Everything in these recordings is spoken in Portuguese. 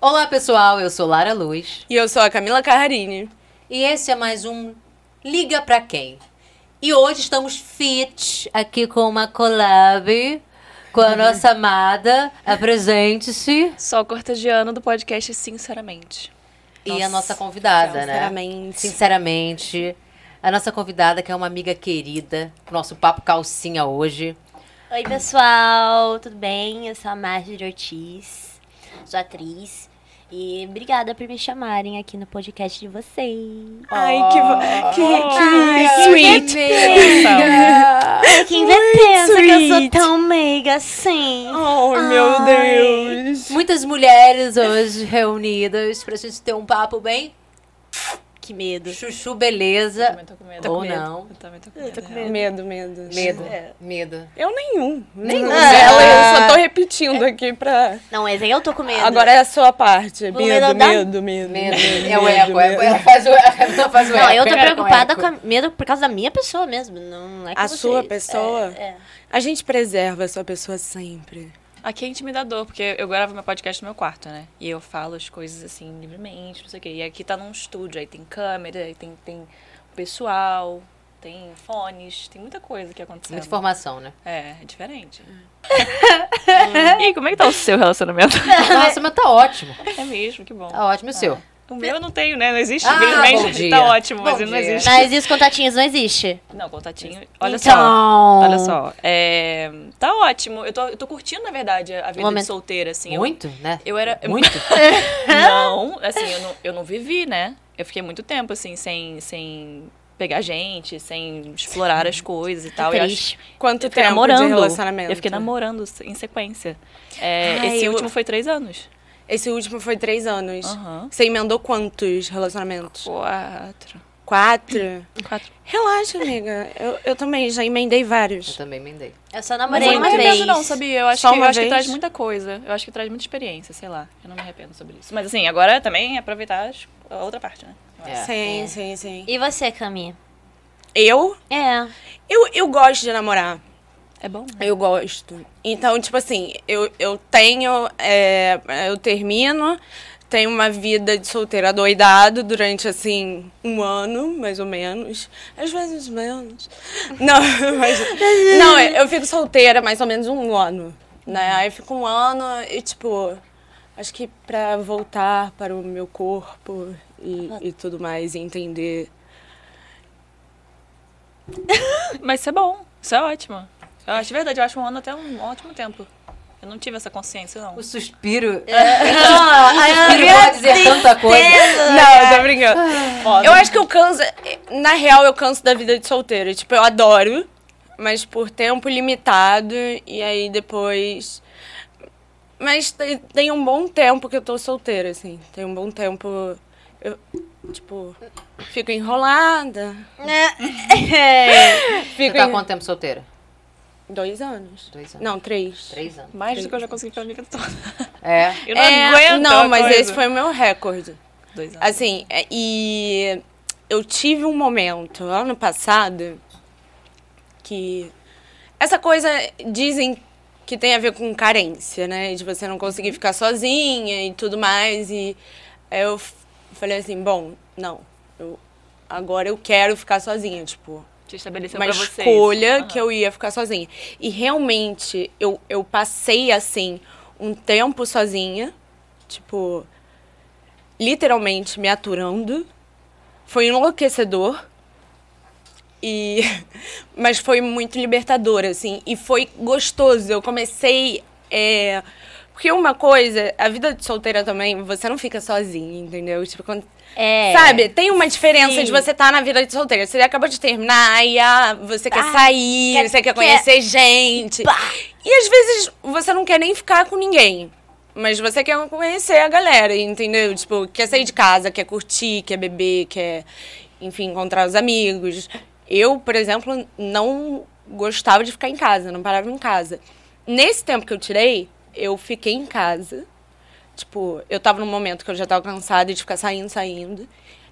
Olá pessoal, eu sou Lara Luz E eu sou a Camila Carrarini. e esse é mais um Liga Pra Quem. E hoje estamos fit aqui com uma collab com a nossa amada. Apresente-se. Só cortegiano do podcast, sinceramente. E a nossa convidada, né? Sinceramente. Sinceramente. A nossa convidada, que é uma amiga querida, nosso papo calcinha hoje. Oi, pessoal, tudo bem? Eu sou a Marjorie Ortiz, sou atriz. E obrigada por me chamarem aqui no podcast de vocês. Ai, que, vo- que, Ai, que sweet. Ai, quem vê pensa que eu sou sweet. tão meiga assim? Oh, meu Deus. Muitas mulheres hoje reunidas pra gente ter um papo bem Que medo. chuchu beleza. Também tô com medo. Ou medo. não. Eu também tô com Eu medo. tô com real. Medo, medo. Medo, É. medo. Eu nenhum. Nenhum. Ela, eu só tô repetindo aqui pra... Não, mas aí eu tô com medo. Agora é a sua parte. Medo, medo medo, medo. Medo. medo, É o medo, eco, é, medo. ela faz o, ela faz o Não, eco. eu tô é preocupada eco. com medo por causa da minha pessoa mesmo. Não é com A vocês. sua pessoa? É, é. A gente preserva a sua pessoa sempre. Aqui é intimidador, porque eu gravo meu podcast no meu quarto, né? E eu falo as coisas assim, livremente, não sei o quê. E aqui tá num estúdio, aí tem câmera, aí tem, tem pessoal, tem fones, tem muita coisa que acontecendo. Muita informação, né? É, é diferente. e aí, como é que tá o seu relacionamento? Nossa, mas tá ótimo. é mesmo, que bom. Tá ótimo. E o seu? O meu eu não tenho, né? Não existe, Ah, bom infelizmente. dia. Tá ótimo, mas Bom não dia. existe. Mas e os contatinhos não existe? Não, contatinho. Olha então, só. Olha só. É, tá ótimo. Eu tô, eu tô curtindo, na verdade, a vida Momento. de solteira, assim. Eu- Muito, né? Eu era. Muito. Não, assim, eu não, eu não vivi, né? Eu fiquei muito tempo, assim, sem, sem pegar gente, sem explorar as coisas e tal. E acho- Triste. Quanto eu fiquei tempo namorando. de relacionamento? Eu fiquei namorando em sequência. É, Ai, esse eu- último foi três anos. Esse último foi três anos. Aham. Você emendou quantos relacionamentos? Quatro. Quatro? Quatro. Relaxa, amiga. Eu, eu também já emendei Eu vários. também emendei. Eu só Mas namorei eu não me uma arrependo, vez. não, sabia? Eu acho, Só que, eu acho que traz muita coisa. Eu acho que traz muita experiência, sei lá. Eu não me arrependo sobre isso. Mas assim, agora também aproveitar as- a outra parte, né? É. Sim, É. sim, sim. E você, Cami? Eu? É. Eu, eu gosto de namorar. É bom. Eu gosto. Então, tipo assim, eu, eu tenho. é, eu termino, tenho uma vida de solteira doidado durante, assim, um ano, mais ou menos. Às vezes menos. Não, mas. Não, eu fico solteira mais ou menos um ano. Né? Aí eu fico um ano e, tipo. Acho que pra voltar para o meu corpo e, e tudo mais, e entender. Mas isso é bom. Isso é ótimo. Eu acho de verdade, eu acho um ano até um ótimo tempo. Eu não tive essa consciência, não. O suspiro. Ah, O suspiro pode dizer tanta coisa. Não, eu tô brincando. Eu acho que eu canso. Na real, eu canso da vida de solteiro. Tipo, eu adoro, mas por tempo limitado. E aí depois. Mas tem, um bom tempo que eu tô solteira, assim. Tem um bom tempo. Eu, tipo, fico enrolada. Você Fico tá há em- quanto tempo solteira? Dois anos. Dois anos. Não, três. Três anos. Mais do que eu já consegui pela minha vida toda. É. Eu não É, aguento. não, mas coisa. esse foi o meu recorde. Dois anos. Assim, é, e eu tive um momento ano passado que essa coisa dizem que tem a ver com carência, né? De você não conseguir ficar sozinha e tudo mais. E eu falei assim, bom, não, eu, agora eu quero ficar sozinha, tipo, Te estabeleceu uma escolha que eu ia ficar sozinha. E realmente eu, eu passei assim um tempo sozinha, tipo, literalmente me aturando. Foi enlouquecedor. E mas foi muito libertador assim, e foi gostoso. Eu comecei é, porque uma coisa, a vida de solteira também, você não fica sozinha, entendeu? Tipo, quando É. Sabe, tem uma diferença Sim. de você estar na vida de solteira. Você acabou de terminar e ah, você quer sair, quer- você quer quer- conhecer gente. E às vezes você não quer nem ficar com ninguém. Mas você quer conhecer a galera, entendeu? Tipo, quer sair de casa, quer curtir, quer beber, quer, enfim, encontrar os amigos. Eu, por exemplo, não gostava de ficar em casa, não parava em casa. Nesse tempo que eu tirei, eu fiquei em casa. Tipo, eu tava num momento que eu já tava cansada de ficar saindo, saindo.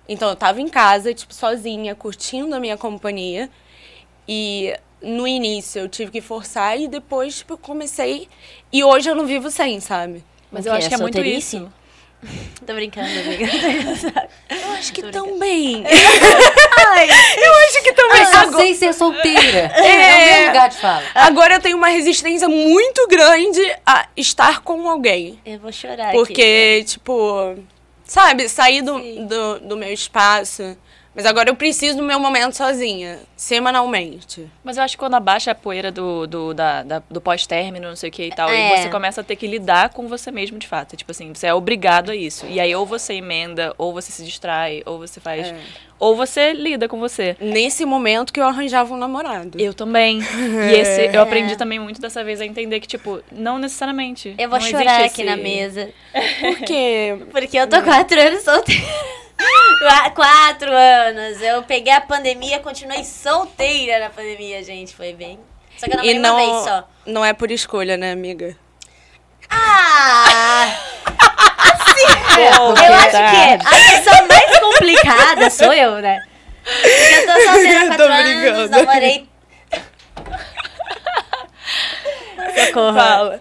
Então eu tava em casa, tipo, sozinha, curtindo a minha companhia. E no início eu tive que forçar e depois, tipo, eu comecei. E hoje eu não vivo sem, sabe? Mas eu acho que é muito isso. Tô brincando, amiga. Eu acho que também. Ai, eu acho que também. Eu só Agora, sei ser solteira. É. É o meu lugar de fala. agora eu tenho uma resistência muito grande a estar com alguém. eu vou chorar aqui. Porque, tipo, sabe, sair do, do, do meu espaço. Mas agora eu preciso do meu momento sozinha, semanalmente. Mas eu acho que quando abaixa a poeira do, do, da, da- do pós-término, não sei o que e tal, É. e você começa a ter que lidar com você mesmo de fato. Tipo assim, você é obrigado a isso. E aí ou você emenda, ou você se distrai, ou você faz. É. Ou você lida com você. Nesse momento que eu arranjava um namorado. Eu também. E esse, eu aprendi também muito dessa vez a entender que, tipo, não necessariamente. Eu vou chorar aqui esse- na mesa. Porque Porque eu tô quatro anos solteira. Qua- quatro anos. Eu peguei a pandemia, continuei solteira na pandemia, gente. Foi bem. Só que eu namorei e uma vez não, só. não é por escolha, né, amiga? Ah! Pô, Eu acho que a pessoa mais complicada sou eu, né? Porque eu tô solteira há Tô quatro anos, namorei. Socorro. Fala.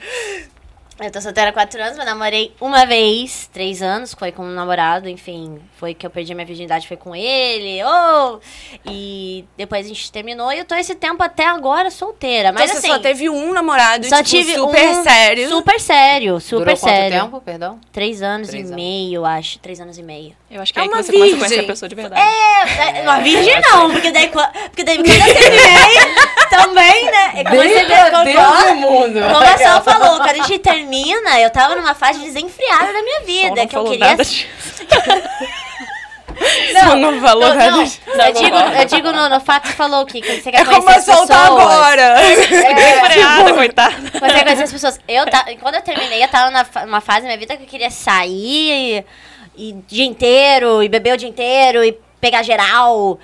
Eu tô solteira há quatro anos, mas namorei uma vez, três anos, foi com um namorado, enfim, foi que eu perdi minha virgindade, foi com ele, oh! E depois a gente terminou e eu tô esse tempo até agora solteira, mas então assim... você só teve um namorado, só tipo, tive super um sério. Super sério, super Durou sério. quanto tempo, perdão? Três anos Três e anos. meio, acho. Três anos e meio. Eu acho que É é aí que você começa a conhecer virgem. a pessoa de verdade. É, é, uma virgem não, porque daí, porque daí quando eu terminei, também, né? É como você vê, como, Deus do mundo. como a Sol falou, quando a gente termina, eu tava numa fase desenfreada da minha Só vida, não que eu queria... nada disso. Não, não falou Não, nada. não, disso. eu digo, eu digo no, no fato que falou que você quer É como conhecer as Sol tá pessoas... agora. Freada, coitada. Quando você conhecer as pessoas. Eu ta- quando eu terminei, eu tava numa fase da minha vida que eu queria sair e, e dia inteiro, e beber o dia inteiro, e pegar geral.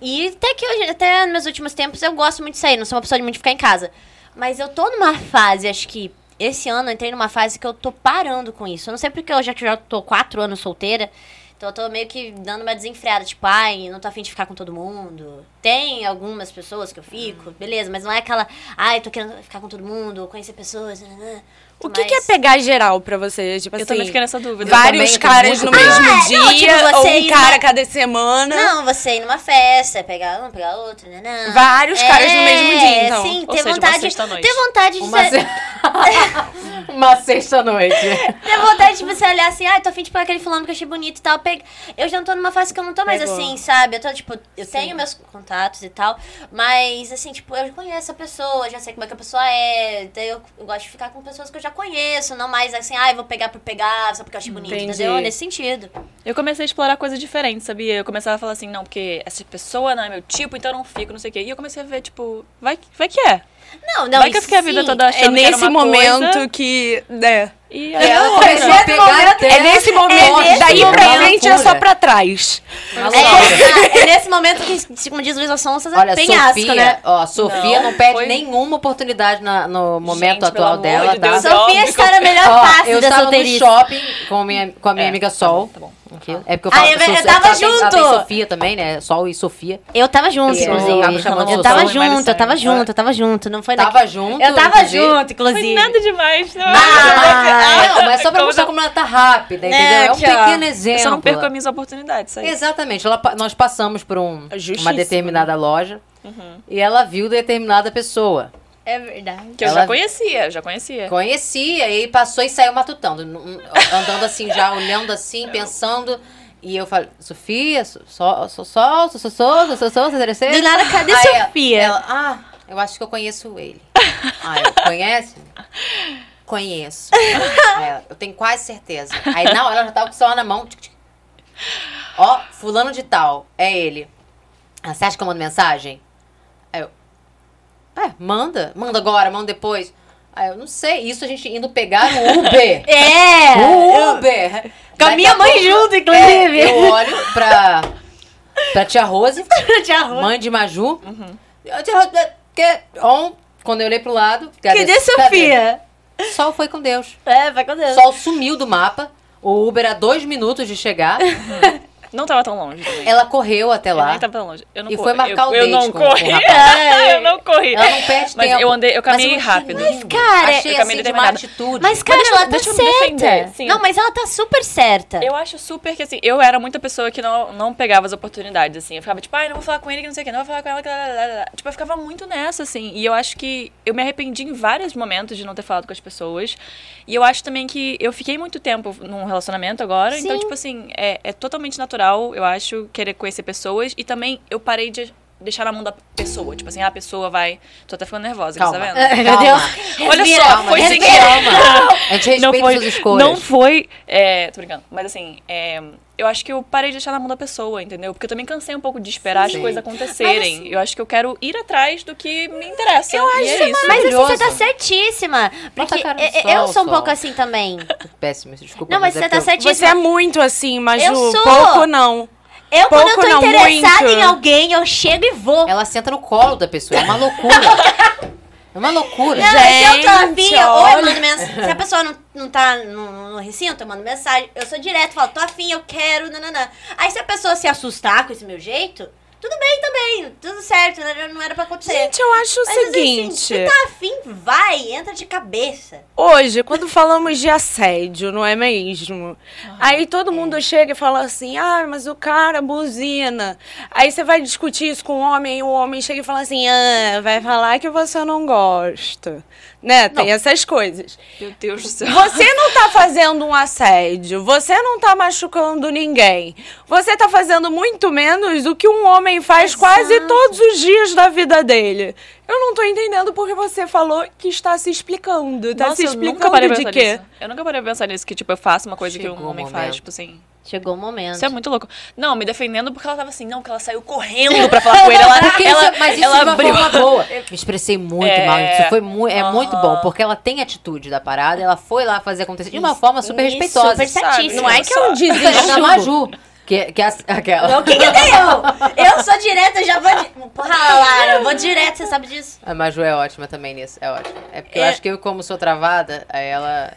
E até que hoje, até nos meus últimos tempos, eu gosto muito de sair, não sou uma pessoa de muito ficar em casa. Mas eu tô numa fase, acho que esse ano eu entrei numa fase que eu tô parando com isso. Eu não sei porque eu já, já tô quatro anos solteira. Então eu tô meio que dando uma desenfreada, tipo, ai, não tô afim de ficar com todo mundo. Tem algumas pessoas que eu fico, beleza, mas não é aquela, ai, tô querendo ficar com todo mundo, conhecer pessoas. nananã. O que, que é pegar geral pra você? Tipo Eu assim, também fiquei nessa dúvida. vários caras no mesmo Ah, dia, não, tipo, você ou um ir cara numa- cada semana. Não, você ir numa festa, pegar um, pegar outro, nanã. Vários caras no mesmo dia, então. Sim, Ou ter seja, uma vontade, sexta-noite. ter vontade de Uma, ser, se... uma sexta-noite. ter vontade de você olhar assim, ai, tô afim de pegar aquele fulano que eu achei bonito e tal. Pega... Eu já não tô numa fase que eu não tô mais Pegou. assim, sabe? Eu tô, tipo, eu tenho meus contatos e tal, mas, assim, tipo, eu já conheço a pessoa, já sei como é que a pessoa é. Daí eu, eu gosto de ficar com pessoas que eu já conheço, não mais assim, ai, vou pegar por pegar, só porque eu achei bonito, Entendi. entendeu? Nesse sentido. Eu comecei a explorar coisas diferentes, sabia? Eu começava a falar assim, não, porque essa pessoa não é meu tipo, então eu não fico, não sei o quê. E eu comecei a ver, tipo, vai, vai que é. Não, não, vai que eu fiquei a vida toda É achando que era nesse momento coisa, que. né? E aí ela eu- começou a pegar. É nesse momento. nesse daí pra momento. frente é só pra trás. É, é nesse momento que, como diz Luísa Sonsa, Olha, tem Sofia, asco, né? ó, Sofia não, perde foi- nenhuma oportunidade na- no momento Gente, atual dela, de tá? Deus, Sofia está na melhor Ó, fase eu da estava no shopping com, minha, com a minha É, amiga tá Sol. bom, tá bom. Aqui. É porque eu Ah, falo eu- eu Sol- tava ela tem- junto. Sofia também, né? Sol e Sofia. Eu tava junto, eu inclusive. Eu de tava junto, eu tava junto, eu tava junto. Não foi Tava daqui. junto, Eu tava inclusive. junto, Foi inclusive. nada demais, não. Ah, não, mas só pra mostrar como ela tá rápida, entendeu? É um pequeno exemplo. Eu só não perco as minhas oportunidades, isso aí. Exatamente. Nós passamos por um, uma determinada loja Uhum. e ela viu determinada pessoa. É verdade. Que eu Ela- já conhecia, já conhecia. Conhecia e passou e saiu matutando. Andando assim, já olhando assim, pensando. E eu falei, Sofia, sou só, sou só, sou sou sou, sou sou, sou Do nada, cadê Aí Sofia? Ela, ah, eu acho que eu conheço ele. Ah, eu, conhece? Conheço. Aí ela, eu tenho quase certeza. Aí hora ela já tava com o celular na mão. tic, tic. Ó, fulano de tal, é ele. Ah, Você acha que eu mando mensagem? É, manda. Manda agora, manda depois. Aí eu, não sei. Isso a gente indo pegar no Uber. É! O Uber. Com a minha mãe junto, É, inclusive. eu olho pra, pra tia Rose, Tia Rô. mãe de Maju. Eu, Tia Rose, que, on, quando eu olhei pro lado. Cadê Sofia? Sol foi com Deus. É, vai com Deus. Sol sumiu do mapa. O Uber a dois minutos de chegar. Não tava tão longe também. Ela correu até Eu lá. nem tava tão longe. Eu não E corri. foi marcar eu, o eu date não com- corri. rapaz. eu não corri. Ela não perde Mas tempo. eu andei, eu caminhei Mas eu rápido. lindo. Cara, achei eu caminhei assim, de uma atitude. Mas, cara, deixa- ela tá deixa eu certa. defender. Não, mas ela tá super certa. Eu acho super que, assim, eu era muita pessoa que não, não pegava as oportunidades, assim. Eu ficava, tipo, ai, não vou falar com ele que não sei o que, não vou falar com ela que... lá, lá, lá, lá." Tipo, eu ficava muito nessa, assim. E eu acho que eu me arrependi em vários momentos de não ter falado com as pessoas. E eu acho também que eu fiquei muito tempo num relacionamento agora. Então, Sim. tipo assim, é, é totalmente natural, eu acho, querer conhecer pessoas. E também eu parei de deixar na mão da pessoa. Tipo assim, ah, a pessoa vai... Tô até ficando nervosa, Calma. tá vendo? Meu Calma. Deus. Olha Respira, só, Calma, foi a sem ama. A gente respeita não foi, suas escolhas. Não foi. É, tô brincando. Mas assim, é, eu acho que eu parei de deixar na mão da pessoa, entendeu? Porque eu também cansei um pouco de esperar Sim. as coisas acontecerem. eu acho que eu quero ir atrás do que me interessa. Eu acho e é isso. Mas assim, você tá certíssima. Porque no eu- sol, eu sou um sol. pouco assim também. Péssimo, desculpa. Não, mas é você tá porque eu- certíssima. Você é muito assim, Maju. Eu sou. Pouco não. Eu, quando eu Pouco tô não, interessada muito. em alguém, eu chego e vou. Ela senta no colo da pessoa. É uma loucura. é uma loucura. Não, se eu tô afim, Gente, ou eu mando mensagem. Se a pessoa não, não tá no, no recinto, eu mando mensagem. Eu sou direto, falo, tô afim, eu quero, nananã. Aí se a pessoa se assustar com esse meu jeito, tudo bem também, tudo certo, né? não era pra acontecer. Gente, eu acho o Mas assim, seguinte. se tá afim, vai, entra de cabeça. Hoje, quando falamos de assédio, não é mesmo? Aí todo mundo chega e fala assim: ah, mas o cara buzina. Aí você vai discutir isso com o homem e o homem chega e fala assim: ah, vai falar que você não gosta. Né? Tem essas coisas. Meu Deus do céu. Você não tá fazendo um assédio, você não tá machucando ninguém. Você tá fazendo muito menos do que um homem faz quase Exato. todos os dias da vida dele. Eu não tô entendendo porque você falou que está se explicando. Tá Nossa, se eu explicando nunca parei pra de pensar quê? nisso. Eu nunca parei pra pensar nisso, que tipo, eu faço uma coisa que Chegou um o homem momento. faz, tipo assim. Chegou o momento. Isso é muito louco. Não, me defendendo porque ela tava assim, não, que ela saiu correndo pra falar com ele. Ela, Porque ela, isso, mas isso ela de uma abriu. forma boa. Me expressei muito É. mal. Isso foi mu é muito bom, porque ela tem atitude da parada, ela foi lá fazer acontecer de uma forma super e respeitosa. super certíssima. Não é que é um Diferente desespero. da Maju, que, que é a- aquela. O que que tem eu? Eu sou direta, eu já vou... Di... Porra, Lara, eu vou direto, você sabe disso? A Maju é ótima também nisso, é ótima. É porque eu É. acho que eu, como sou travada, aí ela...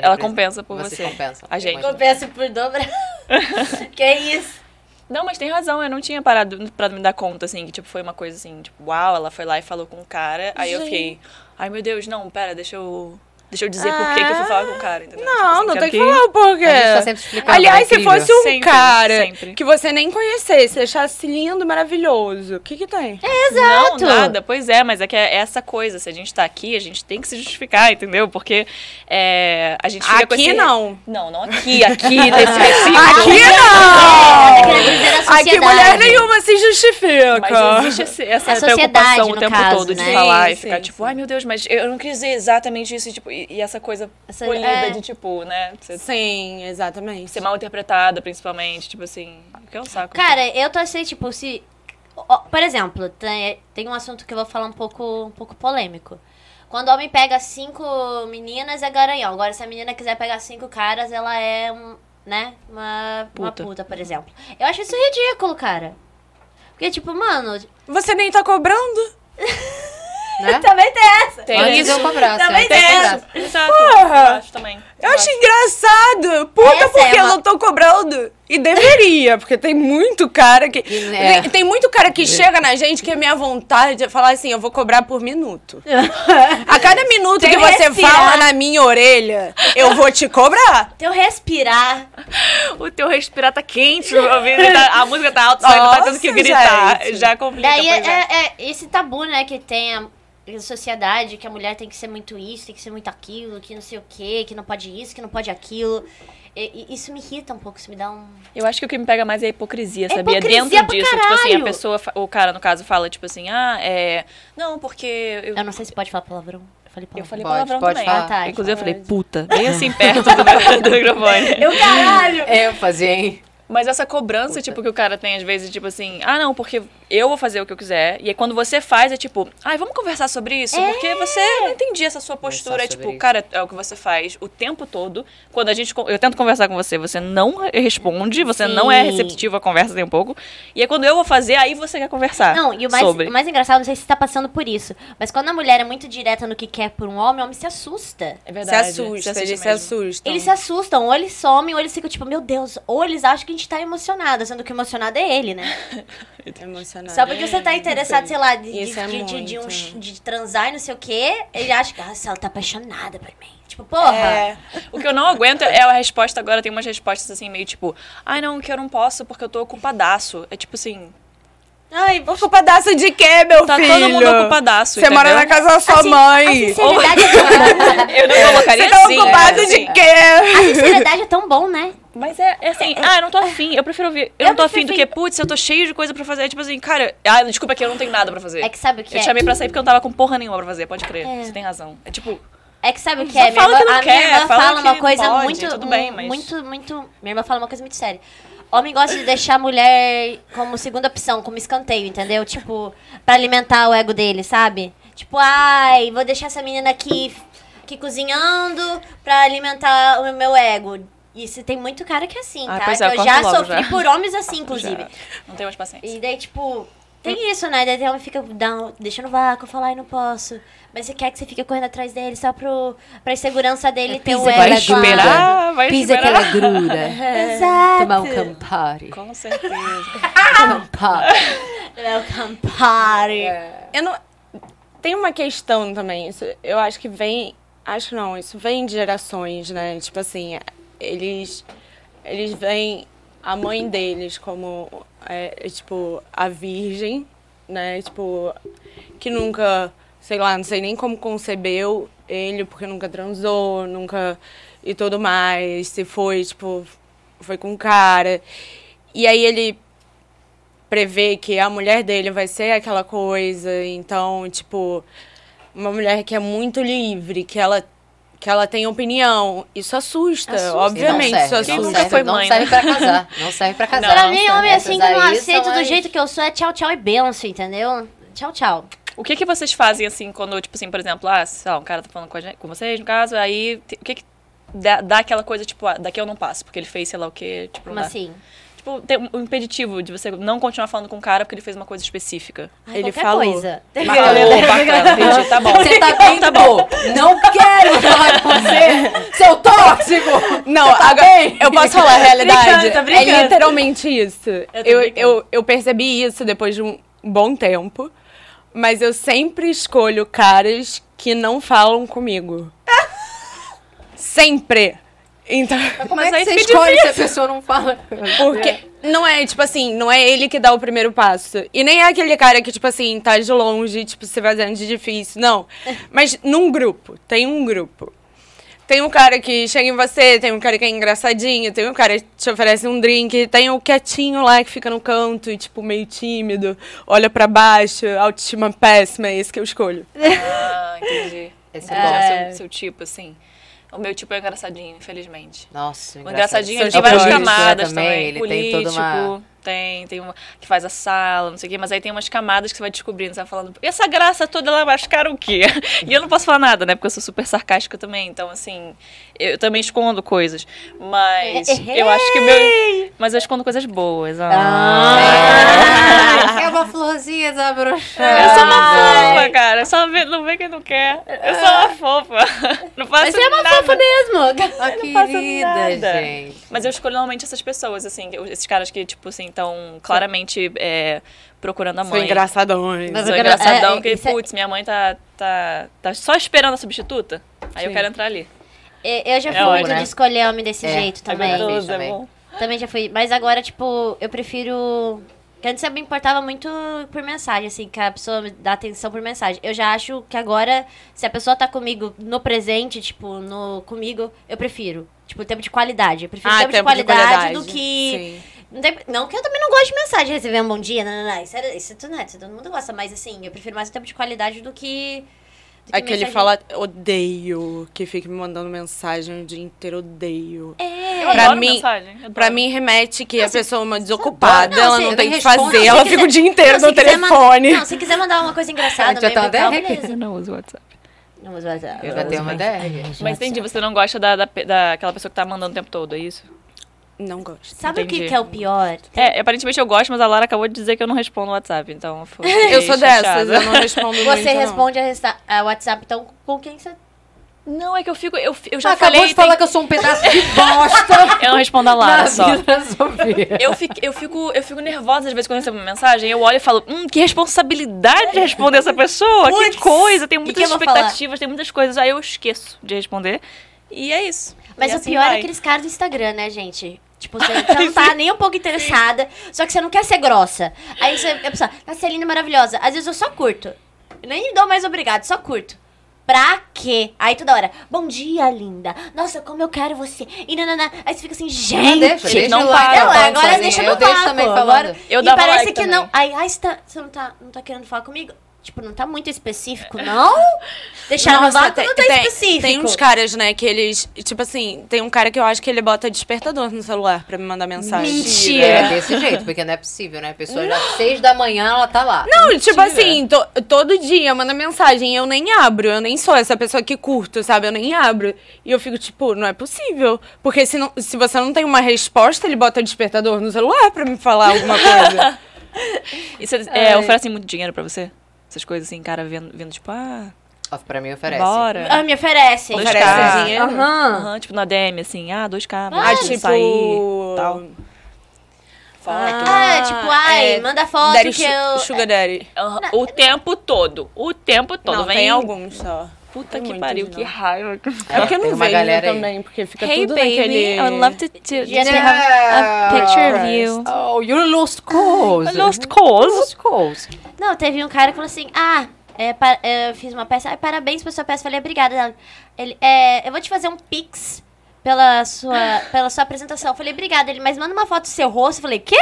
Ela compensa por Vocês você. compensam. A gente. Compensa por dobro. que isso? Não, mas tem razão, eu não tinha parado pra me dar conta, assim, que tipo, foi uma coisa assim, tipo, uau, ela foi lá e falou com o cara, aí eu Gente. fiquei, ai meu Deus, não, pera, deixa eu. Deixa eu dizer por que, que eu fui falar com o cara, entendeu? Tipo Não, assim, não tem que falar o porquê. A gente tá sempre explicando, Aliás, é se fosse um Sempre, cara sempre. que você nem conhecesse, achasse lindo, maravilhoso, o que que tem? Exato. Não, nada, pois é, mas é que é essa coisa, se a gente tá aqui, a gente tem que se justificar, entendeu? Porque é, a gente fica com Aqui esse... não. Não, não aqui, aqui, nesse recinto. Aqui não! Aqui mulher nenhuma se justifica. Mas existe esse- essa preocupação o tempo caso, todo de né? falar Sim, e ficar sim, tipo, ai meu Deus, mas eu não quis dizer exatamente isso, tipo, e, e essa coisa Essa- polida é. de tipo, né? Você Sim, exatamente. ser mal interpretada, principalmente, tipo assim, que é um saco. Cara, eu tô assim, tipo, se. Por exemplo, tem, tem um assunto que eu vou falar um pouco, um pouco polêmico. Quando o homem pega cinco meninas, é garanhão. Agora, se a menina quiser pegar cinco caras, ela é um, né? Uma uma Puta. puta, por exemplo. Eu acho isso ridículo, cara. Porque, tipo, mano, Você nem tá cobrando? Né? também tem essa. tem Antes isso. eu cobrasse, Também eu tem cobrasse. Exato, Porra. eu acho também. Eu acho engraçado. Puta, Essa porque é eu uma- não tô cobrando. E deveria, porque tem muito cara que. É. Tem, tem muito cara que chega na gente que é minha vontade é falar assim: eu vou cobrar por minuto. A cada minuto Tem que você respirar. fala na minha orelha, eu vou te cobrar. Teu respirar. O teu respirar tá quente, tá- a música tá alta, você tá tendo que Nossa, gritar. gente. Já complica, Daí é, pois é. é- é esse tabu, né, que tem a, a sociedade, que a mulher tem que ser muito isso, tem que ser muito aquilo, que não sei o quê, que não pode isso, que não pode aquilo. E- e isso me irrita um pouco, isso me dá um. Eu acho que o que me pega mais é a hipocrisia, É sabia? hipocrisia Dentro pra disso, tipo assim, a caralho. pessoa, o cara, no caso, fala, tipo assim, ah, é. Não, porque. Eu, Eu não sei se pode falar palavrão. Eu falei eu Pode, palavrão pode também. falar. Ah, tá, Inclusive, eu falei, puta, bem assim perto do, meu- do microfone. Eu caralho! ênfase, hein? Mas essa cobrança, tipo, que o cara tem às vezes, tipo assim, ah, não, porque eu vou fazer o que eu quiser. E aí quando você faz, é tipo, ai, vamos conversar sobre isso? Porque você não entendi essa sua postura. É tipo, isso. cara, é o que você faz o tempo todo. Quando a gente. Eu tento conversar com você, você não responde, você não é Sim. receptivo à conversa nem um pouco. E aí quando eu vou fazer, aí você quer conversar. Não, e o mais, sobre. o mais engraçado, não sei se você tá passando por isso, mas quando a mulher é muito direta no que quer por um homem, o homem se assusta. É Se verdade. assusta, se eles se assustam. Eles se assustam, ou eles somem, ou eles ficam tipo, meu Deus, ou eles acham que gente tá emocionada, sendo que o emocionado é ele, né? Emocionada. Só porque você tá interessado, sei lá, de, de, é de, de, de um de transar e não sei o quê, ele acha que, nossa, ela tá apaixonada por mim. Tipo, porra. É. O que eu não aguento é a resposta agora, tem umas respostas assim, meio tipo, ai não, que eu não posso porque eu tô ocupadaço. É tipo assim, Ai, Ocupadaço de quê, meu tá filho? todo mundo ocupadaço. Você mora entendeu? na casa da sua assim, mãe. A sinceridade, é tão, Eu não colocaria Você tá assim. ocupado é, de assim. quê? a sinceridade é tão bom, né? Mas é, é assim, ah, eu não tô afim, eu prefiro ouvir. Eu, Eu não tô afim do que, putz, eu tô cheio de coisa pra fazer. É tipo assim, cara, ah, desculpa que eu não tenho nada pra fazer. É que sabe o que eu é? te chamei pra sair porque eu não tava com porra nenhuma pra fazer, pode crer. É. Você tem razão. É tipo, É que sabe o que é? Minha fala irmã, que não a quer, minha irmã fala fala uma coisa pode, muito, tudo bem, mas- muito, muito... Minha irmã fala uma coisa muito séria. Homem gosta de deixar a mulher como segunda opção, como escanteio, entendeu? Tipo, pra alimentar o ego dele, sabe? Tipo, ai, vou deixar essa menina aqui, aqui cozinhando pra alimentar o meu ego. E se tem muito cara que é assim, Ah, tá? é, eu já sofri já. por homens assim, inclusive. já, não tenho mais paciência. E daí, tipo, tem isso, né? Daí tem homem que fica dá- deixando vácuo, falar, ai, não posso. Mas você quer que você fique correndo atrás dele só pro, pra insegurança dele ter pisa um que ego ela Vai esperar, vai Pisa que esperar. ela gruda. Exato. Tomar um Campari. Com certeza. Campari. Welcome party. Eu não... Tem uma questão também, isso, eu acho que vem... Acho não, isso vem de gerações, né? Tipo assim, eles... Eles veem a mãe deles como, é, é, tipo, a virgem, né? Tipo, que nunca, sei lá, não sei nem como concebeu ele, porque nunca transou, nunca... E tudo mais, se foi, tipo, foi com cara. E aí ele prevê que a mulher dele vai ser aquela coisa, então, tipo, uma mulher que é muito livre, que ela que ela tem opinião, isso assusta, Assusta. obviamente Não isso serve, Quem não assusta. nunca serve, foi não mãe, serve né? pra casar. Não serve pra casar. Pra mim, homem assim que não são do jeito que eu sou é tchau, tchau e benção, entendeu? Tchau, tchau. O que que vocês fazem, assim, quando, tipo assim, por exemplo, ah, sei lá, um cara tá falando com, a gente, com vocês, no caso, aí, o que que dá, dá aquela coisa, tipo, ah, daqui eu não passo, porque ele fez sei lá o quê, tipo, Como não dá. assim? Tipo, tem um impeditivo de você não continuar falando com o cara porque ele fez uma coisa específica. Ai, Ele falou. coisa. Falou, bacana, entendi, tá bom. Você tá bem, tá bom. Não quero falar com você, seu tóxico. Não, agora, eu posso falar a realidade. brincando, tô brincando. É literalmente isso. Eu Eu, eu, eu percebi isso depois de um bom tempo, mas eu sempre escolho caras que não falam comigo. sempre. Então, Como Mas é aí que você escolhe se a pessoa não fala? porque não é, tipo assim, não é ele que dá o primeiro passo. E nem é aquele cara que, tipo assim, tá de longe, tipo, se fazendo de difícil. Não. Mas num grupo, tem um grupo. Tem um cara que chega em você, tem um cara que é engraçadinho, tem um cara que te oferece um drink, tem o quietinho lá que fica no canto e, tipo, meio tímido, olha pra baixo, autoestima péssima, é esse que eu escolho. Ah, entendi. Esse é. É seu, seu tipo, assim. O meu tipo é engraçadinho, infelizmente. Nossa, O engraçadinho, ele Seu tem várias político, camadas também. Ele Político, tem toda uma... tem, tem uma que faz a sala, não sei o quê, mas aí tem umas camadas que você vai descobrindo, você vai falando, e essa graça toda lá mascara o quê? e eu não posso falar nada, né? Porque eu sou super sarcástica também, então assim, eu também escondo coisas. Mas eu acho que o meu. Mas eu escondo coisas boas. Ah. É uma florzinha desabrochada. Eu sou uma fofa, cara. Só vê, não vê quem não quer. Eu sou uma fofa. Não faço Mas você é uma nada. fofa mesmo. Ah, Eu faço querida, nada. gente. Mas eu escolho normalmente essas pessoas, assim, esses caras que, tipo assim, estão claramente é, procurando a São mãe. engraçadões. Mas Sou eu quero- engraçadão, é, que, isso é- putz, minha mãe tá, tá, tá só esperando a substituta. Aí eu Sim. quero entrar ali. Eu já fui É muito ótimo, de né? escolher homem desse É, jeito é também. é também. bom. Também já fui. Mas agora, tipo, eu prefiro. Que antes eu me importava muito por mensagem, assim, que a pessoa me dá atenção por mensagem. Eu já acho que agora, se a pessoa tá comigo no presente, tipo, no comigo, eu prefiro. Tipo, tempo de qualidade. Eu prefiro Ah, tempo, tempo de de qualidade, do qualidade. que. Sim. Não, tem- não que eu também não gosto de mensagem, receber um bom dia, não, não, não. Isso, é, isso, é tudo, né, todo mundo gosta, mas assim, eu prefiro mais o tempo de qualidade do que. do que Aquele mensagem- fala, odeio, que fica me mandando mensagem o dia inteiro, odeio. É. Eu Pra adoro mim- mensagem. Pra mim, remete que a pessoa é uma desocupada, Não, ela se- não eu tem o que fazer, Não, ela se fica o dia Não, inteiro no quiser telefone. Não, se quiser mandar uma coisa engraçada, Já tá meio vocal, até beleza. Eu não uso WhatsApp. Não uso WhatsApp. Eu já tenho uma DR. Mas entendi, você não gosta da, da, daquela pessoa que tá mandando o tempo todo, é isso? Não gosto. Sabe o que, Entendi. que é o pior? É, aparentemente eu gosto, mas a Lara acabou de dizer que eu não respondo o WhatsApp, então foi. Eu sou dessas, eu não respondo muito, Você não. responde a, resta- a WhatsApp, então, com quem você Não, é que eu fico. Eu, eu já Acabou falei. de falar tem- que eu sou um pedaço de bosta Eu não respondo a Lara só. Eu fico, eu, fico, eu fico nervosa às vezes quando eu recebo uma mensagem. Eu olho e falo, hum, que responsabilidade de responder essa pessoa. Putz, que coisa, tem muitas eu expectativas, tem muitas coisas. Aí eu esqueço de responder. E é isso. Mas E o assim pior é vai. aqueles caras do Instagram, né, gente? Tipo, você, você não tá nem um pouco interessada, só que você não quer ser grossa. Aí você, a pessoa, nossa, é linda, maravilhosa. Às vezes eu só curto. Eu nem dou mais obrigado, só curto. Pra quê? Aí toda hora, bom dia, linda. Nossa, como eu quero você. E nanana. Aí você fica assim, gente. deixa, deixa não para. Não, agora sozinha. deixa no Eu deixo vácuo, também agora- falando. Eu e parece like que também. não. Aí, ai, você, tá, você não, tá, não tá querendo falar comigo? Tipo, não tá muito específico, não? Deixar no Nossa, vácuo não tá tem, específico. tem uns caras, né, que eles. Tipo assim, tem um cara que eu acho que ele bota despertador no celular pra me mandar mensagem. Mentira. É desse jeito, porque não é possível, né? A pessoa já seis da manhã, ela tá lá. Não, tipo assim, to- todo dia manda mensagem e eu nem abro. Eu nem sou essa pessoa que curto, sabe? Eu nem abro. E eu fico tipo, não é possível. Porque se, não, se você não tem uma resposta, ele bota despertador no celular pra me falar alguma coisa. E você é, oferecem muito dinheiro pra você? Essas coisas assim, cara vendo, vendo tipo, ah, Pra mim oferece. bora. Ah, me oferece. Dois Oferece K. dinheiro. Aham. Aham, tipo na DM, assim, ah, 2K, Ah, tipo. sair, tal. Foto. Ah, tipo, ai, é, manda foto Daddy que eu... Sugar Daddy. Aham, O tempo todo. O tempo todo. Não, Vem tem alguns só. Puta que pariu, que raiva. É porque eu não uma vejo também, porque fica Hey tudo baby, naquele... I would love to, to, Yeah. to have a picture of you. Oh, you lost cause. Lost cause. Lost cause. Não, teve um cara que falou assim, ah, é, pa- eu fiz uma peça, ah, parabéns pela sua peça. Falei, obrigada. Ele, é, eu vou te fazer um pix pela sua, pela sua apresentação. Falei, obrigada. Ele, mas manda uma foto do seu rosto. Falei, quê?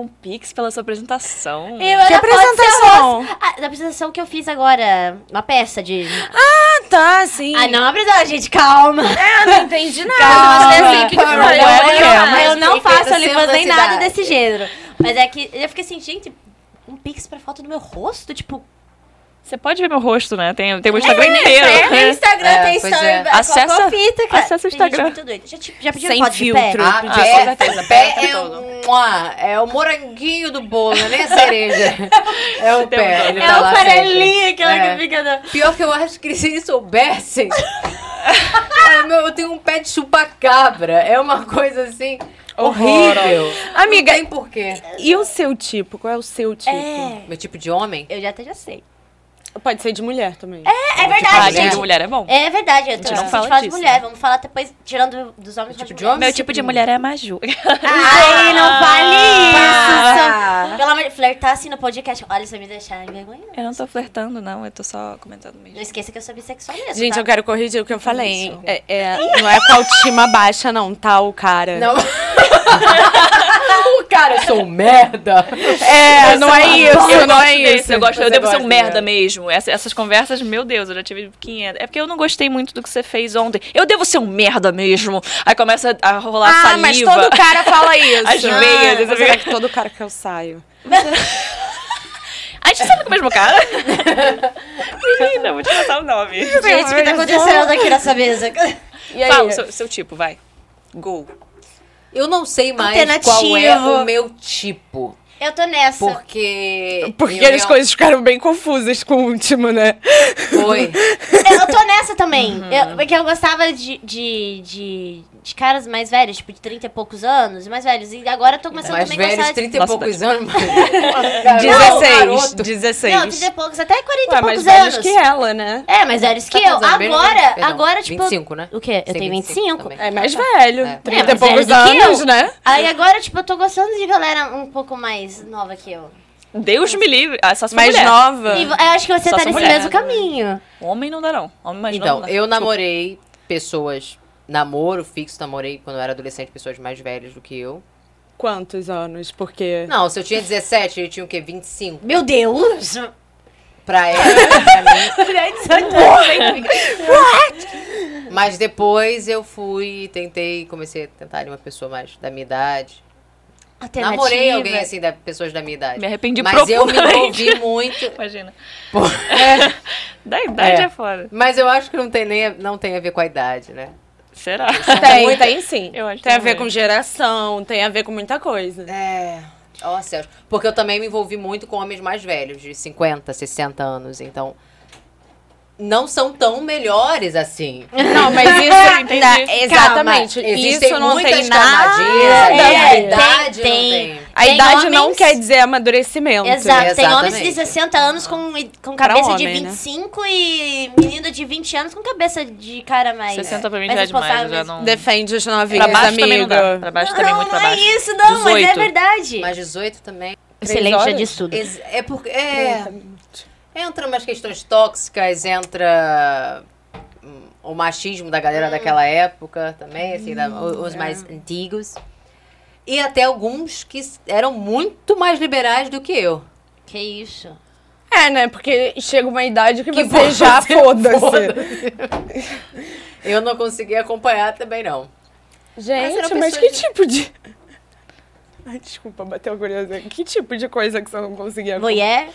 Um pix pela sua apresentação. Eu, Que "Manda foto do seu apresentação?" Ah, da apresentação que eu fiz agora, uma peça de... Ah, tá, sim. Ah, não, apresentação, gente, calma. Eu não entendi nada. Calma, Mas é assim, que eu, foi? é eu- eu não faço OnlyFans nem nada desse gênero. Mas é que eu fiquei assim, gente, um pix pra foto do meu rosto? Tipo, Você pode ver meu rosto, né? Tem, tem o Instagram inteiro. É, no Instagram É, tem story. é. qual- Acessa- fita, cara. acessa o Tem gente Instagram. Já, te- já pediram Sem foto de pé? filtro. Ah, Ah, com pé, certeza, pé pé é, um, é o moranguinho do bolo, não é nem a cereja. É o pé. Ele É tá o lá farelinho, aquela É. que fica... No... Pior que eu acho que se eles soubessem. É, meu, eu tenho um pé de chupacabra. É uma coisa assim. Horrível. Amiga, Não tem porquê. e o seu tipo? Qual é o seu tipo? É, Meu tipo de homem? eu já até já sei. Pode ser de mulher também. É, é Ah, verdade, de gente. mulher é bom. É verdade, eu tô gente não fala fala de disso, mulher. né? Vamos falar depois, tirando dos homens. tipo de homem? Meu tipo de mulher é a Maju. Ai, não fale Ah. isso. Pelo amor de Flertar assim no podcast. Olha, você me deixar envergonhada. Eu não tô flertando, não. Eu tô só comentando mesmo. Não esqueça que eu sou bissexual mesmo, Gente, tá? eu quero corrigir o que eu falei, hein? É, é, não é com a autoestima baixa, não, tá? O cara. Não. o cara, eu sou um merda. É, não é isso, Eu não gosto é desse, isso. Eu gosto, eu devo ser um merda né? mesmo. Essa- essas conversas, meu Deus, eu já tive 500. É porque eu não gostei muito do que você fez ontem. Eu devo ser um merda mesmo. Aí começa a rolar Ah, saliva. mas todo cara fala isso. As veias, Ah, essa será veia. que todo cara que eu saio? A gente sabe com o mesmo cara? Menina, vou te passar o nome. Gente, o que tá acontecendo aqui nessa mesa? E aí? Fala o seu, seu tipo, vai. Go. Eu não sei mais qual é o meu tipo. Eu tô nessa. Porque. Porque eu as coisas ficaram bem confusas com o último, né? Foi. Eu tô nessa também. Uhum. Eu, porque eu gostava de, de, de, de caras mais velhos, tipo, de 30 e poucos anos, mais velhos. E agora eu tô começando Mais também a velhos, gostar de... 30 e poucos anos. mas- 16. garoto. 16. Não, 30 e poucos, até 40 Ué, e mais poucos velhos anos. que ela, né? É, mais velhos que Tá eu. Agora, mesmo- perdão, agora, tipo... 25, né? O quê? Eu Sim, tenho 25 25. também. É mais velho. É. 30 É, e mais poucos anos, né? Aí agora, tipo, eu tô gostando de galera um pouco mais nova que eu. Deus me livre. Ah, só se Mais mulher. nova. E eu acho que você Só tá nesse mulher. mesmo caminho. Homem não dá, não. Homem mais Então, novo. não dá. eu namorei pessoas. Namoro fixo, namorei quando eu era adolescente, pessoas mais velhas do que eu. Quantos anos? Porque. Não, se eu tinha 17, ele tinha o quê? 25. Meu Deus! Pra ela, pra mim. Mas depois eu fui, tentei, comecei a tentar uma pessoa mais da minha idade. Namorei alguém assim, da, pessoas da minha idade. Me arrependi Mas eu me envolvi muito. Imagina. Pô, Da idade é, É. foda. Mas eu acho que não tem, nem, não tem a ver com a idade, né? Será? Tem, muita- tem sim. Eu acho tem a ver com geração, tem a ver com muita coisa. É. Ó, céus. Porque eu também me envolvi muito com homens mais velhos, de 50, 60 anos. Então, não são tão melhores assim. Não, mas isso. Entendi. na- exatamente. Existem isso não muitas tem nada. camadinhas, a idade tem- não tem. A Tem idade não homens- quer dizer amadurecimento. Exato. Tem homens de Exatamente. 60 anos com, com cabeça de homem, né? 25 e menino de 20 anos com cabeça de cara mais. 60 pra mim mais já é demais, eu já não... Defende os novinhos, Pra baixo também não. Pra baixo também não, muito não pra é baixo. isso, não, mas é 18. verdade. Mas 18 também. Excelente, já disse tudo. É porque. É, entra umas questões tóxicas, entra hum, o machismo da galera daquela época também, assim, da- o- os mais antigos. E até alguns que eram muito mais liberais do que eu. Que isso. É, né? Porque chega uma idade que, Que você já foda-se. Eu não consegui acompanhar também, não. Gente, mas, pessoas que de- tipo de. Ai, desculpa, bateu a curiosidade. Que tipo de coisa que você não conseguia Voyeur,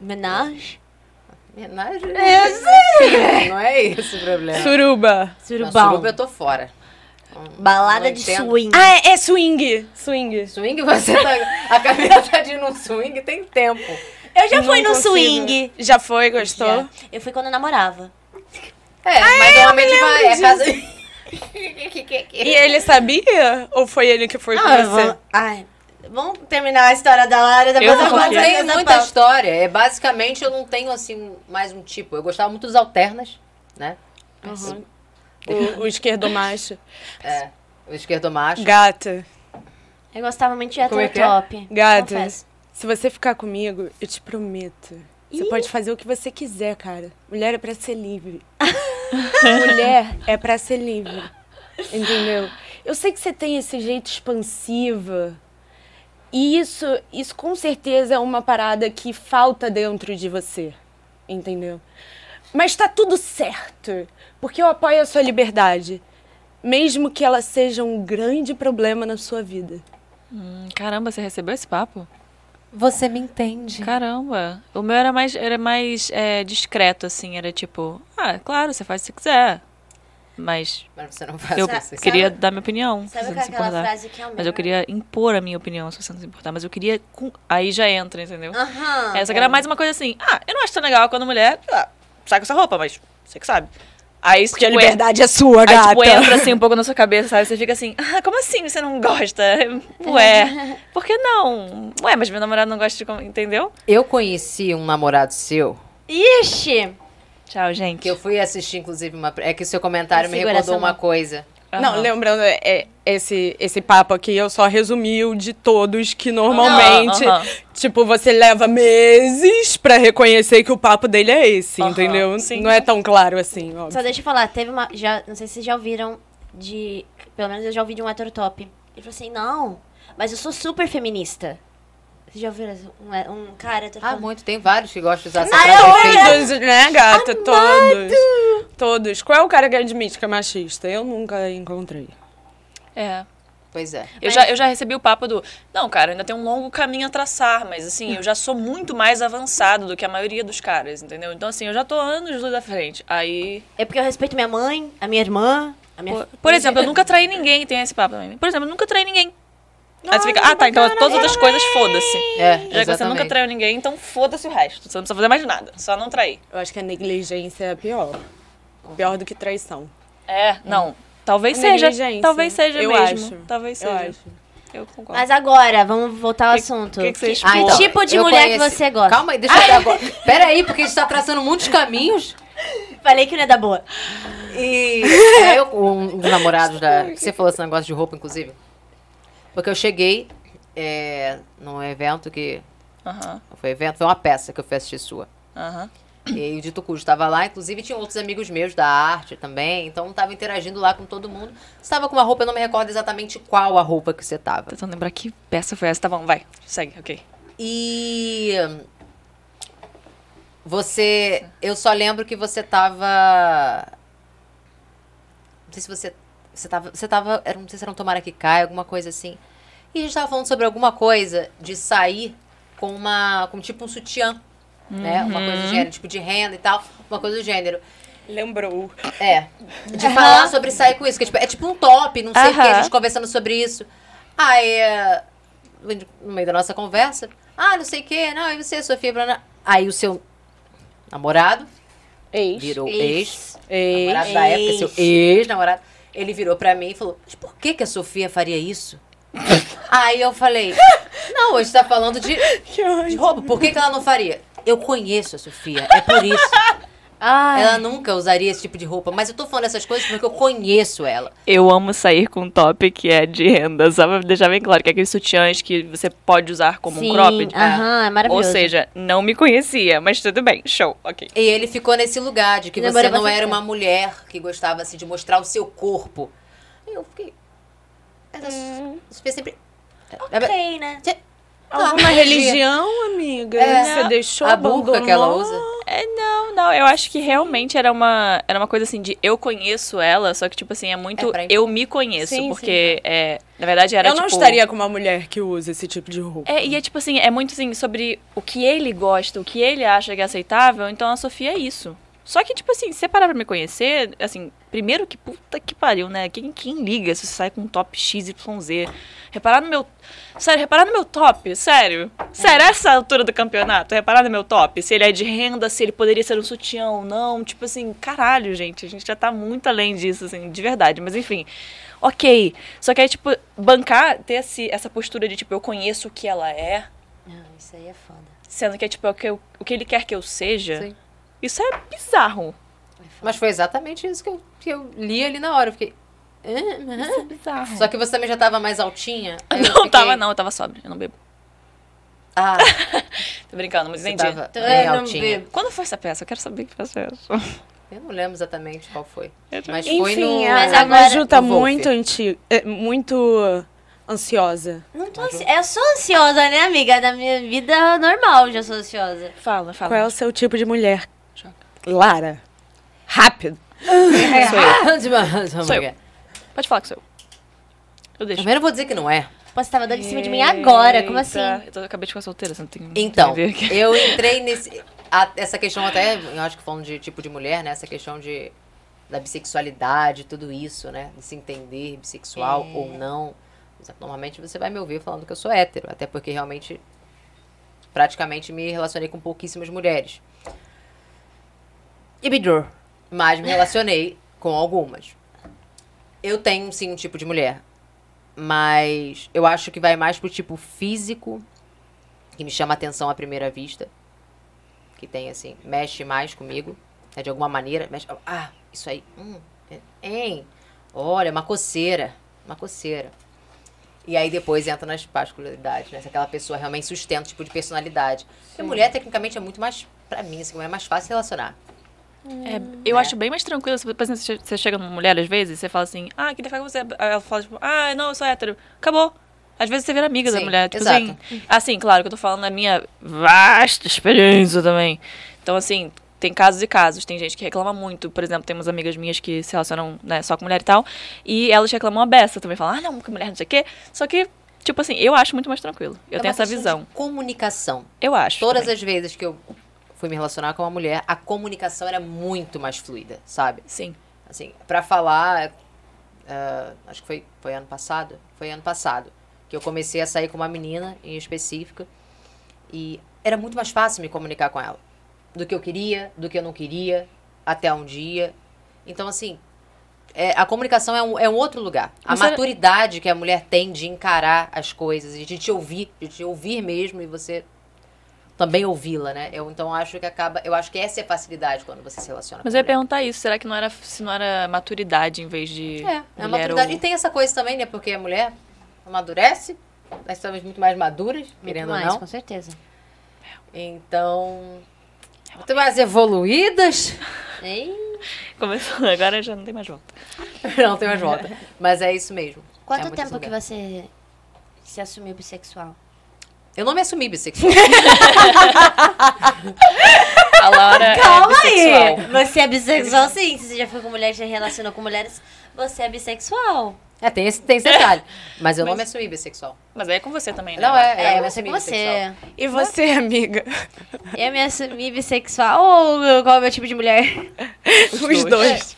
menage, Homenagem. É, Não é esse o problema. Suruba. Suruba eu tô fora. balada de swing. Ah, é, é swing. Swing. Swing, você tá. A Camila tá de ir num swing tem tempo. eu já fui Não no consigo. swing. Já foi, gostou? Já. Eu fui quando eu namorava. É, mas normalmente vai. É casa. E ele sabia? Ou foi ele que foi com Ah, você? vamos, ai, vamos terminar a história da Lara, depois Eu eu, não tem muita pauta. história. É, basicamente, eu não tenho, assim, mais um tipo. Eu gostava muito dos alternas, né? O, o esquerdomacho. É. O esquerdo macho. Gata, Eu gostava muito de é hétero que é? top. Gata. confesso. se você ficar comigo, eu te prometo. Você pode fazer o que você quiser, cara. Mulher é pra ser livre. Mulher é pra ser livre. Entendeu? Eu sei que você tem esse jeito expansiva. E isso, isso com certeza é uma parada que falta dentro de você. Entendeu? Mas tá tudo certo. Porque eu apoio a sua liberdade. Mesmo que ela seja um grande problema na sua vida. Hum, Caramba, você recebeu esse papo? Você me entende. Caramba. O meu era mais, era mais é, discreto, assim. Era tipo, ah, claro, você faz se você quiser. Mas Mas você não faz eu isso. queria dar minha opinião, se Sabe você é se aquela importar. frase que é o Mas eu queria impor a minha opinião, se você não se importar. Mas eu queria... com- Aí já entra, entendeu? Aham. Essa que era mais uma coisa assim, ah, eu não acho tão legal quando mulher ah, sai com essa roupa, mas você que sabe. Aí isso, Porque a tipo, liberdade é sua, Aí, gata. tipo, entra assim um pouco na sua cabeça, sabe? Você fica assim, ah, como assim você não gosta? Ué, por que não? Ué, mas meu namorado não gosta de... Entendeu? Eu conheci um namorado seu, Ixi! Tchau, gente. que eu fui assistir, inclusive, uma. É que o seu comentário me recordou uma coisa. Não, Aham. lembrando, é, é, esse, esse papo aqui eu só resumi o de todos que normalmente, aham. tipo, você leva meses pra reconhecer que o papo dele é esse, Aham, entendeu? sim. Não é tão claro assim, óbvio. Só deixa eu falar, teve uma. Já, não sei se vocês já ouviram de. Pelo menos eu já ouvi de um hétero top. Ele falou assim: não, mas eu sou super feminista. Vocês já ouviram um, um cara hétero Ah, muito. Tem vários que gostam de usar essa Ah, frase eu efeito. Todos, né, gata? Todos. Todos. Qual é o cara que admite que é machista? Eu nunca encontrei. É. Pois é. Eu, já, eu já recebi o papo do. Não, cara, ainda tem um longo caminho a traçar, mas assim, eu já sou muito mais avançado do que a maioria dos caras, entendeu? Então, assim, eu já tô anos luz à frente. Aí. É porque eu respeito minha mãe, a minha irmã, a minha. Por, por exemplo, eu nunca traí ninguém, tem esse papo também. Por exemplo, eu nunca traí ninguém. Aí você fica, ah, tá, então todas as outras coisas, foda-se. É, Já que você nunca traiu ninguém, então foda-se o resto. Você não precisa fazer mais nada, só não trair. Eu acho que a negligência é pior. Pior do que traição. É, não. Talvez A seja. negligência. Talvez seja Eu mesmo. acho. Talvez Eu seja. acho. Eu concordo. Mas agora, vamos voltar ao Que- assunto. que que você explora? que então, tipo de eu mulher conheci- que você gosta? Calma aí, deixa eu ver agora. Pera aí, porque a gente tá traçando muitos caminhos. Falei que não é da boa. E é, eu, um dos namorados da. Você falou esse negócio de roupa, inclusive. Porque eu cheguei é, num evento que. Foi evento, foi uma peça que eu fui assistir sua. E o Dito Cujo estava lá, inclusive tinha outros amigos meus da arte também, então tava interagindo lá com todo mundo. Você estava com uma roupa, eu não me recordo exatamente qual a roupa que você tava. Tentando lembrar que peça foi essa. Tá bom, vai. Segue, ok. E você, eu só lembro que você tava não sei se você você tava, você tava, era, não sei se era um tomara que cai, alguma coisa assim. E a gente tava falando sobre alguma coisa de sair com uma, com tipo um sutiã, né? Uma coisa do gênero, tipo de renda e tal, uma coisa do gênero. Lembrou. É. De falar sobre sair com isso. Que é, tipo, é tipo um top, não sei o que, a gente conversando sobre isso. Aí, no meio da nossa conversa, ah, não sei o que, não, e você, Sofia? Brana? Aí o seu namorado, Ex. virou Ex. ex, Ex. namorado da época, seu ex-namorado, ele virou pra mim e falou, mas por que que a Sofia faria isso? Aí eu falei, não, hoje tá falando de, de roupa, por que que ela não faria? Eu conheço a Sofia, é por isso. Ai. Ela nunca usaria esse tipo de roupa, mas eu tô falando essas coisas porque eu conheço ela. Eu amo sair com um top que é de renda, só pra deixar bem claro que é aqueles sutiãs que você pode usar como Sim, um cropped. Aham, é Ou maravilhoso. seja, não me conhecia, mas tudo bem, show, ok. E ele ficou nesse lugar de que você Demorou não era uma mulher que gostava assim de mostrar o seu corpo. E eu fiquei. Mas a Sofia sempre. ok, né? Alguma Ah, religião, amiga? É. Você deixou a burca que ela usa. É, não, não, eu acho que realmente era uma, era uma coisa assim de eu conheço ela, só que tipo assim, é muito É eu me conheço, Sim, porque é, na verdade era Eu não tipo estaria com uma mulher que usa esse tipo de roupa. É, e é tipo assim, é muito assim, sobre o que ele gosta, o que ele acha que é aceitável, então a Sofia é isso. Só que, tipo assim, se você parar pra me conhecer, assim, primeiro que puta que pariu, né? Quem, quem liga se você sai com um top XYZ? Reparar no meu. Sério, reparar no meu top, sério. Sério, essa altura do campeonato, reparar no meu top. Se ele é de renda, se ele poderia ser um sutiã ou não. Tipo assim, caralho, gente. A gente já tá muito além disso, assim, de verdade. Mas enfim. Ok. Só que aí, tipo, bancar, ter esse, essa postura de, tipo, eu conheço o que ela é. Não, isso aí é foda. Sendo que é tipo é o que, eu- o que ele quer que eu seja. Sim. Isso é bizarro. Mas foi exatamente isso que eu, que eu li ali na hora. Eu fiquei. Isso é bizarro. Só que você também já tava mais altinha. Não fiquei, tava, não, eu tava sóbrio, eu não bebo. Ah, Tô brincando, mas entendi. tava bem eu não altinha. bebo. Quando foi essa peça? Eu quero saber que peça é essa. Eu não lembro exatamente qual foi. Eu também. Mas foi no. Enfim, Mas a, agora- a Maju tá muito, anti, é, muito ansiosa. Não tô ansi... Eu sou ansiosa, né, amiga? Da minha vida normal, já sou ansiosa. Fala, fala. Qual é o seu tipo de mulher? Lara. Rápido. Sou eu. Pode falar que sou eu. Eu deixo. Também não vou dizer que não é. Pô, você tava dando em cima de mim agora, como assim? Eu, tô- eu acabei de ficar solteira, você não tem Então, tem a ver aqui. eu entrei nesse. a- essa questão até, eu acho que falando de tipo de mulher, né? Essa questão de da bissexualidade, tudo isso, né? De se entender bissexual É. ou não. Por exemplo, Normalmente você vai me ouvir falando que eu sou hétero, até porque realmente praticamente me relacionei com pouquíssimas mulheres. E bidor. Mas me relacionei com algumas. Eu tenho sim um tipo de mulher. Mas eu acho que vai mais pro tipo físico, que me chama atenção à primeira vista. Que tem assim, mexe mais comigo. né, de alguma maneira. Mexe, ah, isso aí. Hum, é, hein? Olha, uma coceira. Uma coceira. E aí depois entra nas particularidades, né? Se aquela pessoa realmente sustenta o tipo de personalidade. Porque mulher, tecnicamente, é muito mais. Pra mim, assim, é mais fácil relacionar. É, eu acho bem mais tranquilo. Por exemplo, você che- você chega numa mulher, às vezes, você fala assim, ah, queria ficar com você. Ela fala, tipo, ah, não, eu sou hétero. Acabou. Às vezes você vira amiga da Sim, mulher. Tipo exato. assim. Assim, claro que eu tô falando da minha vasta experiência também. Então, assim, tem casos e casos. Tem gente que reclama muito. Por exemplo, tem umas amigas minhas que se relacionam né, só com mulher e tal. E elas reclamam a beça também. Falam, ah, não, que mulher não sei o quê. Só que, tipo assim, eu acho muito mais tranquilo. Eu É tenho essa visão. comunicação. Eu acho. Todas também. as vezes que eu fui me relacionar com uma mulher, a comunicação era muito mais fluida, sabe? Sim. Assim, pra falar, ah, acho que foi, foi ano passado, foi ano passado, que eu comecei a sair com uma menina em específica e era muito mais fácil me comunicar com ela. Do que eu queria, do que eu não queria, até um dia. Então, assim, é, a comunicação é um, é um outro lugar. A era- maturidade que a mulher tem de encarar as coisas de te ouvir, de te ouvir mesmo e você também ouvi-la, né? Eu então acho que acaba, eu acho que essa é a facilidade quando você se relaciona Mas com eu ia perguntar isso. Será que não era, se não era maturidade em vez de. É, é maturidade. ou- E tem essa coisa também, né? Porque a mulher amadurece, nós somos muito mais maduras, Muito querendo mais, ou não. com certeza. Então, muito mais evoluídas. Ei, Começou, agora já não tem mais volta. não tem mais volta. Mas é isso mesmo. quanto É tempo esse que você se assumiu bissexual? Eu não me assumi bissexual. A Laura é bissexual. Você é bissexual sim. Se você já foi com mulheres, já relacionou com mulheres, você é bissexual. é, tem esse, tem esse detalhe. Mas eu não me assumi bissexual. Mas aí é com você também, né? Não, é, É, eu me assumi com você. E você, amiga? Eu me assumi bissexual ou qual é o meu tipo de mulher? Os dois. dois.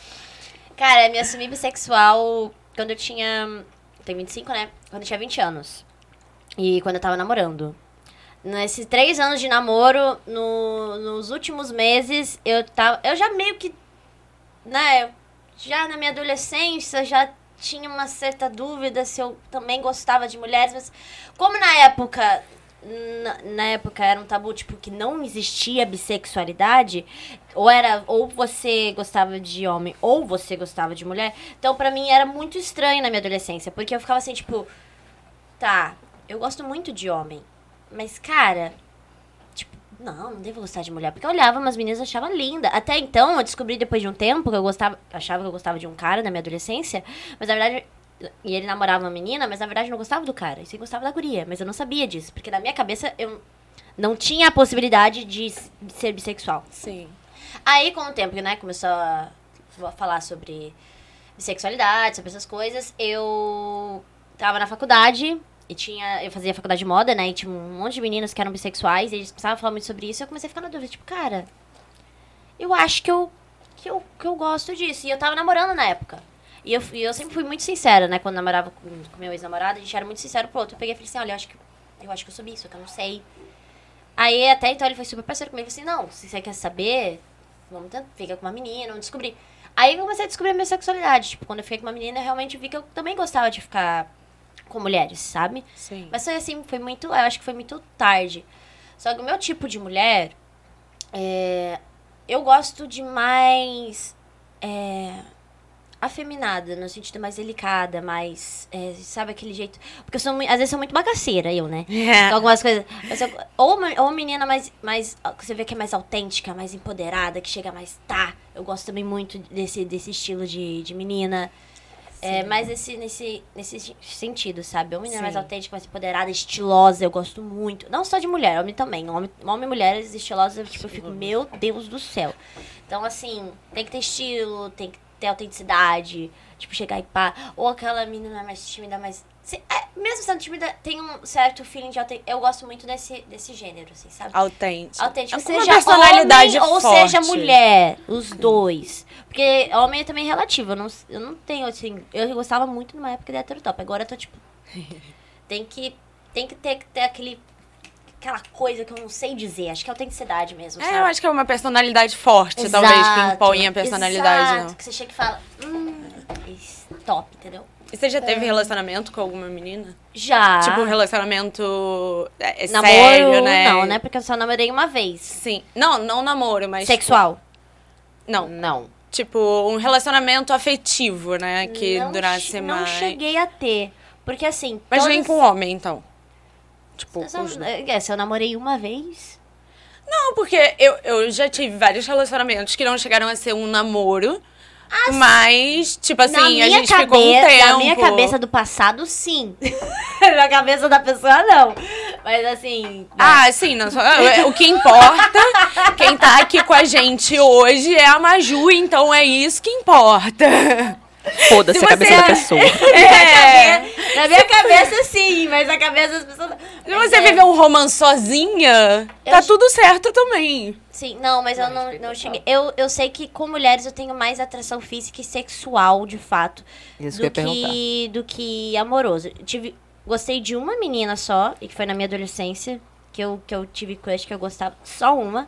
Cara, eu me assumi bissexual quando eu tinha. Tem 25, né? Quando eu tinha 20 anos. E quando eu tava namorando. Nesses três anos de namoro, no- nos últimos meses, eu tava. Eu já meio que. Né? Já na minha adolescência, já tinha uma certa dúvida se eu também gostava de mulheres, mas como na época. Na, na época era um tabu, tipo, que não existia bissexualidade, ou era, ou você gostava de homem, ou você gostava de mulher. Então, pra mim, era muito estranho na minha adolescência, porque eu ficava assim, tipo, tá, eu gosto muito de homem, mas, cara, tipo, não, não devo gostar de mulher. Porque eu olhava umas meninas e achava linda. Até então, eu descobri depois de um tempo que eu gostava, achava que eu gostava de um cara na minha adolescência, mas na verdade. E ele namorava uma menina, mas na verdade eu não gostava do cara. E sim gostava da guria. Mas eu não sabia disso. Porque na minha cabeça eu não tinha a possibilidade de, ser bissexual. Sim. Aí, com o tempo, né, começou a a falar sobre bissexualidade, sobre essas coisas, eu tava na faculdade e tinha. Eu fazia faculdade de moda, né? E tinha um monte de meninas que eram bissexuais, e eles a falar muito sobre isso, e eu comecei a ficar na dúvida, tipo, cara, eu acho que eu, que eu, que eu gosto disso. E eu tava namorando na época. E eu, e eu sempre fui muito sincera, né? Quando namorava com, com meu ex-namorado, a gente era muito sincero pro outro. Eu peguei e falei assim, olha, eu acho que eu acho que eu sou isso, que eu não sei. Aí até então ele foi super parceiro comigo, assim, não, se você quer saber, vamos tentar, fica com uma menina, vamos descobrir. Aí eu comecei a descobrir a minha sexualidade. Tipo, quando eu fiquei com uma menina, eu realmente vi que eu também gostava de ficar com mulheres, sabe? Sim. Mas foi assim, foi muito. Eu acho que foi muito tarde. Só que o meu tipo de mulher. é, eu gosto de mais. É, afeminada, no sentido mais delicada, mais. é, sabe aquele jeito. Porque eu sou às vezes sou muito bagaceira, eu, né? É. Algumas coisas. Eu- ou, uma, ou uma menina mais, mais. que Você vê que é mais autêntica, mais empoderada, que chega mais. Tá. Eu gosto também muito desse, desse estilo de, de menina. É, mais nesse, nesse, nesse sentido, sabe? Uma menina mais Sim. autêntica, mais empoderada, estilosa, eu gosto muito. Não só de mulher, homem também. Homem, homem e mulheres estilosas, eu, tipo, eu fico, meu Deus do céu. Então, assim, tem que ter estilo, tem que ter autenticidade, tipo, chegar e pá. Ou aquela menina mais tímida, mais. se- é, mesmo sendo tímida, tem um certo feeling de autenticidade. Eu gosto muito desse, desse gênero, assim, sabe? Autêntico. Autêntico. Uma Seja personalidade homem ou forte. seja mulher. Os dois. Porque homem é também relativo. Eu não, eu não tenho, assim... Eu gostava muito numa época de heterotop. Agora eu tô, tipo... tem que, tem que ter, ter aquele... Aquela coisa que eu não sei dizer. Acho que é autenticidade mesmo, É, sabe? eu acho que é uma personalidade forte, talvez, que Exato, impõe a personalidade. Exato, Não. que você chega e fala... Hum, isso, top, entendeu? E você já teve relacionamento com alguma menina? Já. Tipo, um relacionamento é, é Namoro, sério, né? não, né? Porque eu só namorei uma vez. Sim. Não, não namoro, mas... Sexual. tipo, não, Não. tipo, um relacionamento afetivo, né? Que não, durasse mais... Não cheguei a ter. Porque assim. Mas todas- nem com homem, então. Tipo, Eu só- os- é, se eu namorei uma vez. Não, porque eu, eu já tive vários relacionamentos que não chegaram a ser um namoro. Mas, tipo assim, na a minha gente cabeça, ficou um tempo. Na minha cabeça do passado, sim. na cabeça da pessoa, não. Mas assim. Ah, sim, na sua- o que importa, quem tá aqui com a gente hoje é a Maju, então é isso que importa. Foda-se Se a cabeça da pessoa. É. Na minha cabeça, sim, mas na cabeça das pessoas. Se você viver um romance sozinha, tá Eu- tudo certo também. Sim, não, mas eu não, não cheguei. Eu, eu sei que com mulheres eu tenho mais atração física e sexual, de fato, Isso que do perguntar. que, do que amoroso. Eu Tive, gostei de uma menina só, e que foi na minha adolescência, que eu, que eu tive crush, que eu gostava só uma.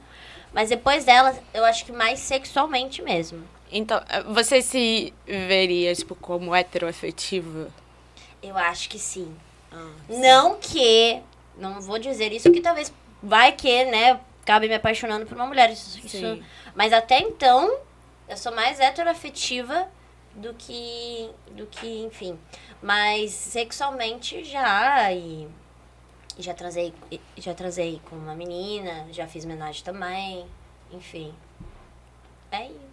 Mas depois dela, eu acho que mais sexualmente mesmo. Então, eh, você se veria, tipo, como heteroafetiva? Eu acho que sim. Não que. Não vou dizer isso, que talvez vai que, né? Cabe me apaixonando por uma mulher. Isso, isso- Sim. mas até então, eu sou mais heteroafetiva do que. do que, enfim. Mas sexualmente já e. Já transei, e- já transei com uma menina, já fiz homenagem também, enfim. É isso.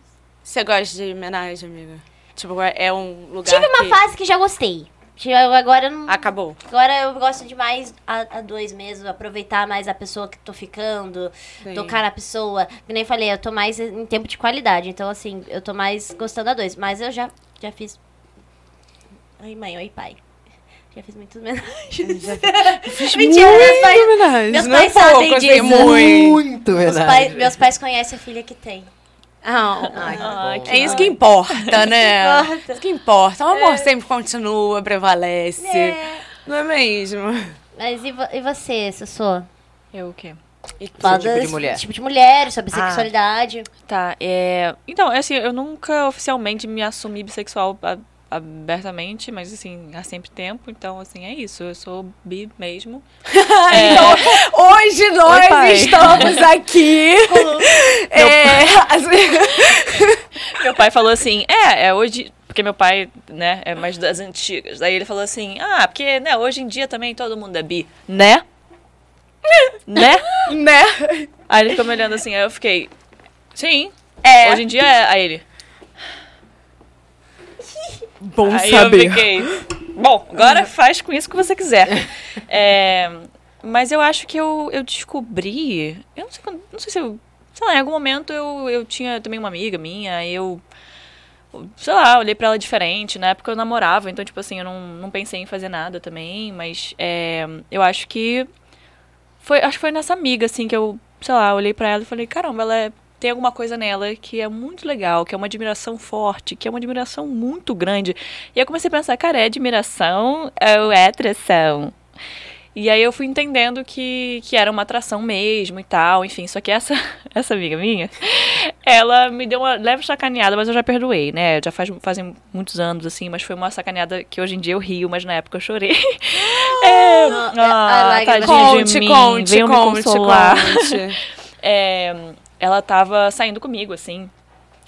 Você gosta de homenagem, amiga? Tipo, é é um lugar Tive uma que fase que já gostei. Já- Agora eu não. acabou. Agora eu gosto de mais a, a dois mesmo, aproveitar mais a pessoa que tô ficando, Sim. tocar na pessoa. Que nem falei, eu tô mais em tempo de qualidade, então assim, eu tô mais gostando a dois. Mas eu já, já fiz. Oi, mãe, oi, pai. Já fiz muitas homenagens. Mentira, meus pais, homenagem. meus não é pais sabem pouco, assim, disso. muito. Muito, meus, verdade. pais, meus pais conhecem a filha que tem. Ah, Ai, Ai, é isso que importa, né? Importa. Isso que importa. O amor sempre continua, prevalece. É. Não é mesmo? Mas e, vo- e você, Sussô? Eu o quê? E que- Fala tipo de mulher? Tipo de mulher, sobre Ah. sexualidade. Tá, é. Então, assim, eu nunca oficialmente me assumi bissexual a- abertamente, mas assim, há sempre tempo, então assim, é isso. Eu sou bi mesmo. Então, hoje nós Oi, estamos aqui. é, Meu pai falou assim, é, é hoje. Porque meu pai, né, é mais das antigas. Daí ele falou assim, ah, porque, né, hoje em dia também todo mundo é bi. Né? né? né? Aí ele ficou me olhando assim, aí eu fiquei, sim. É. Hoje em dia é. Aí ele. Bom Aí eu fiquei. Bom, agora faz com isso o que você quiser. É, mas eu acho que eu, eu descobri. Eu não sei, quando- não sei se eu. Sei lá, em algum momento eu, eu tinha também uma amiga minha, eu. Sei lá, olhei pra ela diferente. Na época eu namorava, então, tipo assim, eu não, não pensei em fazer nada também, mas é, eu acho que. Foi, acho que foi nessa amiga, assim, que eu, sei lá, olhei pra ela e falei, caramba, ela é- tem alguma coisa nela que é muito legal, que é uma admiração forte, que é uma admiração muito grande. E eu comecei a pensar, cara, é admiração ou é atração? E aí eu fui entendendo que, que era uma atração mesmo e tal, enfim. Só que essa, essa amiga minha, ela me deu uma leve sacaneada, mas eu já perdoei, né? Já faz, fazem muitos anos, assim, mas foi uma sacaneada que hoje em dia eu rio, mas na época eu chorei. É, a ah, tadinha de Conte, mim, conte, venham me conte, consolar. conte. É, ela tava saindo comigo, assim.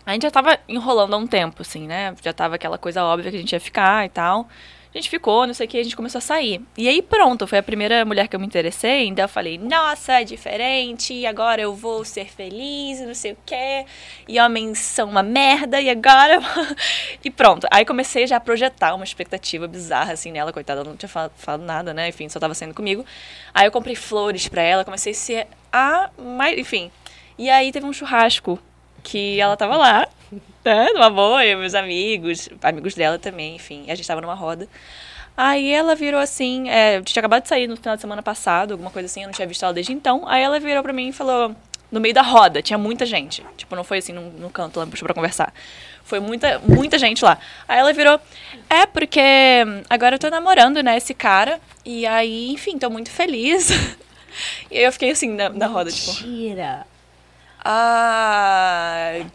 A gente já tava enrolando há um tempo, assim, né? Já tava aquela coisa óbvia que a gente ia ficar e tal. A gente ficou, não sei o que, a gente começou a sair. E aí, pronto, foi a primeira mulher que eu me interessei. Então eu falei, nossa, é diferente, agora eu vou ser feliz, não sei o que. E homens são uma merda, e agora. e pronto. Aí comecei já a projetar uma expectativa bizarra, assim, nela, coitada, ela não tinha falado, falado nada, né? Enfim, só tava saindo comigo. Aí eu comprei flores pra ela, comecei a ser a mais. Enfim. E aí teve um churrasco que ela tava lá, né? Numa boa, eu meus amigos, amigos dela também, enfim. A gente tava numa roda. Aí ela virou assim, é, eu tinha acabado de sair no final de semana passado, alguma coisa assim, eu não tinha visto ela desde então. Aí ela virou pra mim e falou, no meio da roda, tinha muita gente. Tipo, não foi assim no, no canto, puxou pra conversar. Foi muita, muita gente lá. Aí ela virou, é porque agora eu tô namorando, né, esse cara. E aí, enfim, tô muito feliz. E aí eu fiquei assim na, na roda, tipo. Mentira. Ai,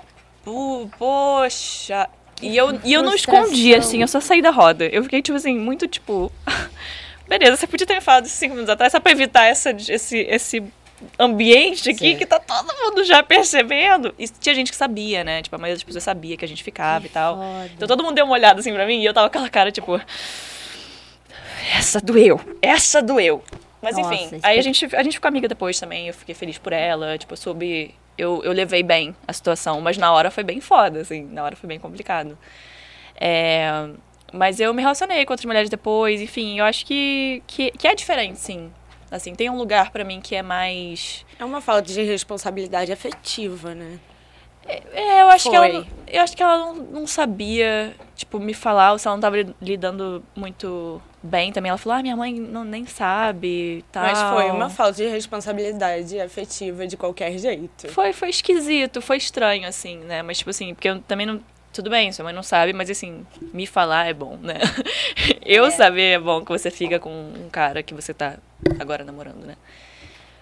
pu- poxa. E eu, e eu não escondi, assim, eu só saí da roda. Eu fiquei, tipo assim, muito tipo. Beleza, você podia ter me falado isso cinco minutos atrás só pra evitar essa, esse, esse ambiente aqui Sim. que tá todo mundo já percebendo. E tinha gente que sabia, né? Tipo, a maioria das pessoas sabia que a gente ficava e tal. foda. Então todo mundo deu uma olhada assim pra mim e eu tava com aquela cara, tipo. Essa doeu, essa doeu. Mas Nossa, enfim, aí a gente, a gente ficou amiga depois também, eu fiquei feliz por ela, tipo, eu soube. Eu, eu levei bem a situação, mas na hora foi bem foda, assim, na hora foi bem complicado. É, mas eu me relacionei com outras mulheres depois, enfim, eu acho que, que, que é diferente, sim. Assim, tem um lugar pra mim que é mais. É uma falta de responsabilidade afetiva, né? É, eu acho que ela, Foi. eu acho que ela não, não sabia, tipo, me falar, ou se ela não tava li- lidando muito bem também. Ela falou, ah, minha mãe não, nem sabe, tal. Mas foi uma falta de responsabilidade afetiva de qualquer jeito. Foi, foi esquisito, foi estranho, assim, né? Mas, tipo assim, porque eu também não. Tudo bem, sua mãe não sabe, mas assim, me falar é bom, né? Eu saber é bom que você fica com um cara que você tá agora namorando, né?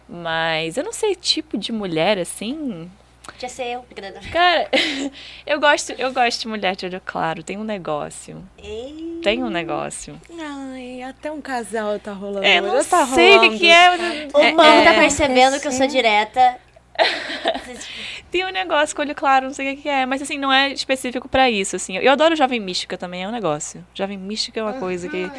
Mas eu não sei, tipo de mulher, assim. Podia ser eu. Cara, eu gosto, eu gosto de mulher de olho claro, tem um negócio. Ei. Tem um negócio. Ai, até um casal tá rolando. É, não já tá sei o que, rolando. que é. O é, Mano tá é, percebendo que eu sou direta. Tem um negócio com olho claro, não sei o que é, mas assim, não é específico pra isso, assim. Eu adoro Jovem Mística também, é um negócio. Jovem Mística é uma coisa que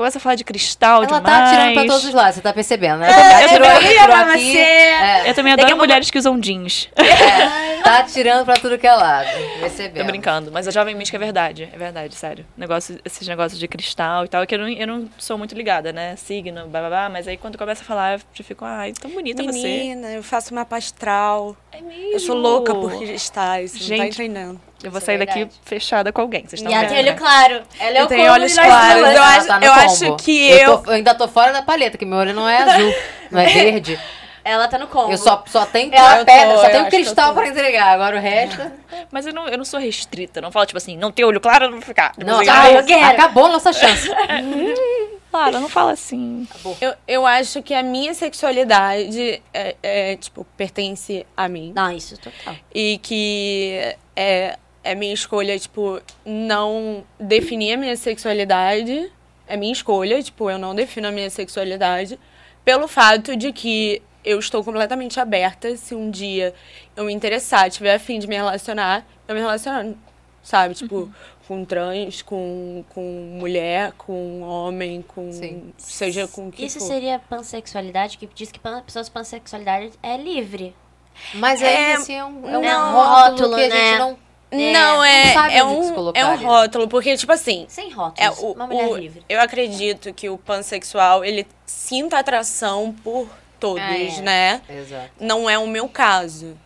começa a falar de cristal Ela demais. tá atirando pra todos os lados, você tá percebendo, né? eu Ela tirou também- aqui, eu tirou também aqui. você. É, Eu também adoro mulheres que usam jeans. é, tá atirando pra tudo que é lado. Percebendo. Tô brincando, mas a Jovem Mística é verdade, é verdade, sério. Negócio, esses negócios de cristal e tal, que eu não, eu não sou muito ligada, né? Signo, bababá, mas aí quando começa a falar, eu já fico, ai, tão bonita você. Menina, eu faço mapa astral. É mesmo. Eu sou louca por cristais, você não tá Gente, entendendo. Eu vou Isso é sair daqui verdade. fechada com alguém, vocês E estão ela vendo, tem olho né? claro. Ela é Eu o tenho combo olhos claros, duas. eu Ela acho- tá no eu acho que eu... eu- tô- eu ainda tô fora da paleta, que meu olho não é azul, não é verde. Ela tá no combo. Eu só, só tenho Eu a pedra, tô, só eu tenho eu cristal pra entregar. Agora o resto. Mas eu não, eu não sou restrita, não falo tipo assim, não ter olho claro, eu não vou ficar. Tipo Não, assim, ah, acabou, eu quero. acabou a nossa chance. Lara, não fala assim. Eu, eu acho que a minha sexualidade é, é, tipo, pertence a mim. Não, isso total. E que é, é minha escolha, tipo, não definir a minha sexualidade. É minha escolha, tipo, eu não defino a minha sexualidade. Pelo fato de que eu estou completamente aberta. Se um dia eu me interessar, tiver a fim de me relacionar, eu me relaciono. Sabe? Tipo, com trans, com, com mulher, com homem, com. Sim. Seja com o que Isso for. seria pansexualidade, que diz que pan, pessoas pansexualidade é livre. Mas É, ainda assim é um, é um não, rótulo, rótulo, que a né? gente não... Não, é, não é, um, é um rótulo, porque, tipo assim, Sem é, rótulos. o, uma mulher o- livre. eu acredito que o pansexual, ele sinta atração por todos, É. né? Exato. Não é o meu caso.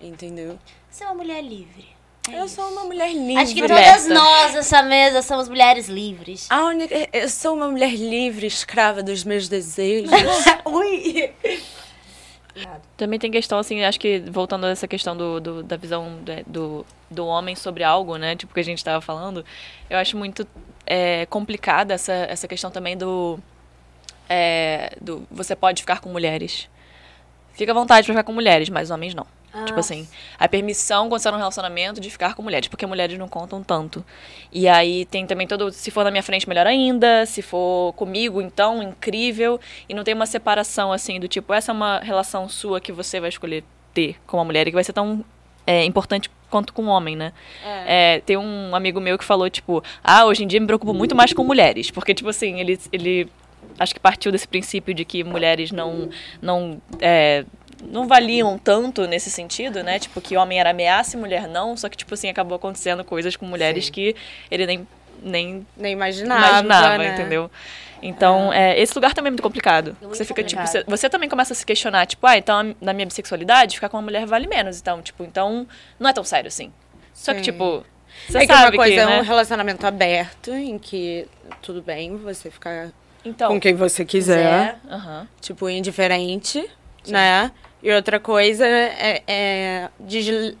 Entendeu? Você é uma mulher livre. É eu isso. sui uma mulher livre. Acho que todas nós nessa mesa somos mulheres livres. A única, eu sou uma mulher livre, escrava dos meus desejos. Ui! Também tem questão, assim, acho que voltando a essa questão do, do- da visão do, do homem sobre algo, né? Tipo, que a gente estava falando, eu acho muito é, complicada essa, essa questão também do, é, do. Você pode ficar com mulheres. Fica à vontade pra ficar com mulheres, mas homens não. Tipo assim, a permissão quando você tá num relacionamento de ficar com mulheres, porque mulheres não contam tanto. E aí tem também todo. Se for na minha frente, melhor ainda. Se for comigo, então, incrível. E não tem uma separação assim do tipo, essa é uma relação sua que você vai escolher ter com uma mulher e que vai ser tão é, importante quanto com um homem, né? É, tem um amigo meu que falou, tipo, ah, hoje em dia me preocupo muito mais com mulheres. Porque, tipo assim, ele. ele acho que partiu desse princípio de que mulheres não. não é, não valiam tanto nesse sentido, né? Tipo, que homem era ameaça e mulher não. Só que, tipo assim, acabou acontecendo coisas com mulheres Sim. que ele nem, nem Nem imaginava, imaginava, né? entendeu? Então, é, esse lugar também é muito complicado. Muito você fica, tipo, complicado. você, você também começa a se questionar, tipo, ah, então na minha bissexualidade, ficar com uma mulher vale menos. Então, tipo, então não é tão sério assim. Só que, Sim. tipo, você é que sabe uma coisa que, é né? um relacionamento aberto, em que tudo bem você ficar Então, com quem você quiser, aham. tipo, indiferente, né? E outra coisa é, é desle-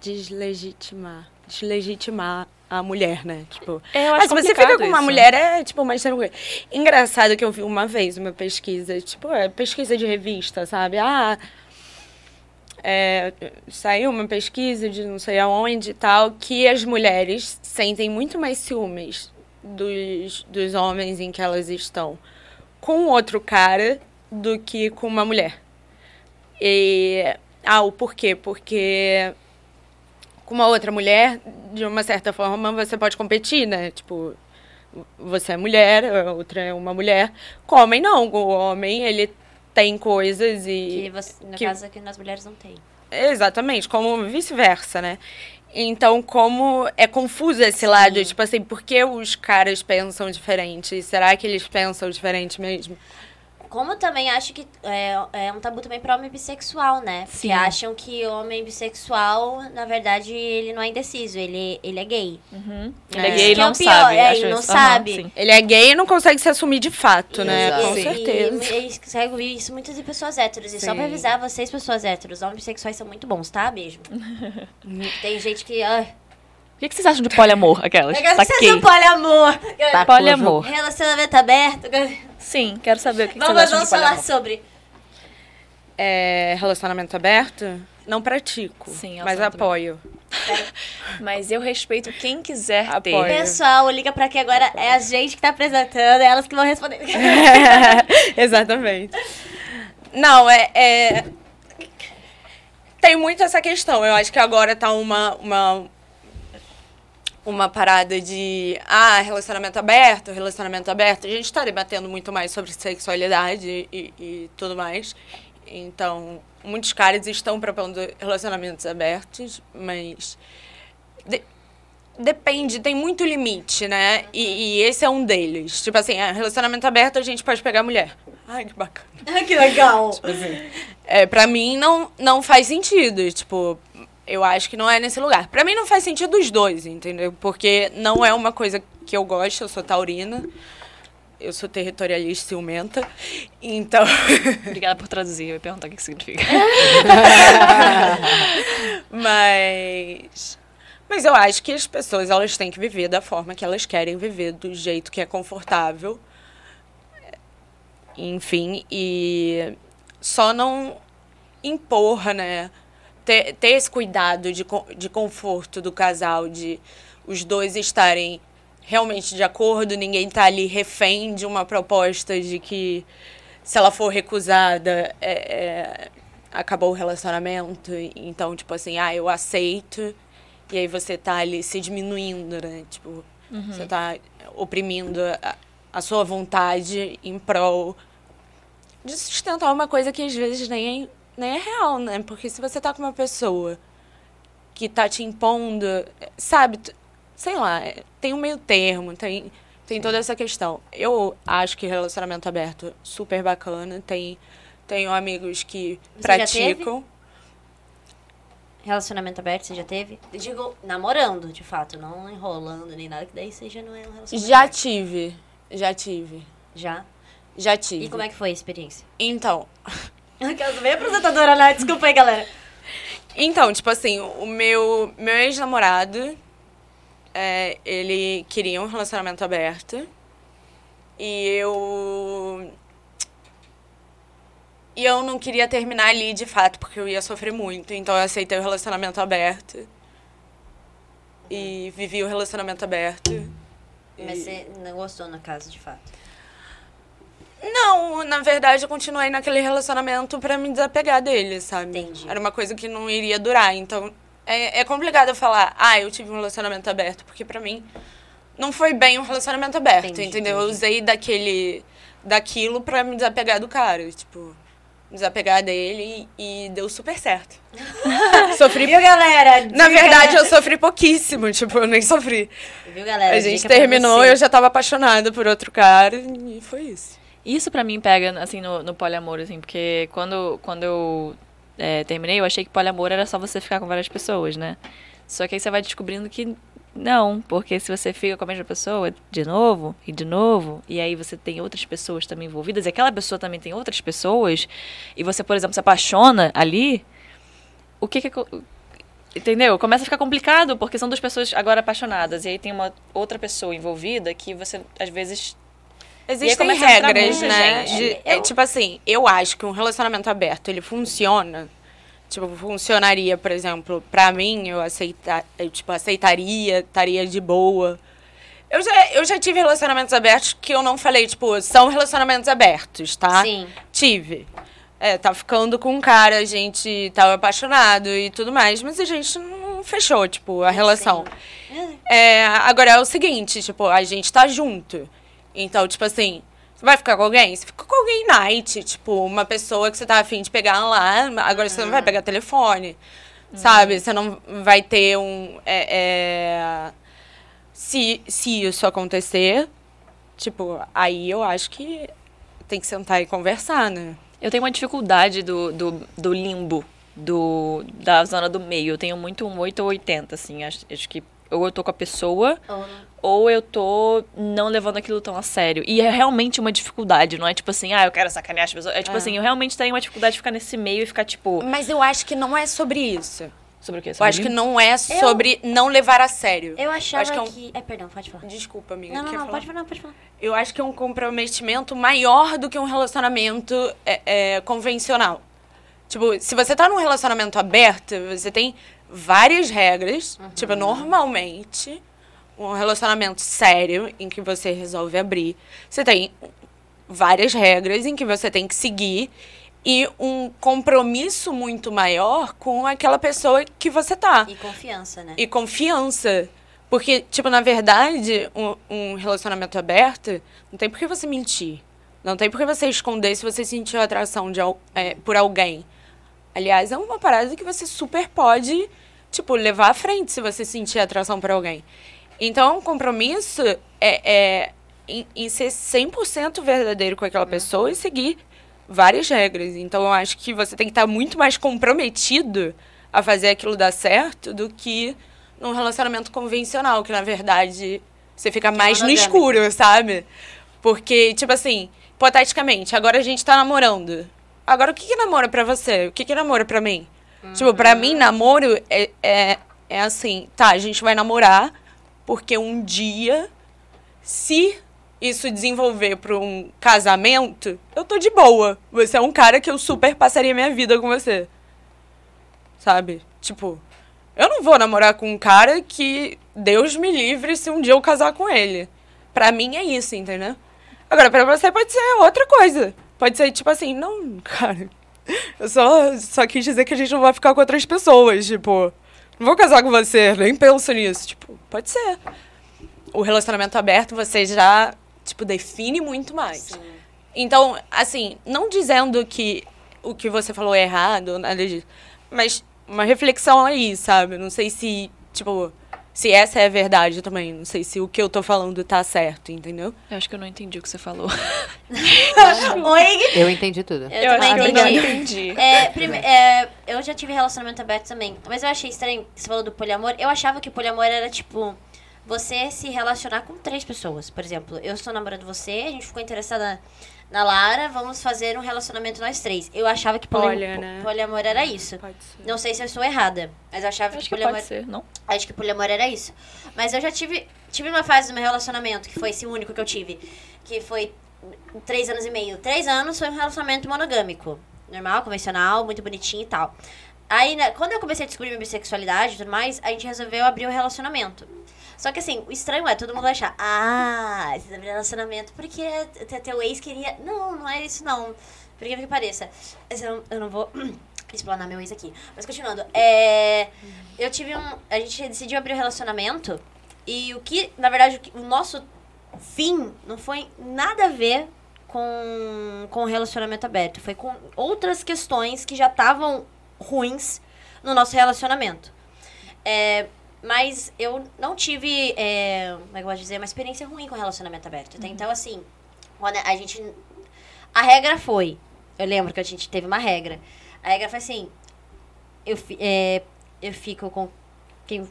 deslegitimar, deslegitimar a mulher, né? Tipo, É, eu ah, acho se você fica com uma isso. mulher, é tipo mais tranquilo. Engraçado que eu vi uma vez uma pesquisa, tipo, é pesquisa de revista, sabe? Ah, é, saiu uma pesquisa de não sei aonde e tal, que as mulheres sentem muito mais ciúmes dos, dos homens em que elas estão com outro cara do que com uma mulher. E. Ah, o porquê? Porque com uma outra mulher, de uma certa forma, você pode competir, né? Tipo, você é mulher, a outra é uma mulher. Com o homem, não. O homem, ele tem coisas e. Que você, no que- caso aqui nas mulheres não tem. Exatamente, como vice-versa, né? Então, como é confuso esse lado, tipo assim, por que os caras pensam diferente? Será que eles pensam diferente mesmo? Como também acho que é, é um tabu também para homem bissexual, né? Porque Sim. acham que homem bissexual, na verdade, ele não é indeciso, ele, ele é gay. Uhum. É. Ele é gay e é não pior, sabe. é, ele não isso. Sabe. sim. Ele é gay e não consegue se assumir de fato, né? Exato. Com certeza. E, e, consegue ouvir isso muitas de pessoas héteros. E só pra Sim. avisar vocês, pessoas héteros, homens bissexuais são muito bons, tá? Beijo. Tem gente que. Ai, que, que vocês acham de poliamor? Aquelas. eu quero que vocês são poliamor. Tá. Poliamor. Relacionamento aberto. Sim, quero saber o que, que Vamos, vocês acham vamos de falar sobre. É, relacionamento aberto? Não pratico, Sim, mas apoio. Mas eu respeito quem quiser ter. Apoio. Pessoal, liga pra aqui agora. É a gente que tá apresentando, é elas que vão responder. Exatamente. Não, é, é- Tem muito essa questão. Eu acho que agora tá uma, uma, uma parada de. Ah, relacionamento aberto, relacionamento aberto. A gente tá debatendo muito mais sobre sexualidade e, e tudo mais. Então, muitos caras estão propondo relacionamentos abertos, mas. de- Depende, tem muito limite, né? E, e esse é um deles. Tipo assim, ah, relacionamento aberto a gente pode pegar mulher. Ai, que bacana. que legal. É, pra mim não, não faz sentido. Tipo, eu acho que não é nesse lugar. Pra mim não faz sentido os dois, entendeu? Porque não é uma coisa que eu gosto, eu sou taurina. Eu sou territorialista e ciumenta. Então. Obrigada por traduzir. Eu ia perguntar o que que significa. Mas. Mas eu acho que as pessoas elas têm que viver da forma que elas querem viver, do jeito que é confortável enfim, e só não impor, né? Ter, ter esse cuidado de, de conforto do casal, de os dois estarem realmente de acordo, ninguém tá ali refém de uma proposta de que se ela for recusada, é, é, acabou o relacionamento. Então, tipo assim, ah, eu aceito. E aí você tá ali se diminuindo, né? Tipo, você tá oprimindo a, a sua vontade em prol de sustentar uma coisa que às vezes nem é, nem é real, né? Porque se você tá com uma pessoa que tá te impondo, sabe, sei lá, é, tem um meio termo, tem, tem toda essa questão. Eu acho que relacionamento aberto super bacana, tem tenho amigos que Você praticam. Relacionamento aberto, você já teve? Eu digo, namorando, de fato, não enrolando nem nada, que daí você já não é um relacionamento Já aberto. tive, já tive, Já? já tive. E como é que foi a experiência? Então, Aquelas bem apresentadora, né? Desculpa aí, galera. Então, tipo assim, o meu, meu ex-namorado, é, ele queria um relacionamento aberto. E eu. E eu não queria terminar ali de fato, porque eu ia sofrer muito. Então eu aceitei o relacionamento aberto. E vivi o relacionamento aberto. Mas E- você não gostou, no caso, de fato. Não, na verdade eu continuei naquele relacionamento pra me desapegar dele, sabe? Entendi. Era uma coisa que não iria durar. Então é, é complicado eu falar, ah, eu tive um relacionamento aberto, porque pra mim não foi bem um relacionamento aberto, Entendi, entendeu? Eu entendi. usei daquele. daquilo pra me desapegar do cara. Tipo, me desapegar dele e, deu super certo. sofri. Viu, galera? Na Dica- verdade, eu sofri pouquíssimo, tipo, eu nem sofri. Viu, galera? A gente Dica terminou, você. eu já tava apaixonada por outro cara e foi isso. Isso pra mim pega, assim, no, no poliamor, assim, porque quando, quando eu é, terminei, eu achei que poliamor era só você ficar com várias pessoas, né? Só que aí você vai descobrindo que não, porque se você fica com a mesma pessoa de novo e de novo, e aí você tem outras pessoas também envolvidas, e aquela pessoa também tem outras pessoas, e você, por exemplo, se apaixona ali, o que que. Entendeu? Começa a ficar complicado, porque são duas pessoas agora apaixonadas, e aí tem uma outra pessoa envolvida que você, às vezes, Existem regras, né? de- é, tipo assim, eu acho que um relacionamento aberto, ele funciona. Tipo, funcionaria, por exemplo, pra mim, eu, aceita, eu tipo, aceitaria, estaria de boa. Eu já, eu já tive relacionamentos abertos que eu não falei, tipo, são relacionamentos abertos, tá? Sim. Tive. É, tava ficando com um cara, a gente tava apaixonado e tudo mais, mas a gente não fechou, tipo, a relação. É, agora é o seguinte, tipo, a gente tá junto. Então, tipo assim, você vai ficar com alguém? Você fica com alguém night, tipo, uma pessoa que você tá afim de pegar lá, agora você não vai pegar telefone, sabe? Você não vai ter um. é, é, se, se isso acontecer, tipo, aí eu acho que tem que sentar e conversar, né? Eu tenho uma dificuldade do, do, do limbo, do, da zona do meio. Eu tenho muito um 8 ou 80, assim. Acho, acho que ou eu tô com a pessoa, Ou- ou eu tô não levando aquilo tão a sério. E é realmente uma dificuldade, não é tipo assim, ah, eu quero sacanear as pessoas. É tipo assim, eu realmente tenho uma dificuldade de ficar nesse meio e ficar tipo. Mas eu acho que não é sobre isso. Sobre o quê? Eu Sobre acho que limbo? não é sobre não levar a sério. Eu achava acho que é um- que... É, perdão, pode falar. Desculpa, amiga. Não, não, não, falar? pode falar, pode falar. Eu acho que é um comprometimento maior do que um relacionamento é, é, convencional. Tipo, se você tá num relacionamento aberto, você tem várias regras. Tipo, normalmente, um relacionamento sério em que você resolve abrir, você tem várias regras em que você tem que seguir e um compromisso muito maior com aquela pessoa que você tá E confiança, né? e confiança. Porque, tipo, na verdade, um, um relacionamento aberto não tem por que você mentir. Não tem por que você esconder se você sentiu atração de, é, por alguém. Aliás, é uma parada que você super pode, tipo, levar à frente se você sentir atração por alguém. Então, um compromisso é, é em, em ser 100% verdadeiro com aquela pessoa e seguir várias regras. Então, eu acho que você tem que estar muito mais comprometido a fazer aquilo dar certo do que num relacionamento convencional, que na verdade você fica mais no escuro, sabe? Porque, tipo assim, hipoteticamente, agora a gente tá namorando. Agora, o que que é namoro pra você? O que que é namoro pra mim? Tipo, pra mim, namoro é, é, é assim, tá, a gente vai namorar porque um dia, se isso desenvolver para um casamento, eu tô de boa. Você é um cara que eu super passaria minha vida com você. Sabe? Tipo, eu não vou namorar com um cara que Deus me livre se um dia eu casar com ele. Pra mim é isso, entendeu? Agora, pra você pode ser outra coisa. Pode ser tipo assim, não, cara. Eu só, só quis dizer que a gente não vai ficar com outras pessoas. Tipo, não vou casar com você, nem penso nisso. Tipo, pode ser. O relacionamento aberto você já, tipo, define muito mais. Sim. Então, assim, não dizendo que o que você falou é errado, nada disso, mas uma reflexão aí, sabe? Não sei se, tipo, se essa é a verdade também. Não sei se o que eu tô falando tá certo, entendeu? Eu acho que eu não entendi o que você falou. Oi! Eu entendi tudo. Eu, Eu também acho que eu não entendi. entendi. É, prime- é, eu já tive relacionamento aberto também. Mas eu achei estranho que você falou do poliamor. Eu achava que o poliamor era tipo. Você se relacionar com três pessoas. Por exemplo, eu estou namorando você, a gente ficou interessada na Lara, vamos fazer um relacionamento nós três. Eu achava que poli Olha, né? poliamor era isso. Pode ser. Não sei se eu estou errada, mas eu achava Acho que que poliamor. pode ser, não? Acho que poliamor era isso. Mas eu já tive, tive uma fase do meu relacionamento, que foi esse único que eu tive, que foi três anos e meio. Três anos foi um relacionamento monogâmico. Normal, convencional, muito bonitinho e tal. Aí, né, quando eu comecei a descobrir minha bissexualidade e tudo mais, a gente resolveu abrir o relacionamento. Só que assim, o estranho é, todo mundo vai achar, ah, abriram relacionamento porque te- teu ex queria. Não, não é isso não. Por que pareça. Eu, não- eu não vou explanar meu ex aqui. Mas continuando, é. Eu tive um. A gente decidiu abrir o relacionamento. E o que, na verdade, o, que- o nosso fim não foi nada a ver com, com o relacionamento aberto. Foi com outras questões que já estavam ruins no nosso relacionamento. É, mas eu não tive, é, como é que eu posso dizer, uma experiência ruim com relacionamento aberto. Até Então, assim, quando a gente. A regra foi. Eu lembro que a gente teve uma regra. A regra foi assim. Eu, é, eu fico com quem.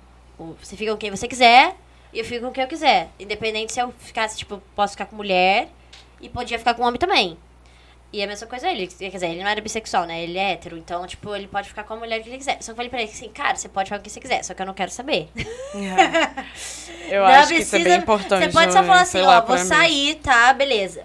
Você fica com quem você quiser e eu fico com quem eu quiser. Independente se eu ficasse, tipo, posso ficar com mulher e podia ficar com homem também. E a mesma coisa ele. Quer dizer, ele não era bissexual, né? Ele é hétero. Então, tipo, ele pode ficar com a mulher que ele quiser. Só que eu falei pra ele assim, cara, você pode ficar com quem você quiser, só que eu não quero saber. Eu Não acho que isso é bem importante. Você pode só falar sei assim, lá, ó, vou pra mim. sair, tá, beleza.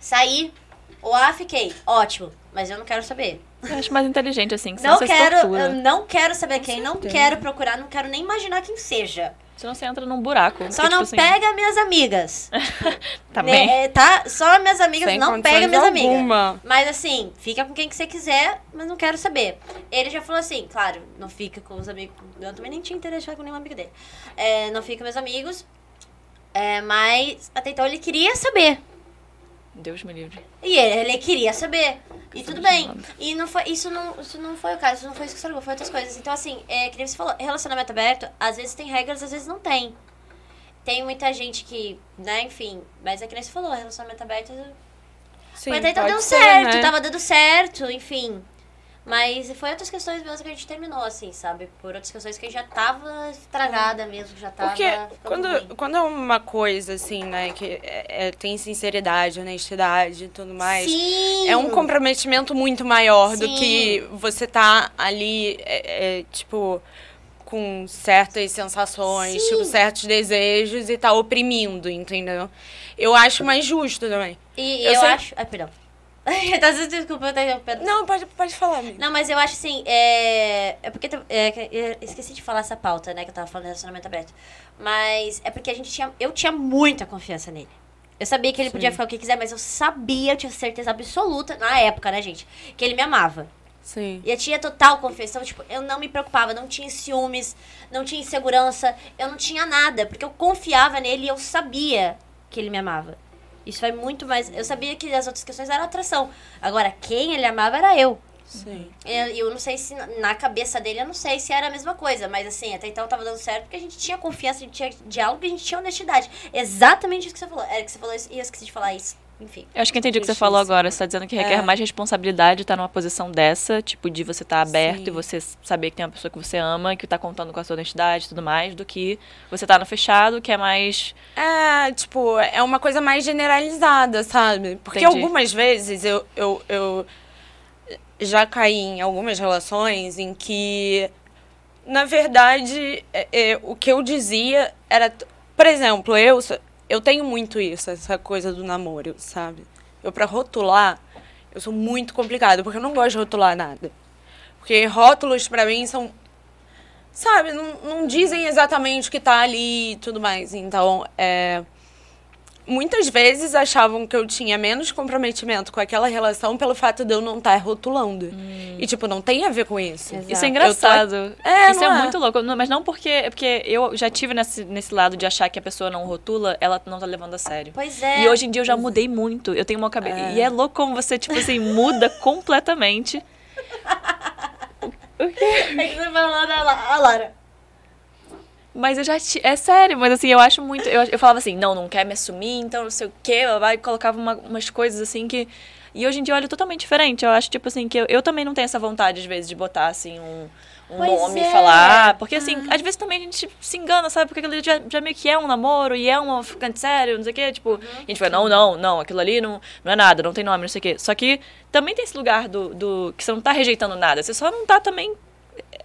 Saí, ou ah, fiquei, ótimo, mas eu não quero saber. Eu acho mais inteligente assim, que Não quero, não quero saber quem, não quero procurar, não quero nem imaginar quem seja. Senão você entra num buraco. Só porque, não tipo assim, pega minhas amigas. Também. Né, tá? Só minhas amigas, Sem não pega minhas amigas. alguma. Mas assim, fica com quem que você quiser, mas não quero saber. Ele já falou assim, claro, não fica com os amigos. Eu também nem tinha interesse em ficar com nenhum amigo dele. É, não fica com meus amigos. é, mas até então ele queria saber. Deus me livre. E ele, ele queria saber. E tudo bem. E não foi, isso, não, isso não foi o caso, isso não foi isso que estragou, foi outras coisas. Então, assim, é, que nem você falou, relacionamento aberto, às vezes tem regras, às vezes não tem. Tem muita gente que, né, enfim, mas é que nem você falou, relacionamento aberto. Sim, mas até então deu ser, certo, né? tava dando certo, enfim. Mas foi outras questões mesmo que a gente terminou, assim, sabe? Por outras questões que já tava estragada mesmo, já tava. Porque quando, ruim. quando é uma coisa, assim, né, que é- é- tem sinceridade, honestidade e tudo mais. Sim! É um comprometimento muito maior do Sim. que você tá ali, é, é, tipo, com certas sensações, Sim. tipo, certos desejos e tá oprimindo, entendeu? Eu acho mais justo também. E eu eu, sei- acho. Ai, perdão. Tá, Desculpa, eu tô interrompendo. Não, pode, pode falar, amiga. Não, mas eu acho assim, é. É porque. É, que- eu esqueci de falar essa pauta, né? Que eu tava falando de relacionamento aberto. Mas é porque a gente tinha. Eu tinha muita confiança nele. Eu sabia que ele podia ficar o que quiser, mas eu sabia, eu tinha certeza absoluta, na época, né, gente? Que ele me amava. Sim. E eu tinha total confiança. Então, tipo, eu não me preocupava, não tinha ciúmes, não tinha insegurança, eu não tinha nada, porque eu confiava nele e eu sabia que ele me amava. Isso foi muito mais. Eu sabia que as outras questões eram atração. Agora, quem ele amava era eu. Sim. Eu, eu não sei se na- cabeça dele, eu não sei se era a mesma coisa, mas assim, até então tava dando certo porque a gente tinha confiança, a gente tinha diálogo e a gente tinha honestidade. Exatamente isso que você falou. Era que você falou isso e eu esqueci de falar isso. Enfim. Eu acho que entendi o que você falou agora. Você tá dizendo que requer É. mais responsabilidade estar numa posição dessa, tipo, de você estar aberto Sim. e você saber que tem uma pessoa que você ama, que tá contando com a sua honestidade e tudo mais, do que você tá no fechado, que é mais. É, tipo, é uma coisa mais generalizada, sabe? Porque Entendi. algumas vezes eu, eu, eu já caí em algumas relações em que, na verdade, é, é, o que eu dizia era. Por exemplo, eu, eu tenho muito isso, essa coisa do namoro, sabe? Eu, pra rotular, eu sou muito complicada, porque eu não gosto de rotular nada. Porque rótulos, pra mim, são. Sabe, não, não dizem exatamente o que tá ali e tudo mais. Então, é muitas vezes achavam que eu tinha menos comprometimento com aquela relação pelo fato de eu não estar rotulando. Hum. E, tipo, não tem a ver com isso. Exato. Isso é engraçado. É, Isso é, é? muito louco. Não, Mas não porque, é porque eu já tive nesse, nesse lado de achar que a pessoa não rotula, ela não tá levando a sério. Pois é. E hoje em dia eu já mudei muito. Eu tenho uma cabeça. E é louco como você, tipo assim, muda completamente. É que você falou da a Lara. Mas eu já. ti- É sério, mas assim, eu acho muito. Eu, eu falava assim, não, não quer me assumir, então não sei o quê. Vai colocava uma- umas coisas assim que. E hoje em dia eu olho totalmente diferente. Eu acho, tipo assim, que eu, eu também não tenho essa vontade, às vezes, de botar assim um. Um Pois nome é. e falar. Porque assim, às vezes também a gente se engana, sabe? Porque aquilo ali já, já meio que é um namoro e é um ficante sério, não sei o quê. Tipo, a gente fala, não, não, não, aquilo ali não, não é nada, não tem nome, não sei o quê. Só que também tem esse lugar do, do. que você não tá rejeitando nada. Você só não tá também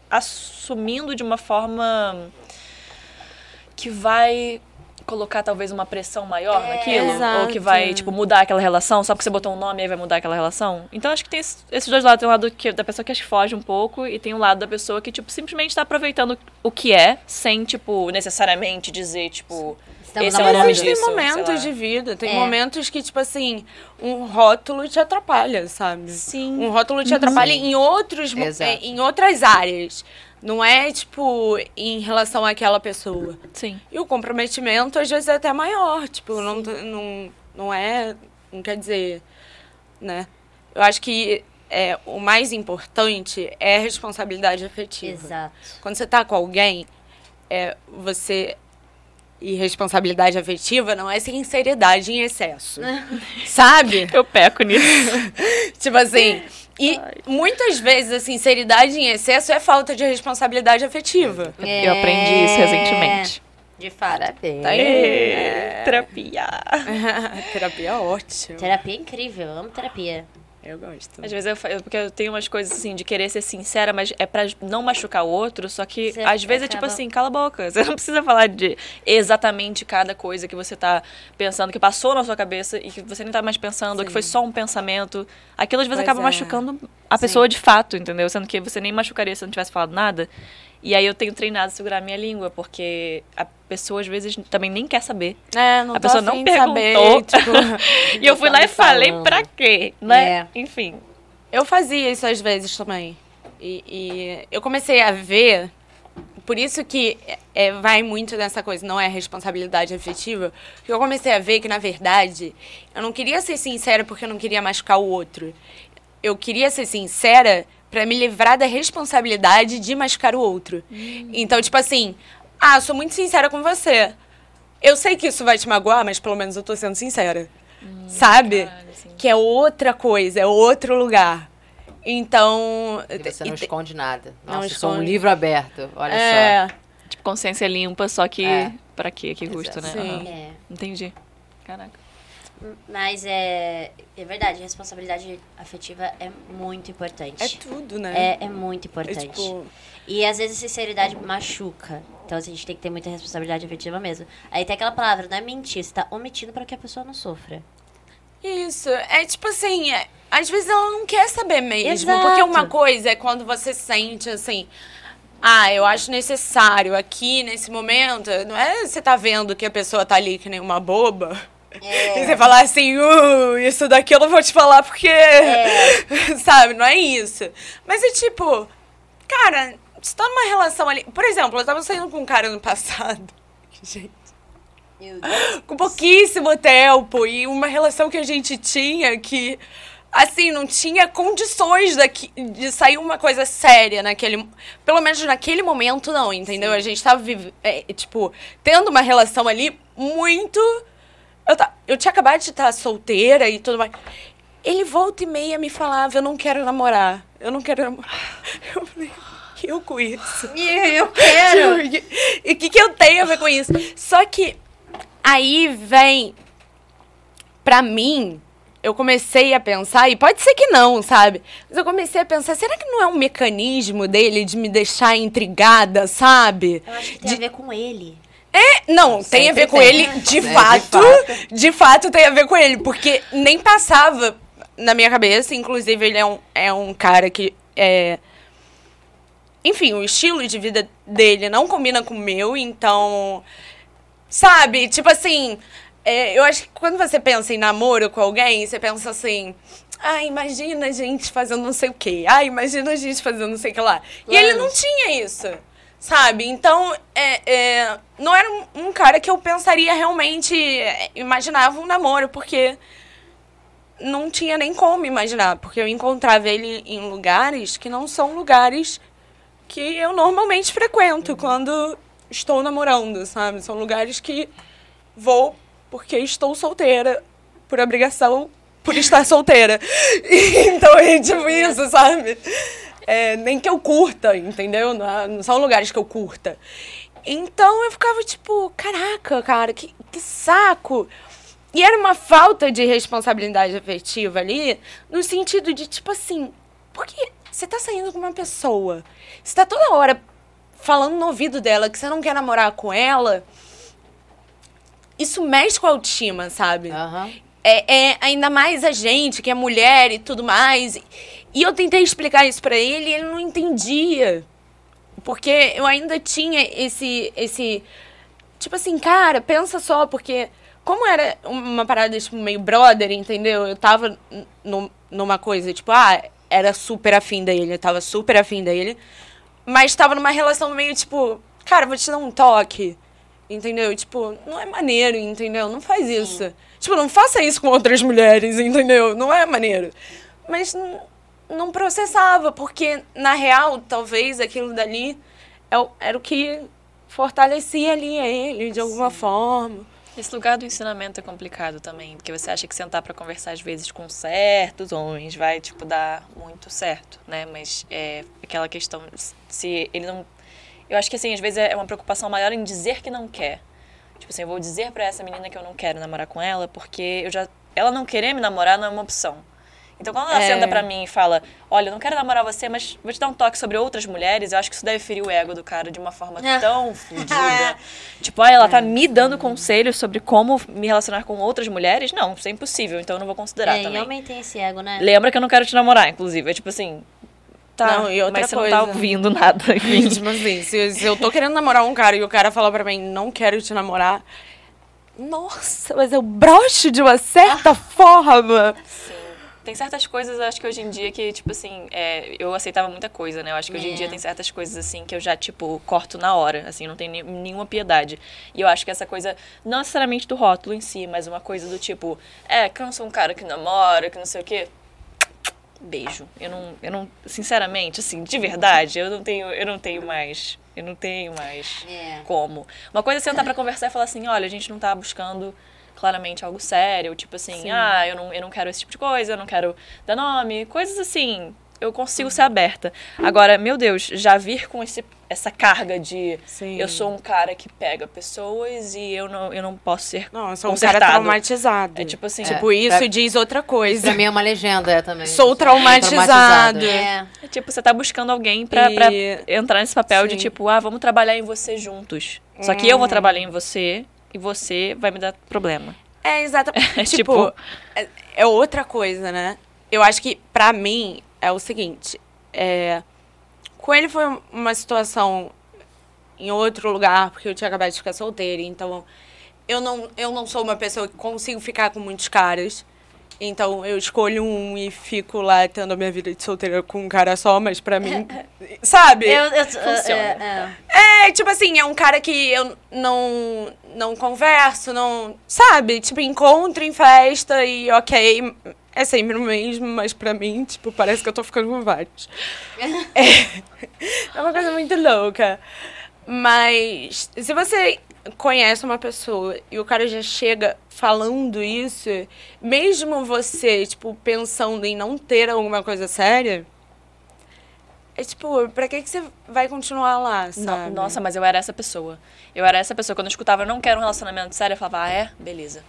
assumindo de uma forma que vai colocar talvez uma pressão maior naquilo, Exato. ou que vai tipo mudar aquela relação, só porque você botou um nome aí vai mudar aquela relação. Então acho que tem esse- esses dois lados, tem um lado que, da pessoa que acho que foge um pouco e tem um lado da pessoa que tipo simplesmente tá aproveitando o que é, sem tipo necessariamente dizer tipo Estamos esse é o nome Mas tem disso, momentos de vida, tem É. momentos que, tipo assim, um rótulo te atrapalha, sabe? Sim. Um rótulo te atrapalha em outros é, em outras áreas. Não é, tipo, em relação àquela pessoa. Sim. E o comprometimento, às vezes, é até maior. Tipo, não, não, não é. Não quer dizer. Né? Eu acho que é, o mais importante é a responsabilidade afetiva. Exato. Quando você tá com alguém, é, você. E responsabilidade afetiva não é sinceridade em excesso. sabe? Eu peco nisso. Tipo assim. E muitas vezes a sinceridade em excesso é falta de responsabilidade afetiva. Eu aprendi isso recentemente. De fato. Parabéns. Tá aí. Terapia. Terapia é ótima. Terapia é incrível, eu amo terapia. Eu gosto. Às vezes eu, eu- porque eu tenho umas coisas assim de querer ser sincera, mas é pra não machucar o outro, só que Você às vezes é tipo assim, cala a boca. Você não precisa falar de exatamente cada coisa que você tá pensando, que passou na sua cabeça e que você nem tá mais pensando, ou que foi só um pensamento. Aquilo às vezes Pois acaba é. machucando a pessoa de fato, entendeu? Sendo que você nem machucaria se não tivesse falado nada. E aí eu tenho treinado a segurar a minha língua, porque a pessoa às vezes também nem quer saber. É, não A pessoa não de saber, perguntou. tipo, E eu fui lá e falei falando. pra quê, né? É. Enfim. Eu fazia isso às vezes também. E, e eu comecei a ver. Por isso que é, vai muito nessa coisa, não é responsabilidade afetiva. Porque eu comecei a ver que, na verdade, eu não queria ser sincera porque eu não queria machucar o outro. Eu queria ser sincera pra me livrar da responsabilidade de machucar o outro. Então, tipo assim, ah, sou muito sincera com você. Eu sei que isso vai te magoar, mas pelo menos eu tô sendo sincera. Sabe? caralho, assim. Que é outra coisa, é outro lugar. Então. E você não e esconde nada. Não Nossa, eu sou um esconde. livro aberto. Olha é, Tipo, consciência limpa, só que. É. Pra quê? Que custo, né? Aham. É. Entendi. Caraca. Mas é, é verdade, responsabilidade afetiva é muito importante. é tudo, né? É, é muito É importante. tipo. E às vezes sinceridade machuca. Então assim, a gente tem que ter muita responsabilidade afetiva mesmo. Aí tem aquela palavra, não é mentir, você tá omitindo para que a pessoa não sofra. Isso. É tipo assim, é- às vezes ela não quer saber mesmo. Exato. Porque uma coisa é quando você sente assim. Ah, eu acho necessário aqui, nesse momento. Não é você tá vendo que a pessoa tá ali que nem uma boba. E você falar assim, uh, isso daqui eu não vou te falar porque. Sabe, não é isso. Mas é tipo, cara, você tá numa relação ali. Por exemplo, eu tava saindo com um cara no passado. Gente. Com pouquíssimo tempo. E uma relação que a gente tinha que. Assim, não tinha condições daqui, de sair uma coisa séria naquele. Pelo menos naquele momento, não, entendeu? A gente tava, é, tipo, tendo uma relação ali muito. Eu, ta- eu tinha acabado de estar solteira e tudo mais. Ele volta e meia me falava: Eu não quero namorar. Eu não quero namorar. Eu falei: Eu com isso. Eu quero! E o que, que eu tenho a ver com isso? Só que aí vem. Pra mim, eu comecei a pensar, e pode ser que não, sabe? Mas eu comecei a pensar, será que não é um mecanismo dele de me deixar intrigada, sabe? Eu acho que tem De- a ver com ele. É, não, tem a ver com tem. ele, de É, de fato. fato. De fato tem a ver com ele, porque nem passava na minha cabeça. Inclusive, ele é um, é um cara que é. Enfim, o estilo de vida dele não combina com o meu, então. Sabe? Tipo assim. é, eu acho que quando você pensa em namoro com alguém, você pensa assim. Ah, imagina a gente fazendo não sei o quê. Ah, imagina a gente fazendo não sei o que lá. E ele não tinha isso. Sabe? Então, é, é, não era um, cara que eu pensaria realmente. é, imaginava um namoro, porque não tinha nem como imaginar. Porque eu encontrava ele em lugares que não são lugares que eu normalmente frequento quando estou namorando, sabe? São lugares que vou porque estou solteira, por obrigação, por estar solteira. então é tipo isso, sabe? É, nem que eu curta, entendeu? Não, é- não são lugares que eu curta. Então eu ficava tipo, caraca, cara, que, que saco. E era uma falta de responsabilidade afetiva ali, no sentido de, tipo assim, porque você tá saindo com uma pessoa, você tá toda hora falando no ouvido dela que você não quer namorar com ela, isso mexe com a autoestima, sabe? Aham. É, é ainda mais a gente, que é mulher e tudo mais. E eu tentei explicar isso pra ele e ele não entendia. Porque eu ainda tinha esse esse tipo assim, cara, pensa só, porque como era uma parada tipo meio brother, entendeu? Eu tava n- num- numa coisa, tipo, ah, era super afim dele, eu tava super afim dele, mas tava numa relação meio tipo, cara, vou te dar um toque. Entendeu? Tipo, não é maneiro, entendeu? Não faz isso. Tipo, não faça isso com outras mulheres, entendeu? Não é maneiro. Mas não processava, porque, na real, talvez aquilo dali é era o que fortalecia ali ele, de alguma forma. Esse lugar do ensinamento é complicado também, porque você acha que sentar pra conversar às vezes com certos homens vai, tipo, dar muito certo, né? Mas é aquela questão, se ele não... Eu acho que, assim, às vezes é uma preocupação maior em dizer que não quer. Tipo assim, eu vou dizer pra essa menina que eu não quero namorar com ela, porque eu já... Ela não querer me namorar não é uma opção. Então, quando ela É. senta pra mim e fala, olha, eu não quero namorar você, mas vou te dar um toque sobre outras mulheres, eu acho que isso deve ferir o ego do cara de uma forma tão fodida. tipo, ah, ela tá me dando conselhos sobre como me relacionar com outras mulheres? Não, isso é impossível, então eu não vou considerar É, e também. homem tem esse ego, né? Lembra que eu não quero te namorar, inclusive. É tipo assim, tá, Não, e outra mas você não coisa. tá ouvindo nada. enfim. tipo assim, se, se eu tô querendo namorar um cara e o cara fala pra mim, não quero te namorar. Nossa, mas eu broxo de uma certa forma. Tem certas coisas, eu acho que hoje em dia que, tipo assim, é, eu aceitava muita coisa, né? Eu acho que hoje em É. dia tem certas coisas, assim, que eu já, tipo, corto na hora, assim, não tem nenhuma piedade. E eu acho que essa coisa, não necessariamente do rótulo em si, mas uma coisa do tipo, é, cansa um cara que namora, que não sei o quê. Beijo. Eu não, eu não, sinceramente, assim, de verdade, eu não tenho, eu não tenho mais, eu não tenho mais É. como. Uma coisa é sentar pra conversar e falar assim, olha, a gente não tá buscando claramente algo sério, tipo assim, ah, eu não, eu não quero esse tipo de coisa, eu não quero dar nome, coisas assim. Eu consigo ser aberta. Agora, meu Deus, já vir com esse, essa carga de Sim. eu sou um cara que pega pessoas e eu não, eu não posso ser Não, eu sou um consertado. cara traumatizado. É tipo assim, Tipo, É, isso pra- diz outra coisa. Pra mim é uma legenda é, também. Sou traumatizado. Traumatizada. É. É tipo, você tá buscando alguém pra, pra E- entrar nesse papel de Sim. tipo, ah, vamos trabalhar em você juntos. Só que eu vou trabalhar em você e você vai me dar problema. É, exatamente. É tipo, tipo- é, é outra coisa, né? Eu acho que, pra mim, é o seguinte. É, com ele foi uma situação em outro lugar, porque eu tinha acabado de ficar solteira. Então, eu não, eu não sou uma pessoa que consigo ficar com muitos caras. Então, eu escolho um e fico lá tendo a minha vida de solteira com um cara só, mas pra mim... sabe? Eu, eu, Funciona. é, é. É, tipo assim, é um cara que eu não, não converso, não. Sabe? Tipo, encontro em festa e ok, é sempre o mesmo, mas pra mim, tipo, parece que eu tô ficando com vários. É, é uma coisa muito louca. Mas se você conhece uma pessoa e o cara já chega falando isso, mesmo você, tipo, pensando em não ter alguma coisa séria. É tipo, pra que, que você vai continuar lá, sabe? Nossa, mas eu era essa pessoa. Eu era essa pessoa. Quando eu escutava, eu não quero um relacionamento sério, eu falava, ah, é? Beleza.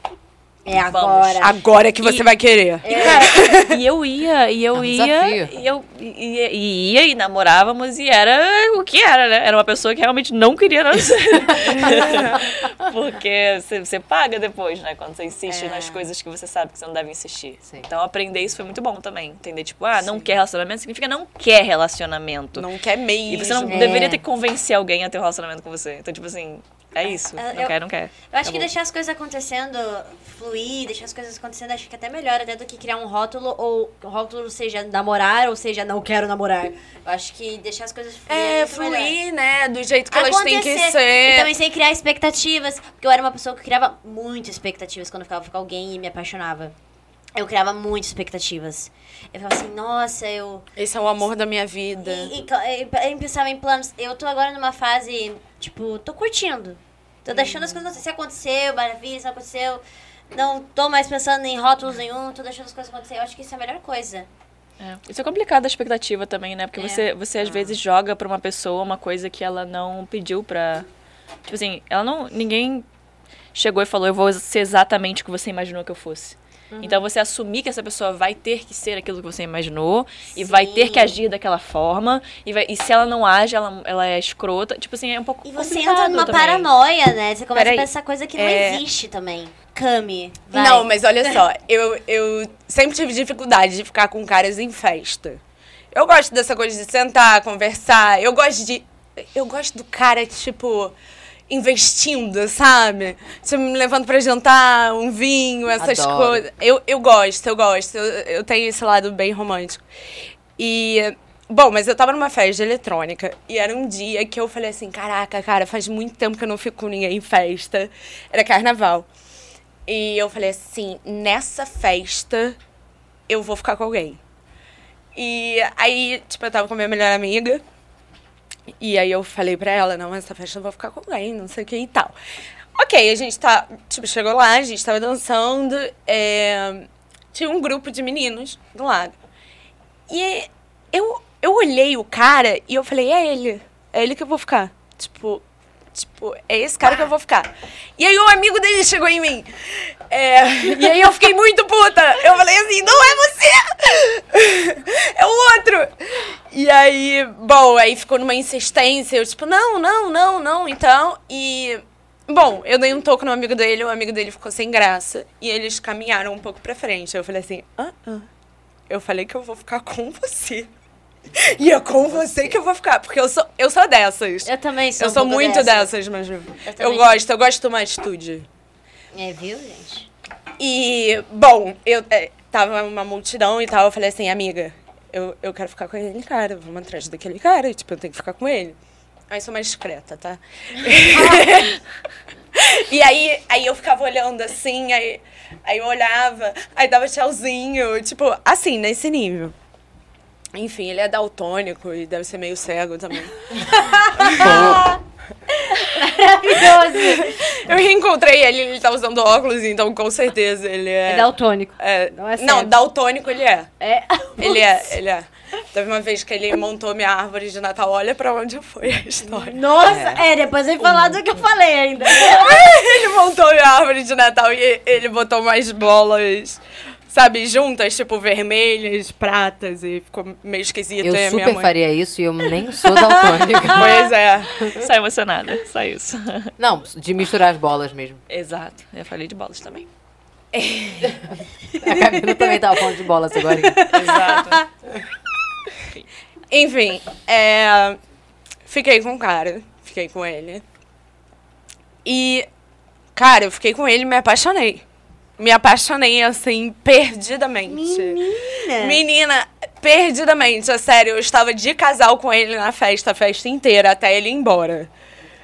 É Vamos. agora. Agora é que você E- vai querer. E, cara, e eu ia, e eu É um ia, desafio. e eu ia, e ia, e namorávamos, e era o que era, né? Era uma pessoa que realmente não queria nascer. Porque você, você paga depois, né? Quando você insiste É. nas coisas que você sabe que você não deve insistir. Sim. Então aprender isso foi muito bom também. Entender, tipo, ah, não quer relacionamento significa não quer relacionamento. Não quer mesmo. E você não É. deveria ter que convencer alguém a ter um relacionamento com você. Então, tipo assim, é isso. Eu- Não eu- quer, não quer. Eu acho que Acabou. deixar as coisas acontecendo, fluir, deixar as coisas acontecendo, acho que até melhor até do que criar um rótulo, ou o rótulo seja namorar, ou seja, não quero namorar. Eu acho que deixar as coisas fluir É, melhor. fluir, né? Do jeito que elas têm que Acontecer. ser. E também sem criar expectativas. Porque eu era uma pessoa que criava muitas expectativas quando eu ficava com alguém e me apaixonava. Eu criava muitas expectativas. Eu falava assim, nossa, eu. Esse é o amor da minha vida. E, e, e- eu pensava em planos. Eu tô agora numa fase, tipo, tô curtindo. Tô deixando as coisas acontecer. Se aconteceu, maravilha, se não aconteceu. Não tô mais pensando em rótulos nenhum, tô deixando as coisas acontecer. Eu acho que isso é a melhor coisa. É. Isso é complicado a expectativa também, né? Porque É. você, você às vezes joga pra uma pessoa uma coisa que ela não pediu pra. Tipo assim, ela não. Ninguém chegou e falou, eu vou ser exatamente o que você imaginou que eu fosse. Uhum. Então você assumir que essa pessoa vai ter que ser aquilo que você imaginou e vai ter que Sim. agir daquela forma. E, vai- e se ela não age, ela, ela é escrota. Tipo assim, é um pouco E você entra numa também. paranoia, né? Você começa Peraí. a pensar coisa que não É. existe também. Cami. vai. Não, mas olha só, eu, eu sempre tive dificuldade de ficar com caras em festa. Eu gosto dessa coisa de sentar, conversar. Eu gosto de. Eu gosto do cara, tipo, investindo, sabe? Tipo, me levando pra jantar, um vinho, essas Adoro. coisas. Eu, eu gosto, eu gosto. Eu, eu tenho esse lado bem romântico. E. Bom, mas eu tava numa festa de eletrônica e era um dia que eu falei assim: caraca, cara, faz muito tempo que eu não fico com ninguém em festa. Era carnaval. E eu falei assim: nessa festa eu vou ficar com alguém. E aí, tipo, eu tava com a minha melhor amiga. E aí eu falei pra ela, não, essa festa eu vou ficar com alguém, não sei o que e tal. Ok, a gente tá, tipo, chegou lá, a gente tava dançando, é, tinha um grupo de meninos do lado. E eu, eu olhei o cara e eu falei, é ele, é ele que eu vou ficar. Tipo, tipo, é esse cara que eu vou ficar. E aí um amigo dele chegou em mim. É, e aí eu fiquei muito puta. Eu falei assim, não é você! É o outro! E aí, bom, aí ficou numa insistência. Eu, tipo, não, não, não, não, então. E. Bom, eu dei um toco no amigo dele, o amigo dele ficou sem graça. E eles caminharam um pouco pra frente. Eu falei assim, ah, ah. Eu falei que eu vou ficar com você. E é com você que eu vou ficar, porque eu sou, eu sou dessas. Eu também sou Eu um sou muito dessa. dessas, mas eu, também gosto, eu gosto de tomar atitude. É, viu, gente? E, bom, eu é, tava uma multidão e tal, eu falei assim, amiga, eu, eu quero ficar com aquele cara, vamos atrás daquele cara, tipo, eu tenho que ficar com ele. Aí sou mais discreta, tá? e aí, aí eu ficava olhando assim, aí, aí eu olhava, aí dava tchauzinho, tipo, assim, nesse nível. Enfim, ele é daltônico e deve ser meio cego também. Maravilhoso! Eu reencontrei ele, ele tá usando óculos, então com certeza ele é. É daltônico. É, Não é não, cego. daltônico ele é. É. Ele é, ele é. Teve uma vez que ele montou minha árvore de Natal, olha pra onde foi a história. Nossa, é, depois vem falar do que eu falei ainda. ele montou minha árvore de Natal e ele botou mais bolas, sabe, juntas, tipo vermelhas, pratas, e ficou meio esquisito. Eu minha super mãe... faria isso e eu nem sou daltônica. Pois é. Só emocionada, só isso. Não, de misturar as bolas mesmo. Exato. Eu falei de bolas também. A Camila também tava falando de bolas agora. Exato. Enfim, é, fiquei com o cara, fiquei com ele. E, cara, eu fiquei com ele e me apaixonei. Me apaixonei, assim, perdidamente. Menina. Menina, perdidamente, é sério. Eu estava de casal com ele na festa, a festa inteira, até ele ir embora.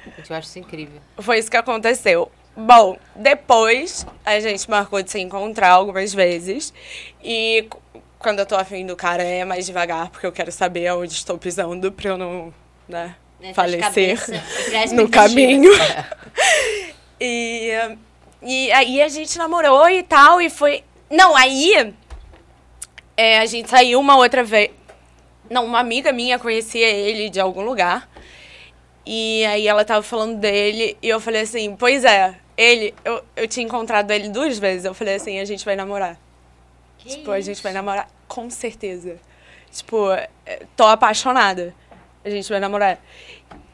Eu acho isso incrível. Foi isso que aconteceu. Bom, depois a gente marcou de se encontrar algumas vezes. E quando eu tô afim do cara é mais devagar, porque eu quero saber aonde estou pisando pra eu não, né, falecer cabeça, no caminho. e, e aí a gente namorou e tal, e foi. Não, aí é, a gente saiu uma outra vez. Não, uma amiga minha conhecia ele de algum lugar. E aí ela tava falando dele e eu falei assim, pois é, ele, eu, eu tinha encontrado ele duas vezes. Eu falei assim, a gente vai namorar. Que tipo, a gente vai namorar com certeza. Tipo, é, tô apaixonada. A gente vai namorar.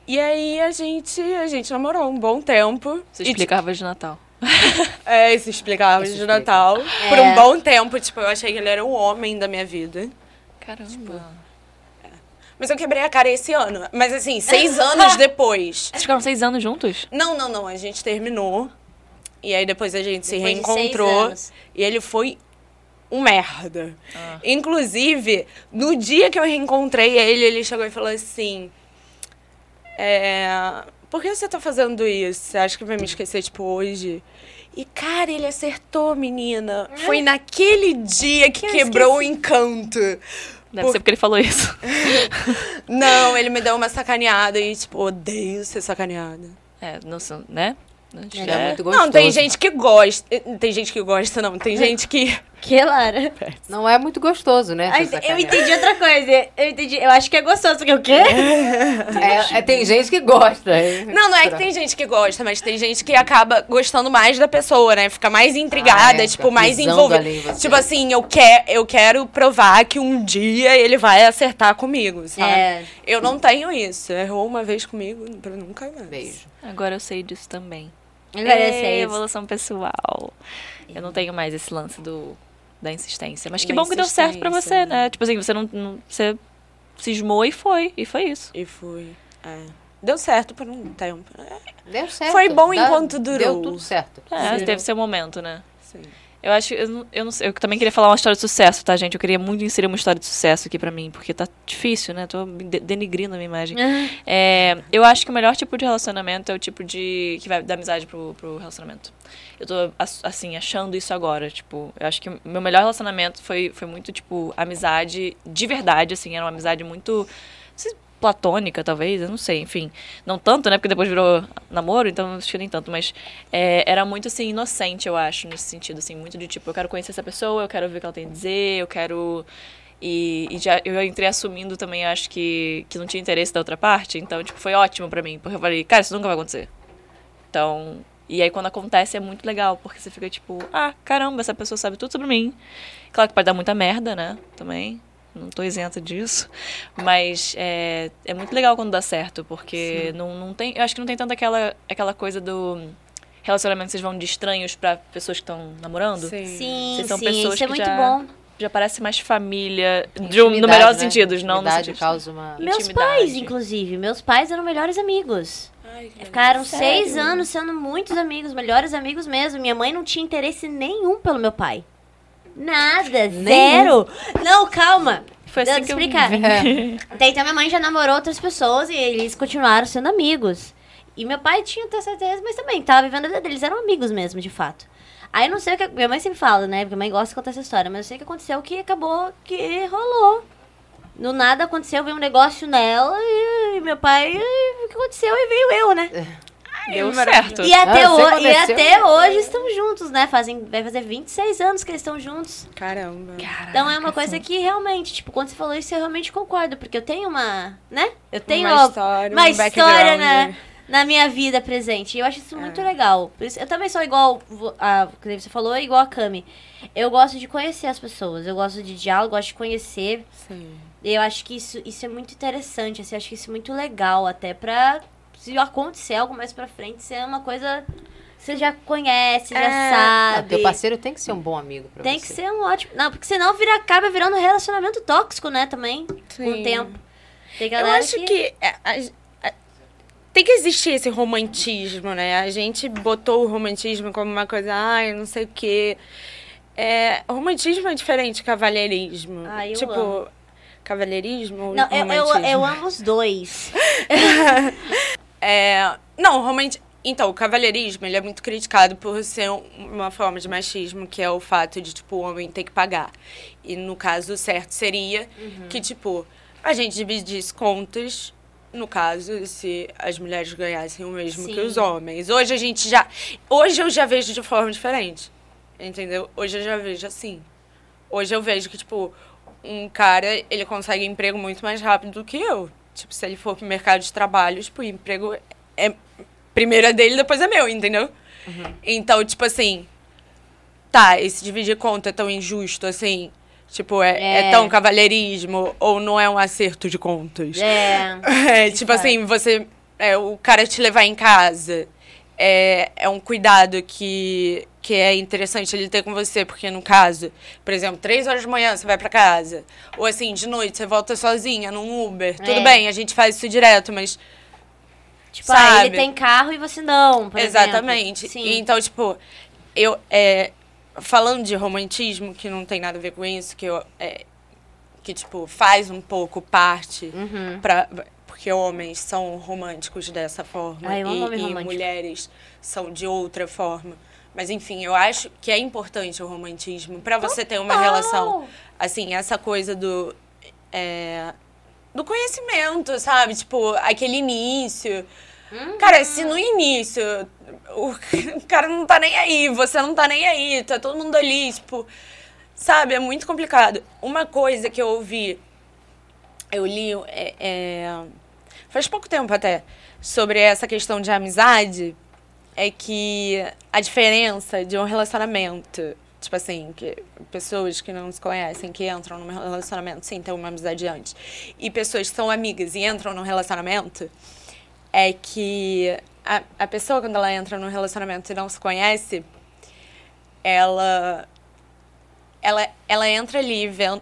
E aí a gente, a gente namorou um bom tempo. Você E, explicava de Natal. É, isso explicava Isso de explica. Natal. Por É. um bom tempo, tipo, eu achei que ele era o homem da minha vida. Caramba. Mas eu quebrei a cara esse ano. Mas assim, seis anos depois. Vocês ficaram seis anos juntos? Não, não, não. A gente terminou. E aí depois a gente se Depois de seis reencontrou. anos. E ele foi um merda. Ah. Inclusive, no dia que eu reencontrei ele, ele chegou e falou assim: é, Por que você tá fazendo isso? Você acha que vai me esquecer, tipo, hoje? E, cara, ele acertou, menina. Foi naquele dia que, eu quebrou o encanto. Deve Por- ser porque ele falou isso. Não, ele me deu uma sacaneada e, tipo, odeio ser sacaneada. É, não sei, né? Que é é. muito gostoso. Não, tem gente que gosta. Tem gente que gosta, não. Tem gente que. Que Lara? Não é muito gostoso, né? Ai, eu entendi outra coisa. Eu entendi. Eu acho que é gostoso. Porque o quê? É, é, tem gente que gosta. Não, não é que tem gente que gosta, mas tem gente que acaba gostando mais da pessoa, né? Fica mais intrigada, Ah, é, tipo, mais envolvida. Tipo assim, eu, quer, eu quero provar que um dia ele vai acertar comigo, sabe? É. Eu não tenho isso. Errou uma vez comigo, pra nunca mais. Beijo. Agora eu sei disso também. Agora eu É, sei. evolução pessoal. Eu não tenho mais esse lance do da insistência. Mas que Da bom que deu certo pra você, né? Tipo assim, você não, não- você cismou e foi, e foi isso. E fui. É. Deu certo por um tempo. É, Deu certo. Foi bom enquanto durou. Deu tudo certo. É, Sim. teve seu momento, né? sim. Eu acho, eu não, eu não sei, eu também queria falar uma história de sucesso, tá, gente? Eu queria muito inserir uma história de sucesso aqui pra mim, porque tá difícil, né? Tô denigrindo a minha imagem. É, eu acho que o melhor tipo de relacionamento é o tipo de. que vai dar amizade pro, pro relacionamento. Eu tô, ass- assim, achando isso agora. Tipo, eu acho que meu melhor relacionamento foi, foi muito, tipo, amizade de verdade, assim. Era uma amizade muito. Não platônica, talvez, eu não sei, enfim. Não tanto, né? Porque depois virou namoro, então acho que nem tanto. Mas é, era muito, assim, inocente, eu acho, nesse sentido, assim. Muito de, tipo, eu quero conhecer essa pessoa, eu quero ver o que ela tem a dizer, eu quero... E, e já eu entrei assumindo também, acho que, que não tinha interesse da outra parte. Então, tipo, foi ótimo pra mim. Porque eu falei, cara, isso nunca vai acontecer. Então... E aí, quando acontece, é muito legal. Porque você fica, tipo, ah, caramba, essa pessoa sabe tudo sobre mim. Claro que pode dar muita merda, né? Também. Não tô isenta disso. Mas é, é muito legal quando dá certo. Porque não, não tem... Eu acho que não tem tanto aquela, aquela coisa do... Relacionamento que vocês vão de estranhos pra pessoas que estão namorando. Sim. Sim, Vocês são sim. pessoas Isso é que muito já- bom. Já parece mais família. De um, no melhor né? sentido, não no sentido. causa uma... Meus Intimidade. pais, inclusive. Meus pais eram melhores amigos. Ai, que Ficaram Sério? seis anos sendo muitos amigos, melhores amigos mesmo. Minha mãe não tinha interesse nenhum pelo meu pai. Nada, zero. Não, calma. Foi assim eu que eu explicar. vi. Até então minha mãe já namorou outras pessoas e eles continuaram sendo amigos. E meu pai tinha certeza, mas também tava vivendo a vida deles, eram amigos mesmo, de fato. Aí eu não sei o que. Minha mãe sempre fala, né? Porque minha mãe gosta de contar essa história, mas eu sei o que aconteceu que acabou que rolou. No nada aconteceu, veio um negócio nela e, e meu pai. e o que aconteceu? E veio eu, né? Deu certo. E até, Ah, sempre e até hoje estão juntos, né? Fazem, vai fazer 26 anos que eles estão juntos. Caramba. Então é uma coisa que realmente, tipo, quando você falou isso, eu realmente concordo, porque eu tenho uma, né? Eu tenho Uma história, uma um história na, na minha vida presente. E eu acho isso muito legal. Por isso, eu também sou igual a que você falou, igual a Cami. Eu gosto de conhecer as pessoas, eu gosto de diálogo, gosto de conhecer. Sim. E eu acho que isso, isso é muito interessante, assim, eu acho que isso é muito legal, até pra se acontecer algo mais pra frente, ser uma coisa que você já conhece, já É. Não, sabe. teu parceiro tem que ser um bom amigo pra Tem você. que ser um ótimo. Não, porque senão vira, acaba virando um relacionamento tóxico, né, também. Com Sim. o tempo. Tem Eu acho que, é, a- a- tem que existir esse romantismo, né? A gente botou o romantismo como uma coisa, ai, não sei o quê. É, romantismo é diferente de cavalheirismo. Ah, eu tipo, amo. cavalheirismo ou Não, eu, eu, romantismo? eu amo os dois. É, não, romanti... Então, o cavalheirismo, ele é muito criticado por ser um- uma forma de machismo, que é o fato de, tipo, o homem ter que pagar. E, no caso, o certo seria que, tipo, a gente dividisse contas, no caso, se as mulheres ganhassem o mesmo que Sim. os homens. Hoje a gente já... Hoje eu já vejo de forma diferente, entendeu? Hoje eu já vejo assim. Hoje eu vejo que, tipo, um cara, ele consegue emprego muito mais rápido do que eu. Tipo, se ele for pro mercado de trabalho, tipo, o emprego é primeiro é dele, depois é meu, entendeu? Então, tipo assim, tá, esse dividir conta é tão injusto assim? Tipo, é, é. É. tão cavalheirismo ou não é um acerto de contas? É. É, tipo assim, você. É, o cara te levar em casa. É, é um cuidado que, que é interessante ele ter com você, porque no caso, por exemplo, três horas de manhã você vai pra casa. Ou assim, de noite você volta sozinha num Uber. Tudo É. bem, a gente faz isso direto, mas. Tipo, ah, ele Sabe? tem carro e você não, por Exatamente. exemplo. Sim. Então, tipo, eu. É, falando de romantismo, que não tem nada a ver com isso, que eu. É, que, tipo, faz um pouco parte Uhum. pra, porque homens são românticos dessa forma Ai, amo e, e mulheres são de outra forma. Mas enfim, eu acho que é importante o romantismo pra você ter uma relação. Assim, essa coisa do. é, do conhecimento, sabe? Tipo, aquele início. Cara, se no início o o cara não tá nem aí, você não tá nem aí, tá todo mundo ali, tipo. Sabe? É muito complicado. Uma coisa que eu ouvi eu li é, é, faz pouco tempo até sobre essa questão de amizade é que a diferença de um relacionamento tipo assim que pessoas que não se conhecem que entram num relacionamento sem ter uma amizade antes e pessoas que são amigas e entram num relacionamento é que a, a pessoa quando ela entra num relacionamento e não se conhece ela ela, ela entra ali vendo,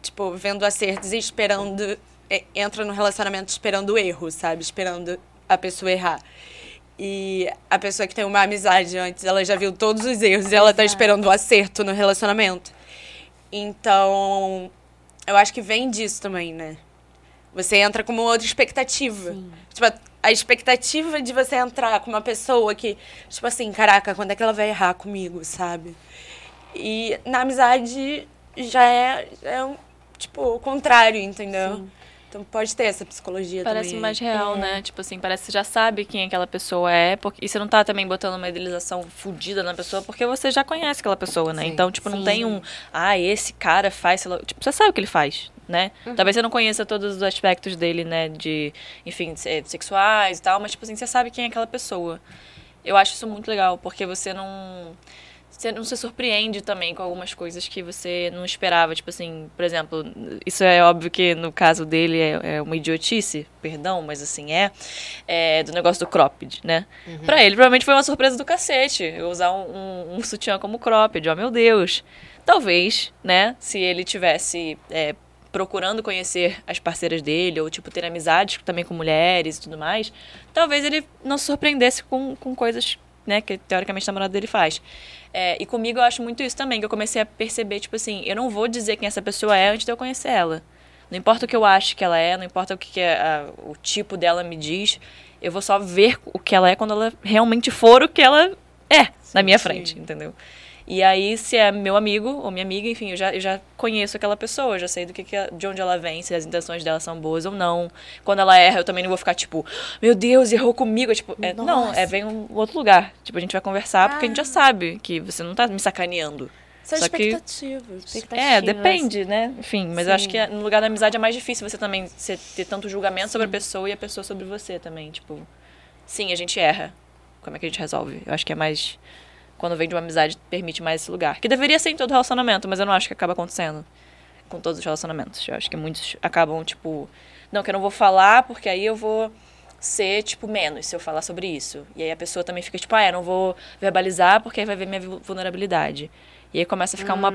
tipo, vendo acertos e esperando. é, entra no relacionamento esperando o erro, sabe? Esperando a pessoa errar. E a pessoa que tem uma amizade antes, ela já viu todos os erros e ela tá esperando o acerto no relacionamento. Então, eu acho que vem disso também, né? Você entra com uma outra expectativa. Tipo, a, expectativa de você entrar com uma pessoa que, tipo assim, caraca, quando é que ela vai errar comigo, sabe? E na amizade já é, é um, tipo, o contrário, entendeu? Então pode ter essa psicologia Parece também. mais real, né? Tipo assim, parece que você já sabe quem aquela pessoa é. Porque, e você não tá também botando uma idealização fodida na pessoa, porque você já conhece aquela pessoa, né? Sim. Então, tipo, não Sim. tem um. Ah, esse cara faz. sei lá", Tipo, você sabe o que ele faz, né? Talvez você não conheça todos os aspectos dele, né? De, enfim, se- sexuais e tal, mas, tipo assim, você sabe quem é aquela pessoa. Eu acho isso muito legal, porque você não. Você não se surpreende também com algumas coisas que você não esperava. Tipo assim, por exemplo, isso é óbvio que no caso dele é, é uma idiotice, perdão, mas assim é, é do negócio do cropped, né? Pra ele, provavelmente foi uma surpresa do cacete eu usar um, um, um sutiã como cropped, ó meu Deus. Talvez, né, se ele tivesse é, procurando conhecer as parceiras dele, ou tipo, ter amizades também com mulheres e tudo mais, talvez ele não se surpreendesse com, com coisas, né, que teoricamente a namorada dele faz. É, e comigo eu acho muito isso também, que eu comecei a perceber, tipo assim, eu não vou dizer quem essa pessoa é antes de eu conhecer ela. Não importa o que eu acho que ela é, não importa o que, que a- o tipo dela me diz, eu vou só ver o que ela é quando ela realmente for o que ela é na minha frente, entendeu? E aí, se é meu amigo ou minha amiga, enfim, eu já, eu já conheço aquela pessoa, eu já sei do que, que é- de onde ela vem, se as intenções dela são boas ou não. Quando ela erra, eu também não vou ficar tipo, meu Deus, errou comigo. É, tipo, é, não, é vem um outro lugar. Tipo, a gente vai conversar porque a gente já sabe que você não tá me sacaneando. São Só que- expectativas. É, Expectativas. depende, né? Enfim, mas eu acho que no lugar da amizade é mais difícil você também ter tanto julgamento sobre a pessoa e a pessoa sobre você também. Tipo, sim, a gente erra. Como é que a gente resolve? Eu acho que é mais. Quando vem de uma amizade, permite mais esse lugar. Que deveria ser em todo relacionamento, mas eu não acho que acaba acontecendo com todos os relacionamentos. Eu acho que muitos acabam, tipo, não, que eu não vou falar porque aí eu vou ser, tipo, menos se eu falar sobre isso. E aí a pessoa também fica, tipo, ah, eu não vou verbalizar porque aí vai ver minha vu- vulnerabilidade. E aí começa a ficar uma,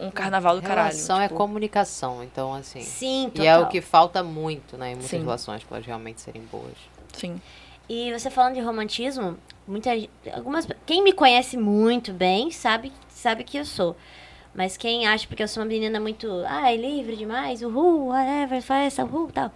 um carnaval do caralho. Relação é tipo, comunicação, então assim. Sim, total. E é o que falta muito, né, em muitas Sim. relações para elas realmente serem boas. Sim. E você falando de romantismo, muita, algumas, quem me conhece muito bem sabe, sabe que eu sou. Mas quem acha, porque eu sou uma menina muito, ai, livre demais, uhul, whatever, faz essa, uhul, tal.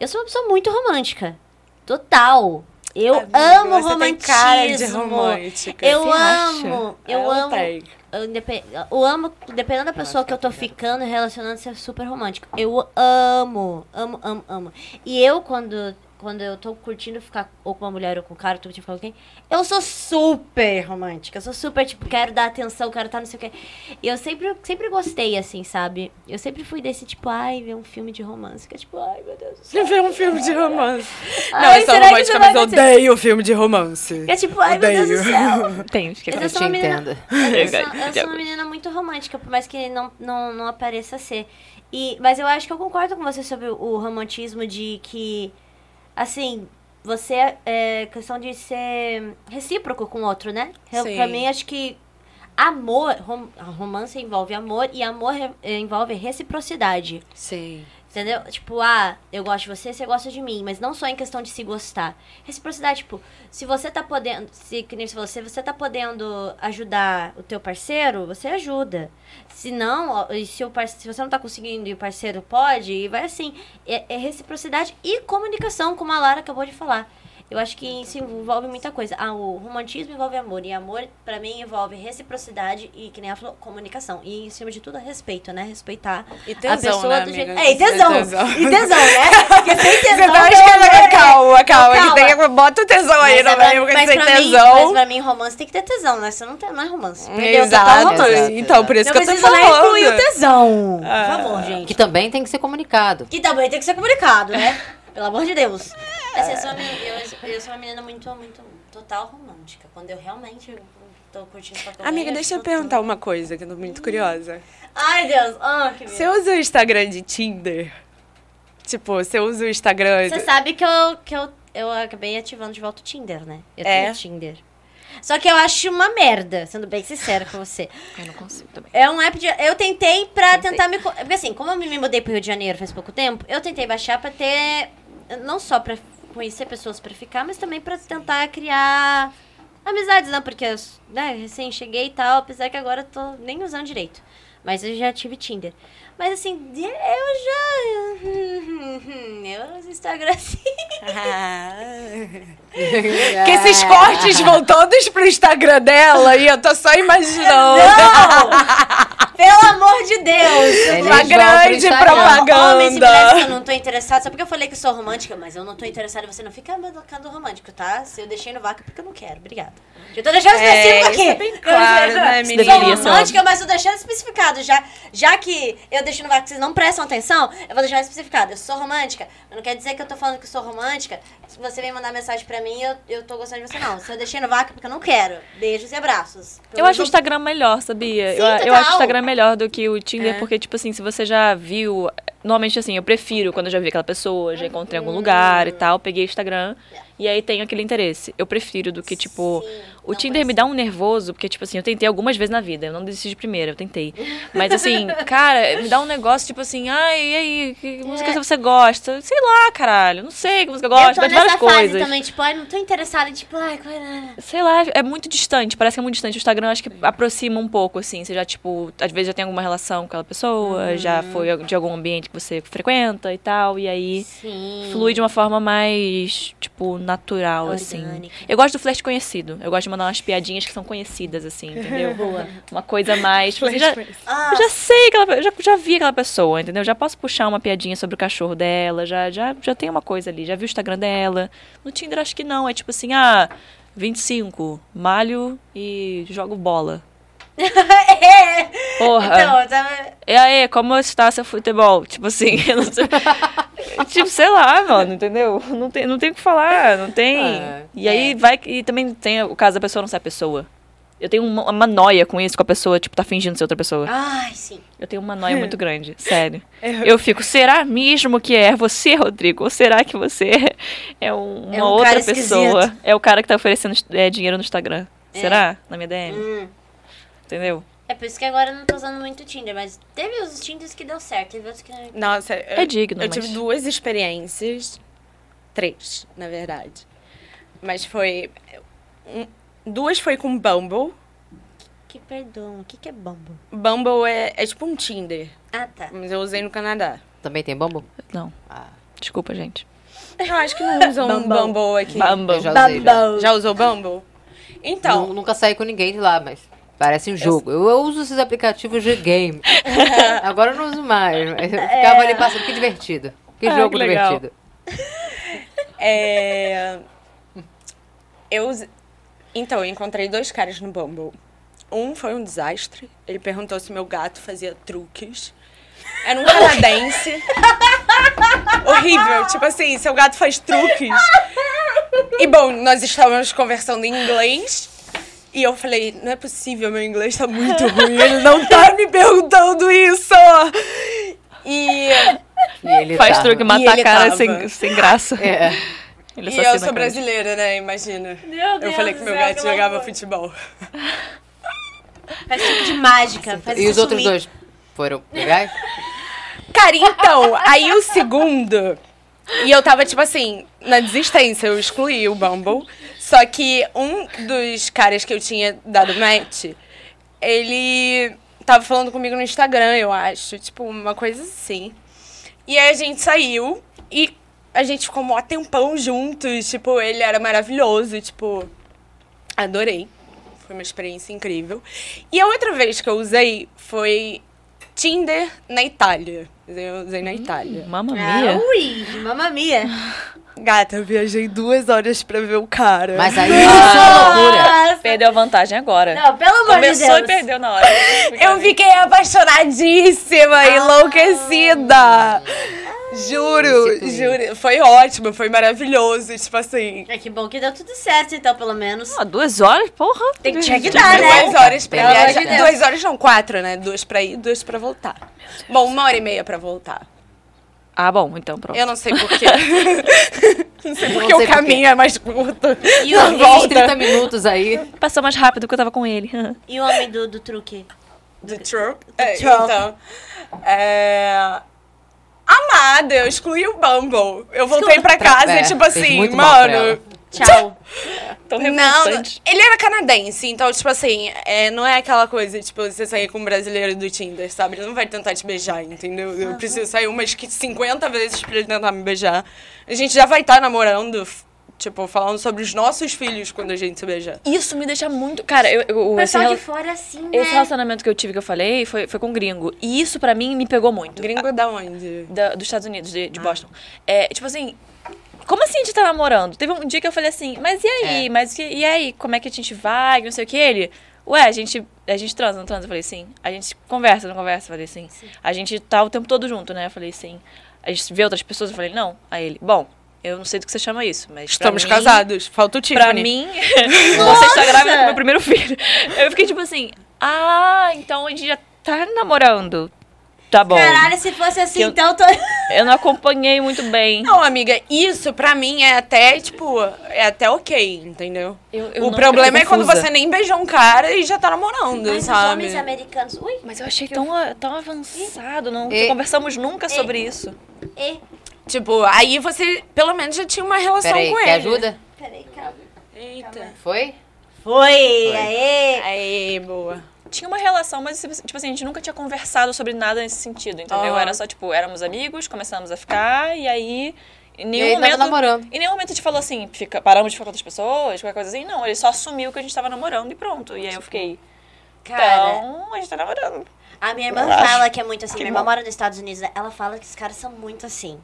Eu sou uma pessoa muito romântica. Total. Eu Amiga, amo você tem romantismo. cara de romântica. Eu amo, eu Ela amo. tem. Eu, indepe- eu amo, dependendo da pessoa que eu tô ficando relacionando, ser super romântico. Eu amo, amo, amo, amo. E eu, quando quando eu tô curtindo ficar ou com uma mulher ou com um cara, tô curtindo ficar com alguém, eu sou super romântica. Eu sou super, tipo, quero dar atenção, quero estar não sei o quê. E eu sempre, sempre gostei, assim, sabe? Eu sempre fui desse tipo, ai, ver um filme de romance. Que é tipo, ai, meu Deus do céu. Ver um filme de romance. Não, Ai, eu sou que romântica, mas eu odeio filme de romance. É tipo, ai, meu Deus do céu. Tem que Eu eu te sou uma menina. entendo. Eu sou, eu sou uma menina muito romântica, por mais que não, não, não apareça ser. E, mas eu acho que eu concordo com você sobre o romantismo de que, assim, você é questão de ser recíproco com o outro, né? Eu, Sim. pra mim, acho que amor, rom, romance envolve amor e amor re- envolve reciprocidade. Sim. Entendeu? Tipo, ah, eu gosto de você, você gosta de mim, mas não só em questão de se gostar. Reciprocidade, tipo, se você tá podendo, se que nem você você tá podendo ajudar o teu parceiro, você ajuda. Se não, se, o parce- se você não tá conseguindo e o parceiro pode, e vai assim. É, é reciprocidade e comunicação, como a Lara acabou de falar. Eu acho que isso envolve muita coisa. Ah, o romantismo envolve amor. E amor, pra mim, envolve reciprocidade e, que nem ela falou, comunicação. E, em cima de tudo, respeito, né? Respeitar E tesão, a pessoa né, do jeito. É, e tesão. E tesão. E tesão, né? Porque sem tesão. Você tá esquecendo, amor de- calma, calma, Calma. que tem, bota o tesão aí Mas, no é pra- meio, porque mas sem mim, tesão. mas pra mim, romance tem que ter tesão, né? Você não, tem, não é romance. Perdeu total Exato. romance. Exato, Então, por isso Não que eu tô falando. incluir o tesão. Ah. Por favor, gente. Que também tem que ser comunicado. Que também tem que ser comunicado, né? Pelo amor de Deus. Assim, eu, sou uma menina, eu, eu sou uma menina muito, muito, total romântica. Quando eu realmente tô curtindo com alguém, Amiga, deixa eu perguntar uma coisa que eu tô muito curiosa. Ai, Deus. Ah, que. Você usa o Instagram de Tinder? Tipo, você usa o Instagram... Você sabe que eu, que eu, eu acabei ativando de volta o Tinder, né? Eu É? tenho Tinder. Só que eu acho uma merda, sendo bem sincera com você. Eu não consigo também. É um app de. Eu tentei pra Tentei. tentar me. Porque assim, como eu me mudei pro Rio de Janeiro faz pouco tempo, eu tentei baixar pra ter. Não só pra conhecer pessoas pra ficar, mas também pra tentar criar amizades, né? Porque eu né, recém cheguei e tal, apesar que agora eu tô nem usando direito. Mas eu já tive Tinder. Mas assim, eu já. Eu uso Instagram assim. Que esses cortes vão todos pro Instagram dela e eu tô só imaginando. Não! Pelo amor de Deus! Eles Uma grande propaganda. E mulheres que eu não tô interessada. Só porque eu falei que eu sou romântica, mas eu não tô interessada. Você não fica me colocando romântico, tá? Se eu deixei no vácuo é porque eu não quero. Obrigada. Já tô deixando É, específico aqui. isso é bem claro, né, Sou menina? Deveria ser romântica, mas tô deixando especificado. Já, já que eu deixei no vácuo que vocês não prestam atenção, eu vou deixar especificado. Eu sou romântica. Mas não quer dizer que eu tô falando que eu sou romântica. Se você vem mandar mensagem pra mim, eu, eu tô gostando de você, não. Se eu deixei no vácuo é porque eu não quero. Beijos e abraços. Eu acho o Instagram melhor, sabia? Sim, eu, eu acho o Instagram melhor do que o Tinder, É. porque, tipo assim, se você já viu. Normalmente, assim, eu prefiro quando eu já vi aquela pessoa, já encontrei em Uhum. algum lugar e tal, peguei o Instagram e aí tenho aquele interesse. Eu prefiro do que, tipo. Sim, o Tinder me dá um nervoso, porque, tipo assim, eu tentei algumas vezes na vida, eu não desisti de primeira, eu tentei. Mas, assim, cara, me dá um negócio, tipo assim, ai, e aí, que música você gosta? Sei lá, caralho, não sei que música eu É. Gosto, gosto de várias fase coisas. também, tipo, ai, não tô interessada tipo, ai, qual é? Sei lá, é muito distante, parece que é muito distante. O Instagram acho que aproxima um pouco, assim. Você já, tipo, às vezes já tem alguma relação com aquela pessoa, já Uhum. foi de algum ambiente que você frequenta e tal, e aí Sim. flui de uma forma mais, tipo, natural, assim. Orgânica. Eu gosto do flerte conhecido. Eu gosto de mandar umas piadinhas que são conhecidas, assim, entendeu? Boa. Uma coisa mais. Tipo, você já, Ah, eu já sei aquela eu já, já vi aquela pessoa, entendeu? Já posso puxar uma piadinha sobre o cachorro dela, já, já, já tem uma coisa ali, já vi o Instagram dela. No Tinder acho que não, é tipo assim, ah, 25, malho e jogo bola. É. Porra. Então, eu tava... E aí, como está seu futebol? Tipo assim, eu não sei. tipo, sei lá, mano, entendeu? Não tem, não tem o que falar, não tem. É. E aí vai. E também tem o caso da pessoa não ser a pessoa. Eu tenho uma, uma noia com isso, com a pessoa, tipo, tá fingindo ser outra pessoa. Ai, sim. Eu tenho uma noia muito grande, sério. Eu fico, será mesmo que é você, Rodrigo? Ou será que você é um- uma É um outra pessoa? esquisito. É o cara que tá oferecendo é, dinheiro no Instagram. É. Será? Na minha DM? Hum. Entendeu? É por isso que agora eu não tô usando muito Tinder, mas teve os Tinders que deu certo, teve outros que... Nossa, eu, É digno, Eu mas- tive duas experiências. Três, na verdade. Mas foi. um- duas foi com Bumble. Que perdão, o que que é Bumble? Bumble é, é tipo um Tinder. Ah, tá. Mas eu usei no Canadá. Também tem bambu? Não. Ah, Desculpa, gente. Eu acho que não usam um Bumble. Bumble aqui. Bumble. eu já usei. Já. Já usou Bumble? Então, Nu- Nunca saí com ninguém de lá, mas parece um jogo. Eu, eu uso esses aplicativos de game. Agora eu não uso mais. Eu ficava ali passando. Que divertido. Que Ah, jogo que divertido. É... Eu... Então, eu encontrei dois caras no Bumble. Um foi um desastre. Ele perguntou se meu gato fazia truques. Era um canadense. Horrível. Tipo assim, seu gato faz truques. E bom, nós estávamos conversando em inglês. E eu falei, não é possível, meu inglês tá muito ruim. Ele não tá me perguntando isso. E, E ele Faz tá- truque, matar ele a cara tava. sem, sem graça. É. Ele e eu sou brasileira, né? Imagina. Meu Eu Deus falei que meu gato jogava futebol. Faz truque de mágica. Faz E os outros sumir. dois foram legais? Cara, então, aí o segundo. E eu tava, tipo assim, na desistência, eu excluí o Bumble. Só que um dos caras que eu tinha dado match, ele tava falando comigo no Instagram, eu acho. Tipo, uma coisa assim. E aí a gente saiu e a gente ficou mó tempão juntos. Tipo, ele era maravilhoso, tipo. Adorei. Foi uma experiência incrível. E a outra vez que eu usei foi Tinder na Itália. Eu usei na Itália. Mamma Ah, mia. ui, mamma mia. Gata, eu viajei duas horas pra ver o cara. Mas aí isso é loucura. Nossa. Perdeu a vantagem agora. Não, pelo amor de Começou Deus. e perdeu na hora. Eu fiquei apaixonadíssima, enlouquecida. Juro, Esse juro. Foi ótimo, foi maravilhoso. Tipo assim. É que bom que deu tudo certo, então, pelo menos. Ah, duas horas? Porra. Tem que tinha que dar, né? Duas horas pra Pelo amor viajar. de Deus. Duas horas não, quatro, né? Duas pra ir, duas pra voltar. Bom, uma hora e meia pra voltar. Ah, bom, então pronto. Eu não sei porquê. não sei porque sei o caminho é mais curto. E o, volta. 30 minutos aí. Passou mais rápido que eu tava com ele. e o homem do, do truque? Trump. É, então. É... Amada, eu excluí o Bumble. Eu voltei pra casa É, e, tipo assim, mano. Tchau. Tão Não, ele era canadense, então, tipo assim, é, não é aquela coisa, tipo, você sair com um brasileiro do Tinder, sabe? Ele não vai tentar te beijar, entendeu? Eu preciso sair umas que 50 vezes pra ele tentar me beijar. A gente já vai estar namorando, f- tipo, falando sobre os nossos filhos quando a gente se beijar. Isso me deixa muito. Cara, eu, eu, O esse, rela- fora, assim, né? esse relacionamento que eu tive, que eu falei, foi, foi com um gringo. E isso pra mim me pegou muito. Gringo da onde? Da- dos Estados Unidos, de, de Boston. É, tipo assim, como assim a gente tá namorando? Teve um dia que eu falei assim, mas e aí? É. Mas e, e aí? Como é que a gente vai? Não sei o que. Ele, ué, a gente, a gente transa, não transa? Eu falei, sim. A gente conversa, não conversa? Eu falei, sim. A gente tá o tempo todo junto, né? Eu falei, sim. A gente vê outras pessoas? Eu falei, não. Aí ele, bom, eu não sei do que você chama isso, mas. Estamos mim- casados. Falta o Tiffany. Pra mim, você está grávida com meu primeiro filho. Eu fiquei tipo assim, ah, então a gente já tá namorando. Tá bom. Caralho, se fosse assim, eu- então... Tô... Eu não acompanhei muito bem. Não, amiga, isso pra mim é até, tipo, é até ok, entendeu? Eu- eu o não- problema eu é quando confusa. você nem beijou um cara e já tá namorando, Mas os sabe? homens americanos... Ui, Mas eu achei tão, tão avançado, não E- conversamos nunca sobre isso. e... Tipo, aí você pelo menos já tinha uma relação Peraí, com quer ele. ajuda? Peraí, calma. Eita. Foi? Foi, aê. Aí, boa. Tinha uma relação, mas tipo assim, a gente nunca tinha conversado sobre nada nesse sentido, entendeu? Aham. Era só, tipo, éramos amigos, começamos a ficar, e aí. Em E nenhum aí tava momento. namorando. Em nenhum momento a gente falou assim, fica, paramos de ficar com outras pessoas, qualquer coisa assim. Não, ele só assumiu que a gente tava namorando e pronto. E aí eu fiquei. Cara, Então, a gente tá namorando. a minha irmã eu acho fala que é muito assim. que Minha irmã bom. mora nos Estados Unidos, né? ela fala que os caras são muito assim.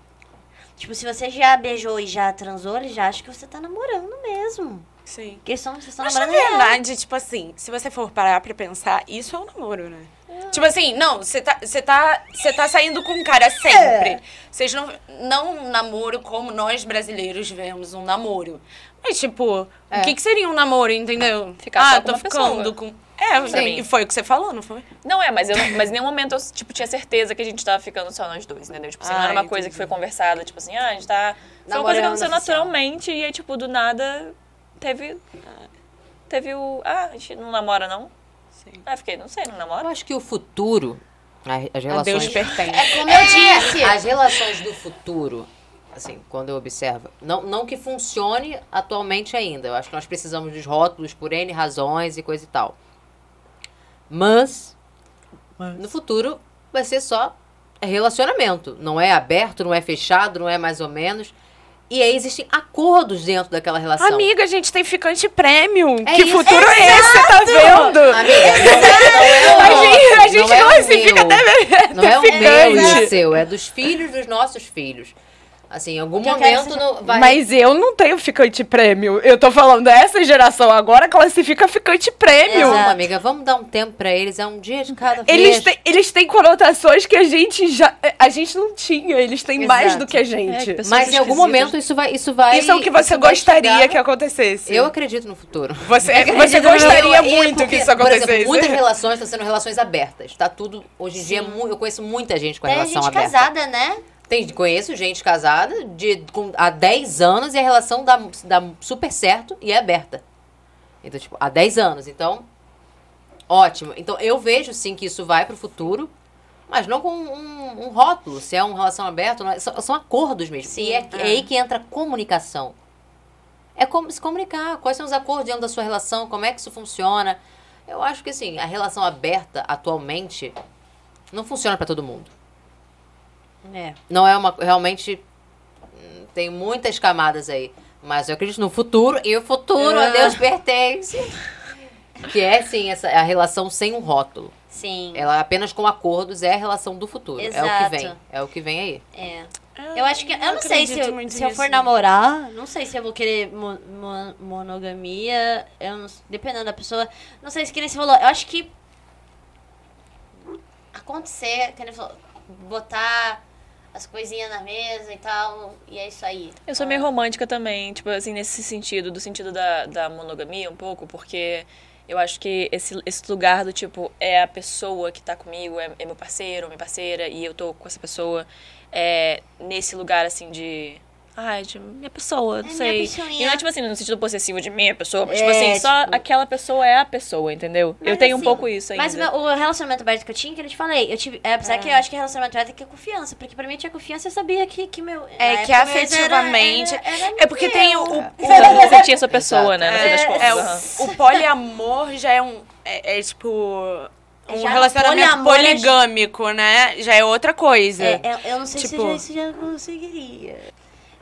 Tipo, se você já beijou e já transou, eles já acham que você tá namorando mesmo. Sim. Porque são, vocês estão Mas na namorando real. verdade, tipo assim, se você for parar pra pensar, isso é um namoro, né? Tipo assim, não, você tá, você tá, você tá saindo com um cara sempre. Vocês não, não um namoro como nós brasileiros vemos um namoro. Mas, tipo, É. o que, que seria um namoro, entendeu? Ficar ah, tô ficando pessoa. com. É, Sim. e foi o que você falou, não foi? Não é, mas, eu, não- mas em nenhum momento eu, tipo, tinha certeza que a gente tava ficando só nós dois, entendeu? Tipo assim, não Ah, era uma coisa que entendi. foi conversada, tipo assim, ah, a gente tá. Foi uma coisa que aconteceu naturalmente e aí, tipo, do nada teve. Teve o. Ah, a gente não namora, não? Sim. Ah, fiquei, não sei, não Eu namora? acho que o futuro, as A Deus relações... pertence. É como eu disse. As relações do futuro, assim, quando eu observo, não, não que funcione atualmente ainda. Eu acho que nós precisamos dos rótulos por N razões e coisa e tal. Mas, no futuro, vai ser só relacionamento. Não é aberto, não é fechado, não é mais ou menos. E aí existem acordos dentro daquela relação. Amiga, a gente tem ficante premium. É que isso. futuro é esse, tá vendo? Amiga, não é, não é o A gente, a gente não é o classifica meu. até Não é o meu e o seu, é dos filhos dos nossos filhos. Assim, em algum Que eu quero momento seja- não vai. Mas eu não tenho ficante prêmio. Eu tô falando, essa geração agora classifica ficante prêmio. Amiga, vamos dar um tempo pra eles. É um dia de cada Eles vez. têm, eles têm conotações que a gente já. A gente não tinha. Eles têm mais Exato. do que a gente. É, Mas em algum momento isso vai. Isso, vai, Isso é o que você gostaria chegar- que acontecesse. Eu acredito no futuro. Você, você gostaria eu- muito porque, que isso Por acontecesse. exemplo, muitas relações estão sendo relações abertas. Tá tudo. Hoje em dia, é mu- eu conheço muita gente com a Tem relação gente aberta. casada, né? Tem, conheço gente casada de, com, há 10 anos e a relação dá, dá super certo e é aberta. Então, tipo, há 10 anos. Então, ótimo. Então, eu vejo sim que isso vai pro futuro, mas não com um, um rótulo. Se é uma relação aberta, não é- são, são acordos mesmo. Sim, e é, é aí que entra a comunicação. É como se comunicar. Quais são os acordos dentro da sua relação? Como é que isso funciona? Eu acho que, assim, a relação aberta atualmente não funciona pra todo mundo. É. Não é uma. Realmente. Tem muitas camadas aí. Mas eu acredito no futuro e o futuro a Ah. Deus pertence. Que é, sim, essa, a relação sem um rótulo. Sim. Ela apenas com acordos é a relação do futuro. É o que Exato. vem. É o que vem aí. É. Eu acho que. Eu não sei se eu, se eu for namorar, não sei se eu vou querer mo- mo- monogamia. Eu não, dependendo da pessoa. Não sei se que nem você falou. Eu acho que. Acontecer, que ele falou, botar as coisinhas na mesa e tal. E é isso aí. Eu sou meio romântica também, tipo assim, nesse sentido, do sentido da, da monogamia um pouco, porque eu acho que esse, esse lugar do tipo, é a pessoa que tá comigo, é, é meu parceiro, minha parceira, e eu tô com essa pessoa é, nesse lugar assim de. Ai, de minha pessoa, não É sei. minha e não é tipo assim, no sentido possessivo de minha pessoa, mas tipo É, assim, só tipo- aquela pessoa é a pessoa, entendeu? eu Mas, tenho um assim, pouco isso ainda. Mas o meu- o relacionamento aberto que eu tinha, que eu te falei, eu tive. é, Apesar que eu acho que relacionamento aberto é que é confiança. Porque pra mim tinha confiança, eu sabia que, que meu. É que mas era- afetivamente. era- era É porque tem o, meu. o, Você, tinha essa pessoa, né? No fim das É, contas. é, aham. o, o poliamor já é um. É, é tipo. Um Já relacionamento poliamor é- poligâmico, né? Já é outra coisa. É, eu, eu não sei se Tipo- eu já, isso já conseguiria.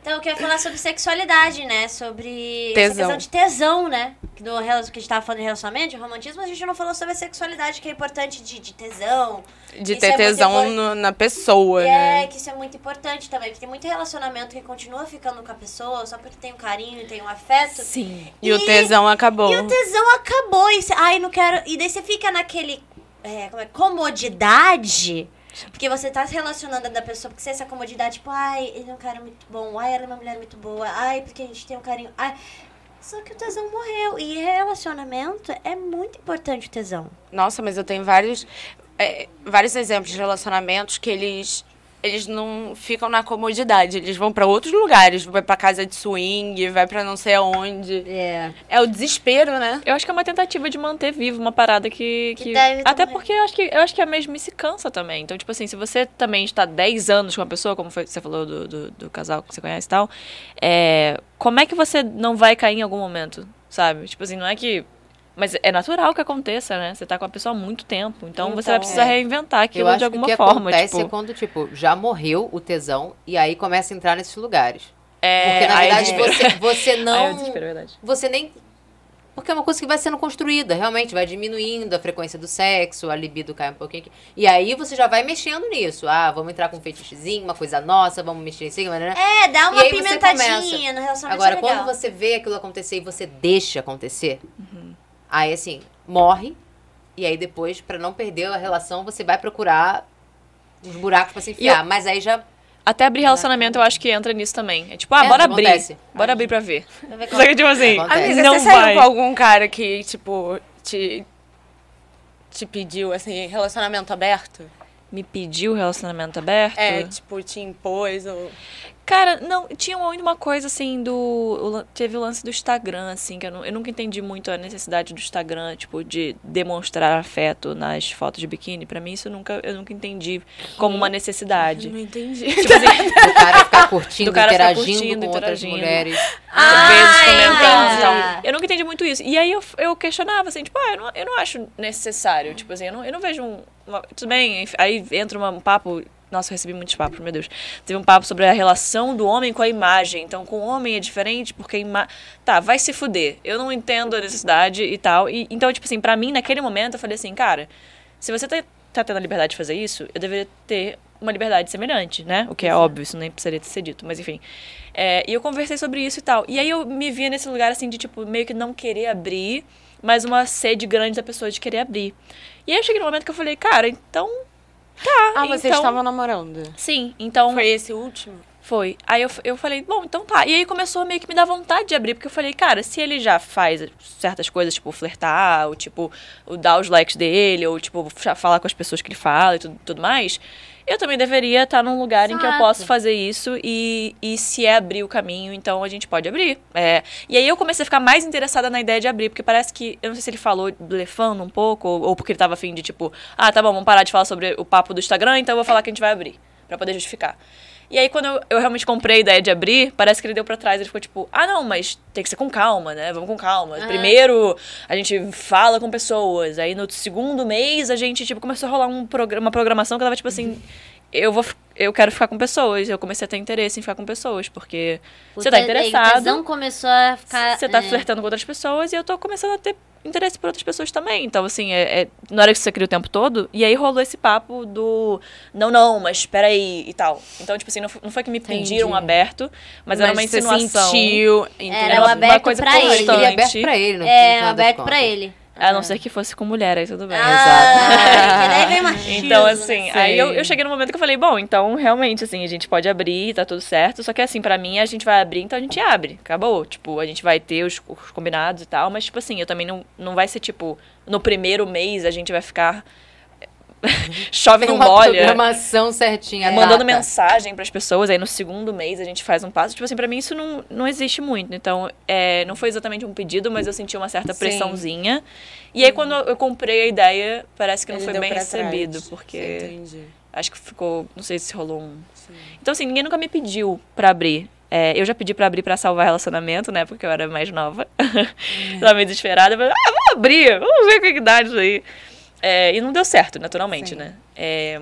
Então, eu quero falar sobre sexualidade, né? Sobre Tesão. questão de tesão, né? Do, que a gente tava falando de relacionamento, de romantismo, a gente não falou sobre a sexualidade, que é importante de, de tesão. De ter é tesão no- na pessoa, É, né? que isso é muito importante também, porque tem muito relacionamento que continua ficando com a pessoa só porque tem um carinho, tem um afeto. Sim. E, o tesão acabou. E o tesão acabou. E cê, ai, não quero. E daí você fica naquele. É, como é, comodidade. Porque você tá se relacionando da pessoa, porque você essa comodidade, tipo, ai, ele é um cara muito bom, ai, ela é uma mulher muito boa, ai, porque a gente tem um carinho. Ai. Só que o tesão morreu. E relacionamento é muito importante o tesão. Nossa, mas eu tenho vários, é, vários exemplos de relacionamentos que eles eles não ficam na comodidade, eles vão pra outros lugares, vai pra casa de swing, vai pra não sei aonde. É. É o desespero, né? Eu acho que é uma tentativa de manter vivo uma parada que. Que que- Até também. porque eu acho, que, eu acho que a mesmice cansa também. Então, tipo assim, se você também está 10 anos com uma pessoa, como foi- você falou do, do, do casal que você conhece e tal, é, como é que você não vai cair em algum momento? Sabe? Tipo assim, não é que. Mas é natural que aconteça, né? Você tá com a pessoa há muito tempo. Então, você vai Então, precisar é. reinventar aquilo eu acho de alguma que o que forma. acontece tipo, é quando, tipo, já morreu o tesão e aí começa a entrar nesses lugares. é, Porque, na verdade, você, você eu não. é verdade. você nem. Porque é uma coisa que vai sendo construída, realmente, vai diminuindo a frequência do sexo, a libido cai um pouquinho. aqui. E aí você já vai mexendo nisso. Ah, vamos entrar com um fetichezinho, uma coisa nossa, vamos mexer em cima, né? É, dá uma pimentadinha no relacionamento. Agora, é legal. quando você vê aquilo acontecer e você deixa acontecer, Uhum. Aí assim, morre. E aí depois, pra não perder a relação, você vai procurar os buracos pra se enfiar. Mas aí já. Até abrir relacionamento, eu acho que entra nisso também. É tipo, ah, É, bora abrir. acontece. Bora abrir pra ver. Só como- que, tipo assim. Amiga, não você saiu com algum cara que, tipo, te, te pediu, assim, relacionamento aberto? Me pediu relacionamento aberto? É, tipo, te impôs ou... Cara, não, tinha ainda uma coisa assim do. Teve o lance do Instagram, assim, que eu, não- eu nunca entendi muito a necessidade do Instagram, tipo, de demonstrar afeto nas fotos de biquíni. Pra mim, isso eu nunca, eu nunca entendi como uma necessidade. Não entendi. Tipo assim, Do cara ficar curtindo, Do cara ficar interagindo curtindo, com outras interagindo. mulheres. às vezes Ah, comentando e tal. entendi. Eu nunca entendi muito isso. E aí eu, eu questionava, assim, tipo, ah, eu não, eu não acho necessário. Tipo assim, eu não, eu não vejo um. uma- tudo bem, aí entra um papo. Nossa, eu recebi muitos papos, meu Deus. Teve um papo sobre a relação do homem com a imagem. Então, com o homem é diferente, porque a ima... Tá, vai se fuder. Eu não entendo a necessidade e tal. E, então, tipo assim, pra mim, naquele momento, eu falei assim, cara, se você tá tá tendo a liberdade de fazer isso, eu deveria ter uma liberdade semelhante, né? O que é óbvio, isso nem precisaria ser dito, mas enfim. É, e eu conversei sobre isso e tal. E aí eu me via nesse lugar, assim, de, tipo, meio que não querer abrir, mas uma sede grande da pessoa de querer abrir. E aí eu cheguei no momento que eu falei, cara, então. Tá. Ah, vocês então, estavam namorando. Sim, então. Foi esse último? Foi. Aí eu, eu falei, bom, então tá. E aí começou a meio que me dar vontade de abrir, porque eu falei, cara, se ele já faz certas coisas, tipo, flertar, ou tipo, o dar os likes dele, ou tipo, fa- falar com as pessoas que ele fala e tudo, tudo mais, eu também deveria estar num lugar em que eu Exato. posso fazer isso e, e se é abrir o caminho, então a gente pode abrir. É, e aí eu comecei a ficar mais interessada na ideia de abrir, porque parece que, eu não sei se ele falou blefando um pouco, ou, ou porque ele tava afim de tipo, ah, tá bom, vamos parar de falar sobre o papo do Instagram, então eu vou falar que a gente vai abrir, pra poder justificar. E aí, quando eu, eu realmente comprei a ideia de abrir, parece que ele deu pra trás. Ele ficou tipo, ah, não, mas tem que ser com calma, né? Vamos com calma. Primeiro, a gente fala com pessoas. Aí, no segundo mês, a gente, tipo, começou a rolar um programa, uma programação que tava, tipo assim... Eu, vou, eu quero ficar com pessoas. Eu comecei a ter interesse em ficar com pessoas, porque O você tá O tesão interessado, começou a ficar... você tá é, flertando com outras pessoas e eu tô começando a ter interesse por outras pessoas também. Então, assim, é, é, na hora que você cria o tempo todo, e aí rolou esse papo do não, não, mas espera aí e tal. Então, tipo assim, não, não foi que me pediram aberto, mas, era uma você insinuação. sentiu, Era entendeu? o uma aberto coisa pra ele. constante. Ele é aberto pra ele, no É, aberto pra ele. A não ser que fosse com mulher, aí tudo bem. Ah, vem machismo, Então, assim, aí eu, eu cheguei no momento que eu falei, bom, então realmente, assim, a gente pode abrir, tá tudo certo. Só que, assim, pra mim, a gente vai abrir, então a gente abre. Acabou. Tipo, a gente vai ter os, os combinados e tal, mas, tipo assim, eu também não, não vai ser, tipo, no primeiro mês a gente vai ficar. Chove não uma molha. programação certinha. a Mandando data. mensagem pras pessoas, aí no segundo mês a gente faz um passo. Tipo assim, pra mim isso não, não existe muito. Então, é, não foi exatamente um pedido, mas eu senti uma certa Sim. pressãozinha. E aí, quando eu comprei a ideia, parece que não Ele foi bem recebido, trás. porque Entendi. acho que ficou. Não sei se rolou um. Então, assim, ninguém nunca me pediu pra abrir. É, eu já pedi pra abrir pra salvar relacionamento, né? Porque eu era mais nova. Tava meio desesperada. Falei, ah, vamos abrir, vamos ver o que, que dá isso aí. É, e não deu certo, naturalmente, Sim. né? É,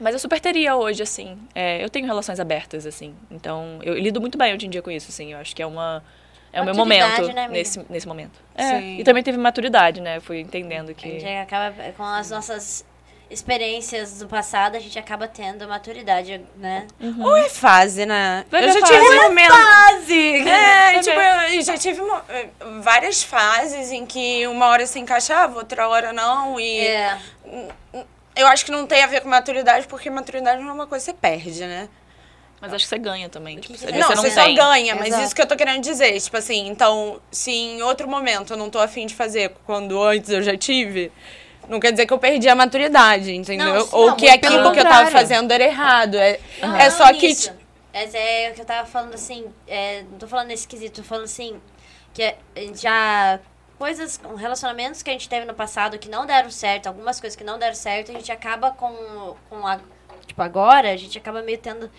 mas eu super teria hoje, assim. É, eu tenho relações abertas, assim. Então, eu lido muito bem hoje em dia com isso, assim. Eu acho que é uma. É o meu momento né, nesse, nesse momento. É, e também teve maturidade, né? Eu fui entendendo A que. gente acaba, com as nossas experiências do passado, a gente acaba tendo maturidade, né? Ou é fase, né? Vai eu ver já fase. tive momentos. Fase! É, Vai tipo, eu já tive mo- eh, várias fases em que uma hora se encaixava, outra hora não. E É. eu acho que não tem a ver com maturidade, porque maturidade não é uma coisa que você perde, né? Mas acho que você ganha também. Tipo, você Não, você você não só tem. ganha, mas Exato. isso que eu tô querendo dizer. Tipo assim, então, se em outro momento eu não tô afim de fazer quando antes eu já tive, não quer dizer que eu perdi a maturidade, entendeu? Não, Ou não, que aquilo que eu tava fazendo era errado. É, Não, é não só que. nisso. Mas é o que eu tava falando assim, é, não tô falando nesse quesito, tô falando assim, que é- já coisas, relacionamentos que a gente teve no passado que não deram certo, algumas coisas que não deram certo, a gente acaba com, com a, tipo, agora, a gente acaba meio tendo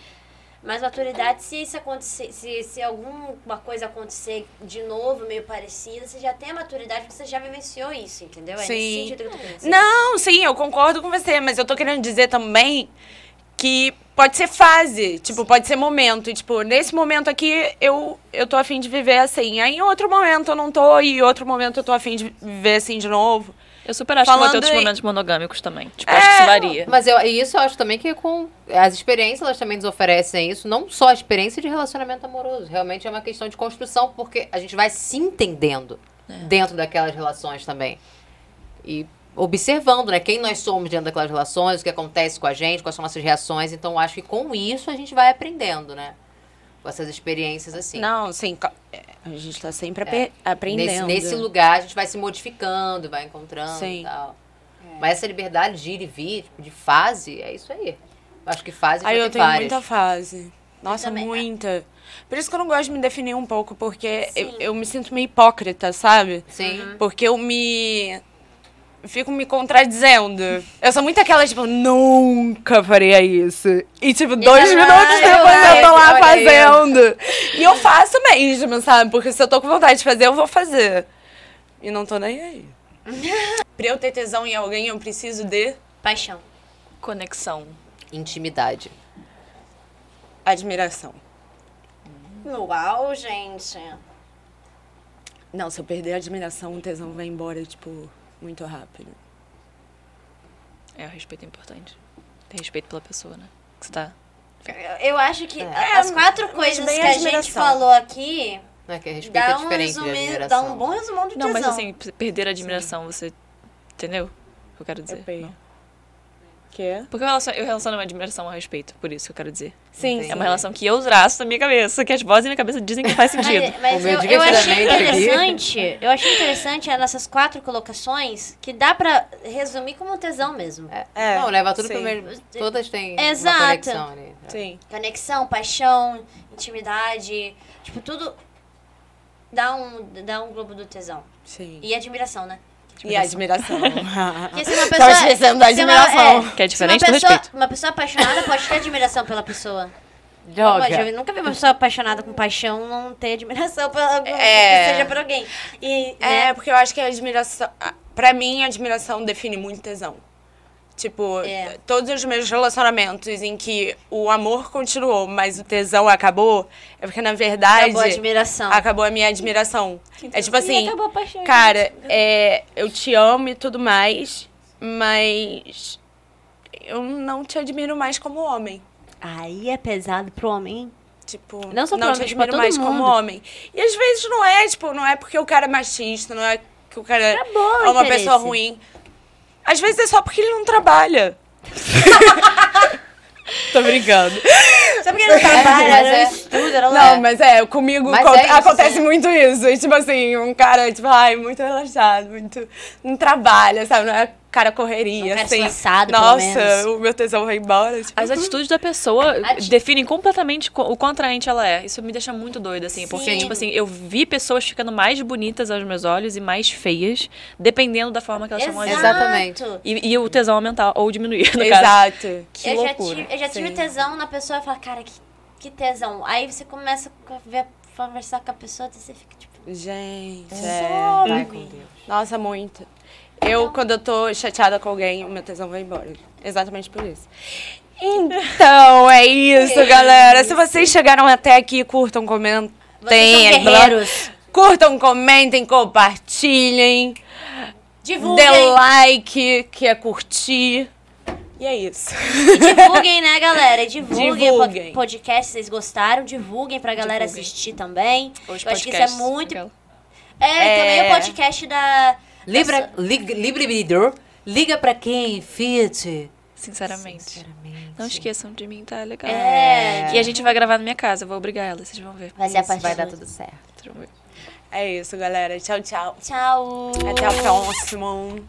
mais maturidade se isso acontecer, se, se alguma coisa acontecer de novo, meio parecida, você já tem a maturidade você já vivenciou isso, entendeu? É nesse Sim. sentido que eu tô querendo dizer. Não, sim, eu concordo com você, mas eu tô querendo dizer também que pode ser fase, tipo, pode ser momento. E, tipo, nesse momento aqui eu, eu tô afim de viver assim. Aí em outro momento eu não tô, e em outro momento eu tô afim de viver assim de novo. Eu super acho que vou ter Falando outros em- momentos monogâmicos também. Tipo, acho que isso varia. Mas eu, e isso eu acho também que com as experiências elas também nos oferecem isso, não só a experiência de relacionamento amoroso, realmente é uma questão de construção, porque a gente vai se entendendo dentro daquelas relações também. E observando, né, quem nós somos dentro daquelas relações, o que acontece com a gente, quais são nossas reações, então acho que com isso a gente vai aprendendo, né? Com essas experiências assim. Não, sim, é, a gente tá sempre Nesse, aprendendo. nesse lugar a gente vai se modificando, vai encontrando Sim. e tal. Mas essa liberdade de ir e vir, tipo, de fase, é isso aí. Eu acho que fase Aí eu tenho várias. muita fase. Nossa, também. muita. Por isso que eu não gosto de me definir um pouco, porque eu, eu me sinto meio hipócrita, sabe? Sim. Porque eu me. Fico me contradizendo. Eu sou muito aquela, tipo, nunca faria isso. E, tipo, dois minutos eu depois eu tô vai, lá fazendo. E eu faço mesmo, sabe? Porque se eu tô com vontade de fazer, eu vou fazer. E não tô nem aí. pra eu ter tesão em alguém, eu preciso de Paixão. Conexão. Intimidade. admiração. Uau, gente. Não, se eu perder a admiração, o tesão vai embora, tipo, muito rápido. É, o respeito é importante. Ter respeito pela pessoa, né? Que você tá. Eu acho que É. as quatro coisas que a gente falou aqui Não é que respeito dá é um, diferente admiração. dá um bom resumão de Não, tesão. mas assim, perder a admiração, você. Entendeu? O que eu quero dizer? É Porque eu relaciono, eu relaciono a admiração ao respeito, por isso que eu quero dizer. Sim, Entendi. É uma relação que eu traço na minha cabeça, que as vozes na minha cabeça dizem que faz sentido. Mas, mas eu, eu achei interessante, eu achei interessante é nessas quatro colocações que dá pra resumir como tesão mesmo. É. É, não, leva tudo sim. pro mesmo. Todas têm Exato. uma conexão ali. Sim. Conexão, paixão, intimidade, tipo, tudo dá um, dá um globo do tesão. Sim. E admiração, né? E admiração. Porque se uma Tava pessoa. esquecendo da se uma- admiração. Que é diferente uma do pessoa, respeito. Uma pessoa apaixonada pode ter admiração pela pessoa. Joga. Eu nunca vi uma pessoa apaixonada com paixão não ter admiração É. que seja por alguém. E, É, né, porque eu acho que a admiração. Pra mim, a admiração define muito tesão. Tipo, É. todos os meus relacionamentos em que o amor continuou, mas o tesão acabou, é porque, na verdade, acabou a admiração. acabou a minha admiração. É tipo E assim, acabou a paixão. cara, é, eu te amo e tudo mais, mas eu não te admiro mais como homem. Aí é pesado pro homem, hein? Tipo, Não só te homem, tipo, pra admiro todo mais como mundo. homem. E às vezes não é, tipo, não é porque o cara é machista, não é que o cara Acabou é uma interesse. pessoa ruim. Às vezes é só porque ele não trabalha. Tô brincando. Só porque não trabalha, mas não é- estuda, não, Não, é. mas é, comigo Mas é isso, acontece sim. muito isso. E, tipo assim, um cara, tipo, ai, muito relaxado, muito. Não trabalha, sabe? Não é cara correria, cara assim. pelo Nossa, menos. o meu tesão vai embora. Tipo, As atitudes da pessoa Ati- definem completamente co- o quão atraente ela é. Isso me deixa muito doida, assim. Porque, Sim. tipo assim, eu vi pessoas ficando mais bonitas aos meus olhos e mais feias, dependendo da forma que elas chamam a gente. Exatamente. E, e o tesão aumentar ou diminuir, no caso. Exato. Que eu, já loucura. tive, eu já tive Sim. tesão na pessoa e falo, cara, que, que tesão. Aí você começa a ver, conversar com a pessoa e você fica tipo, Gente, Sobe. é. Vai com Deus. Nossa, muito. Eu, quando eu tô chateada com alguém, o meu tesão vai embora. Exatamente por isso. Então, é isso, galera. Se vocês chegaram até aqui, curtam, comentem. vocês são guerreiros. Curtam, comentem, compartilhem. Divulguem. Dê like, que é curtir. E é isso. E divulguem, né, galera? Divulguem, Divulguem. podcast, vocês gostaram. Divulguem pra galera Divulguem. assistir também. Os eu acho que isso é muito... É, É. também o podcast da... Libra, lig, Libra liga pra quem? Fiat. Sinceramente. Sinceramente. Não esqueçam de mim, tá legal. É. E a gente vai gravar na minha casa, vou obrigar ela, vocês vão ver. Vai ser a vai dar da- tudo certo. É isso, galera. Tchau, tchau. Tchau. Até o próximo.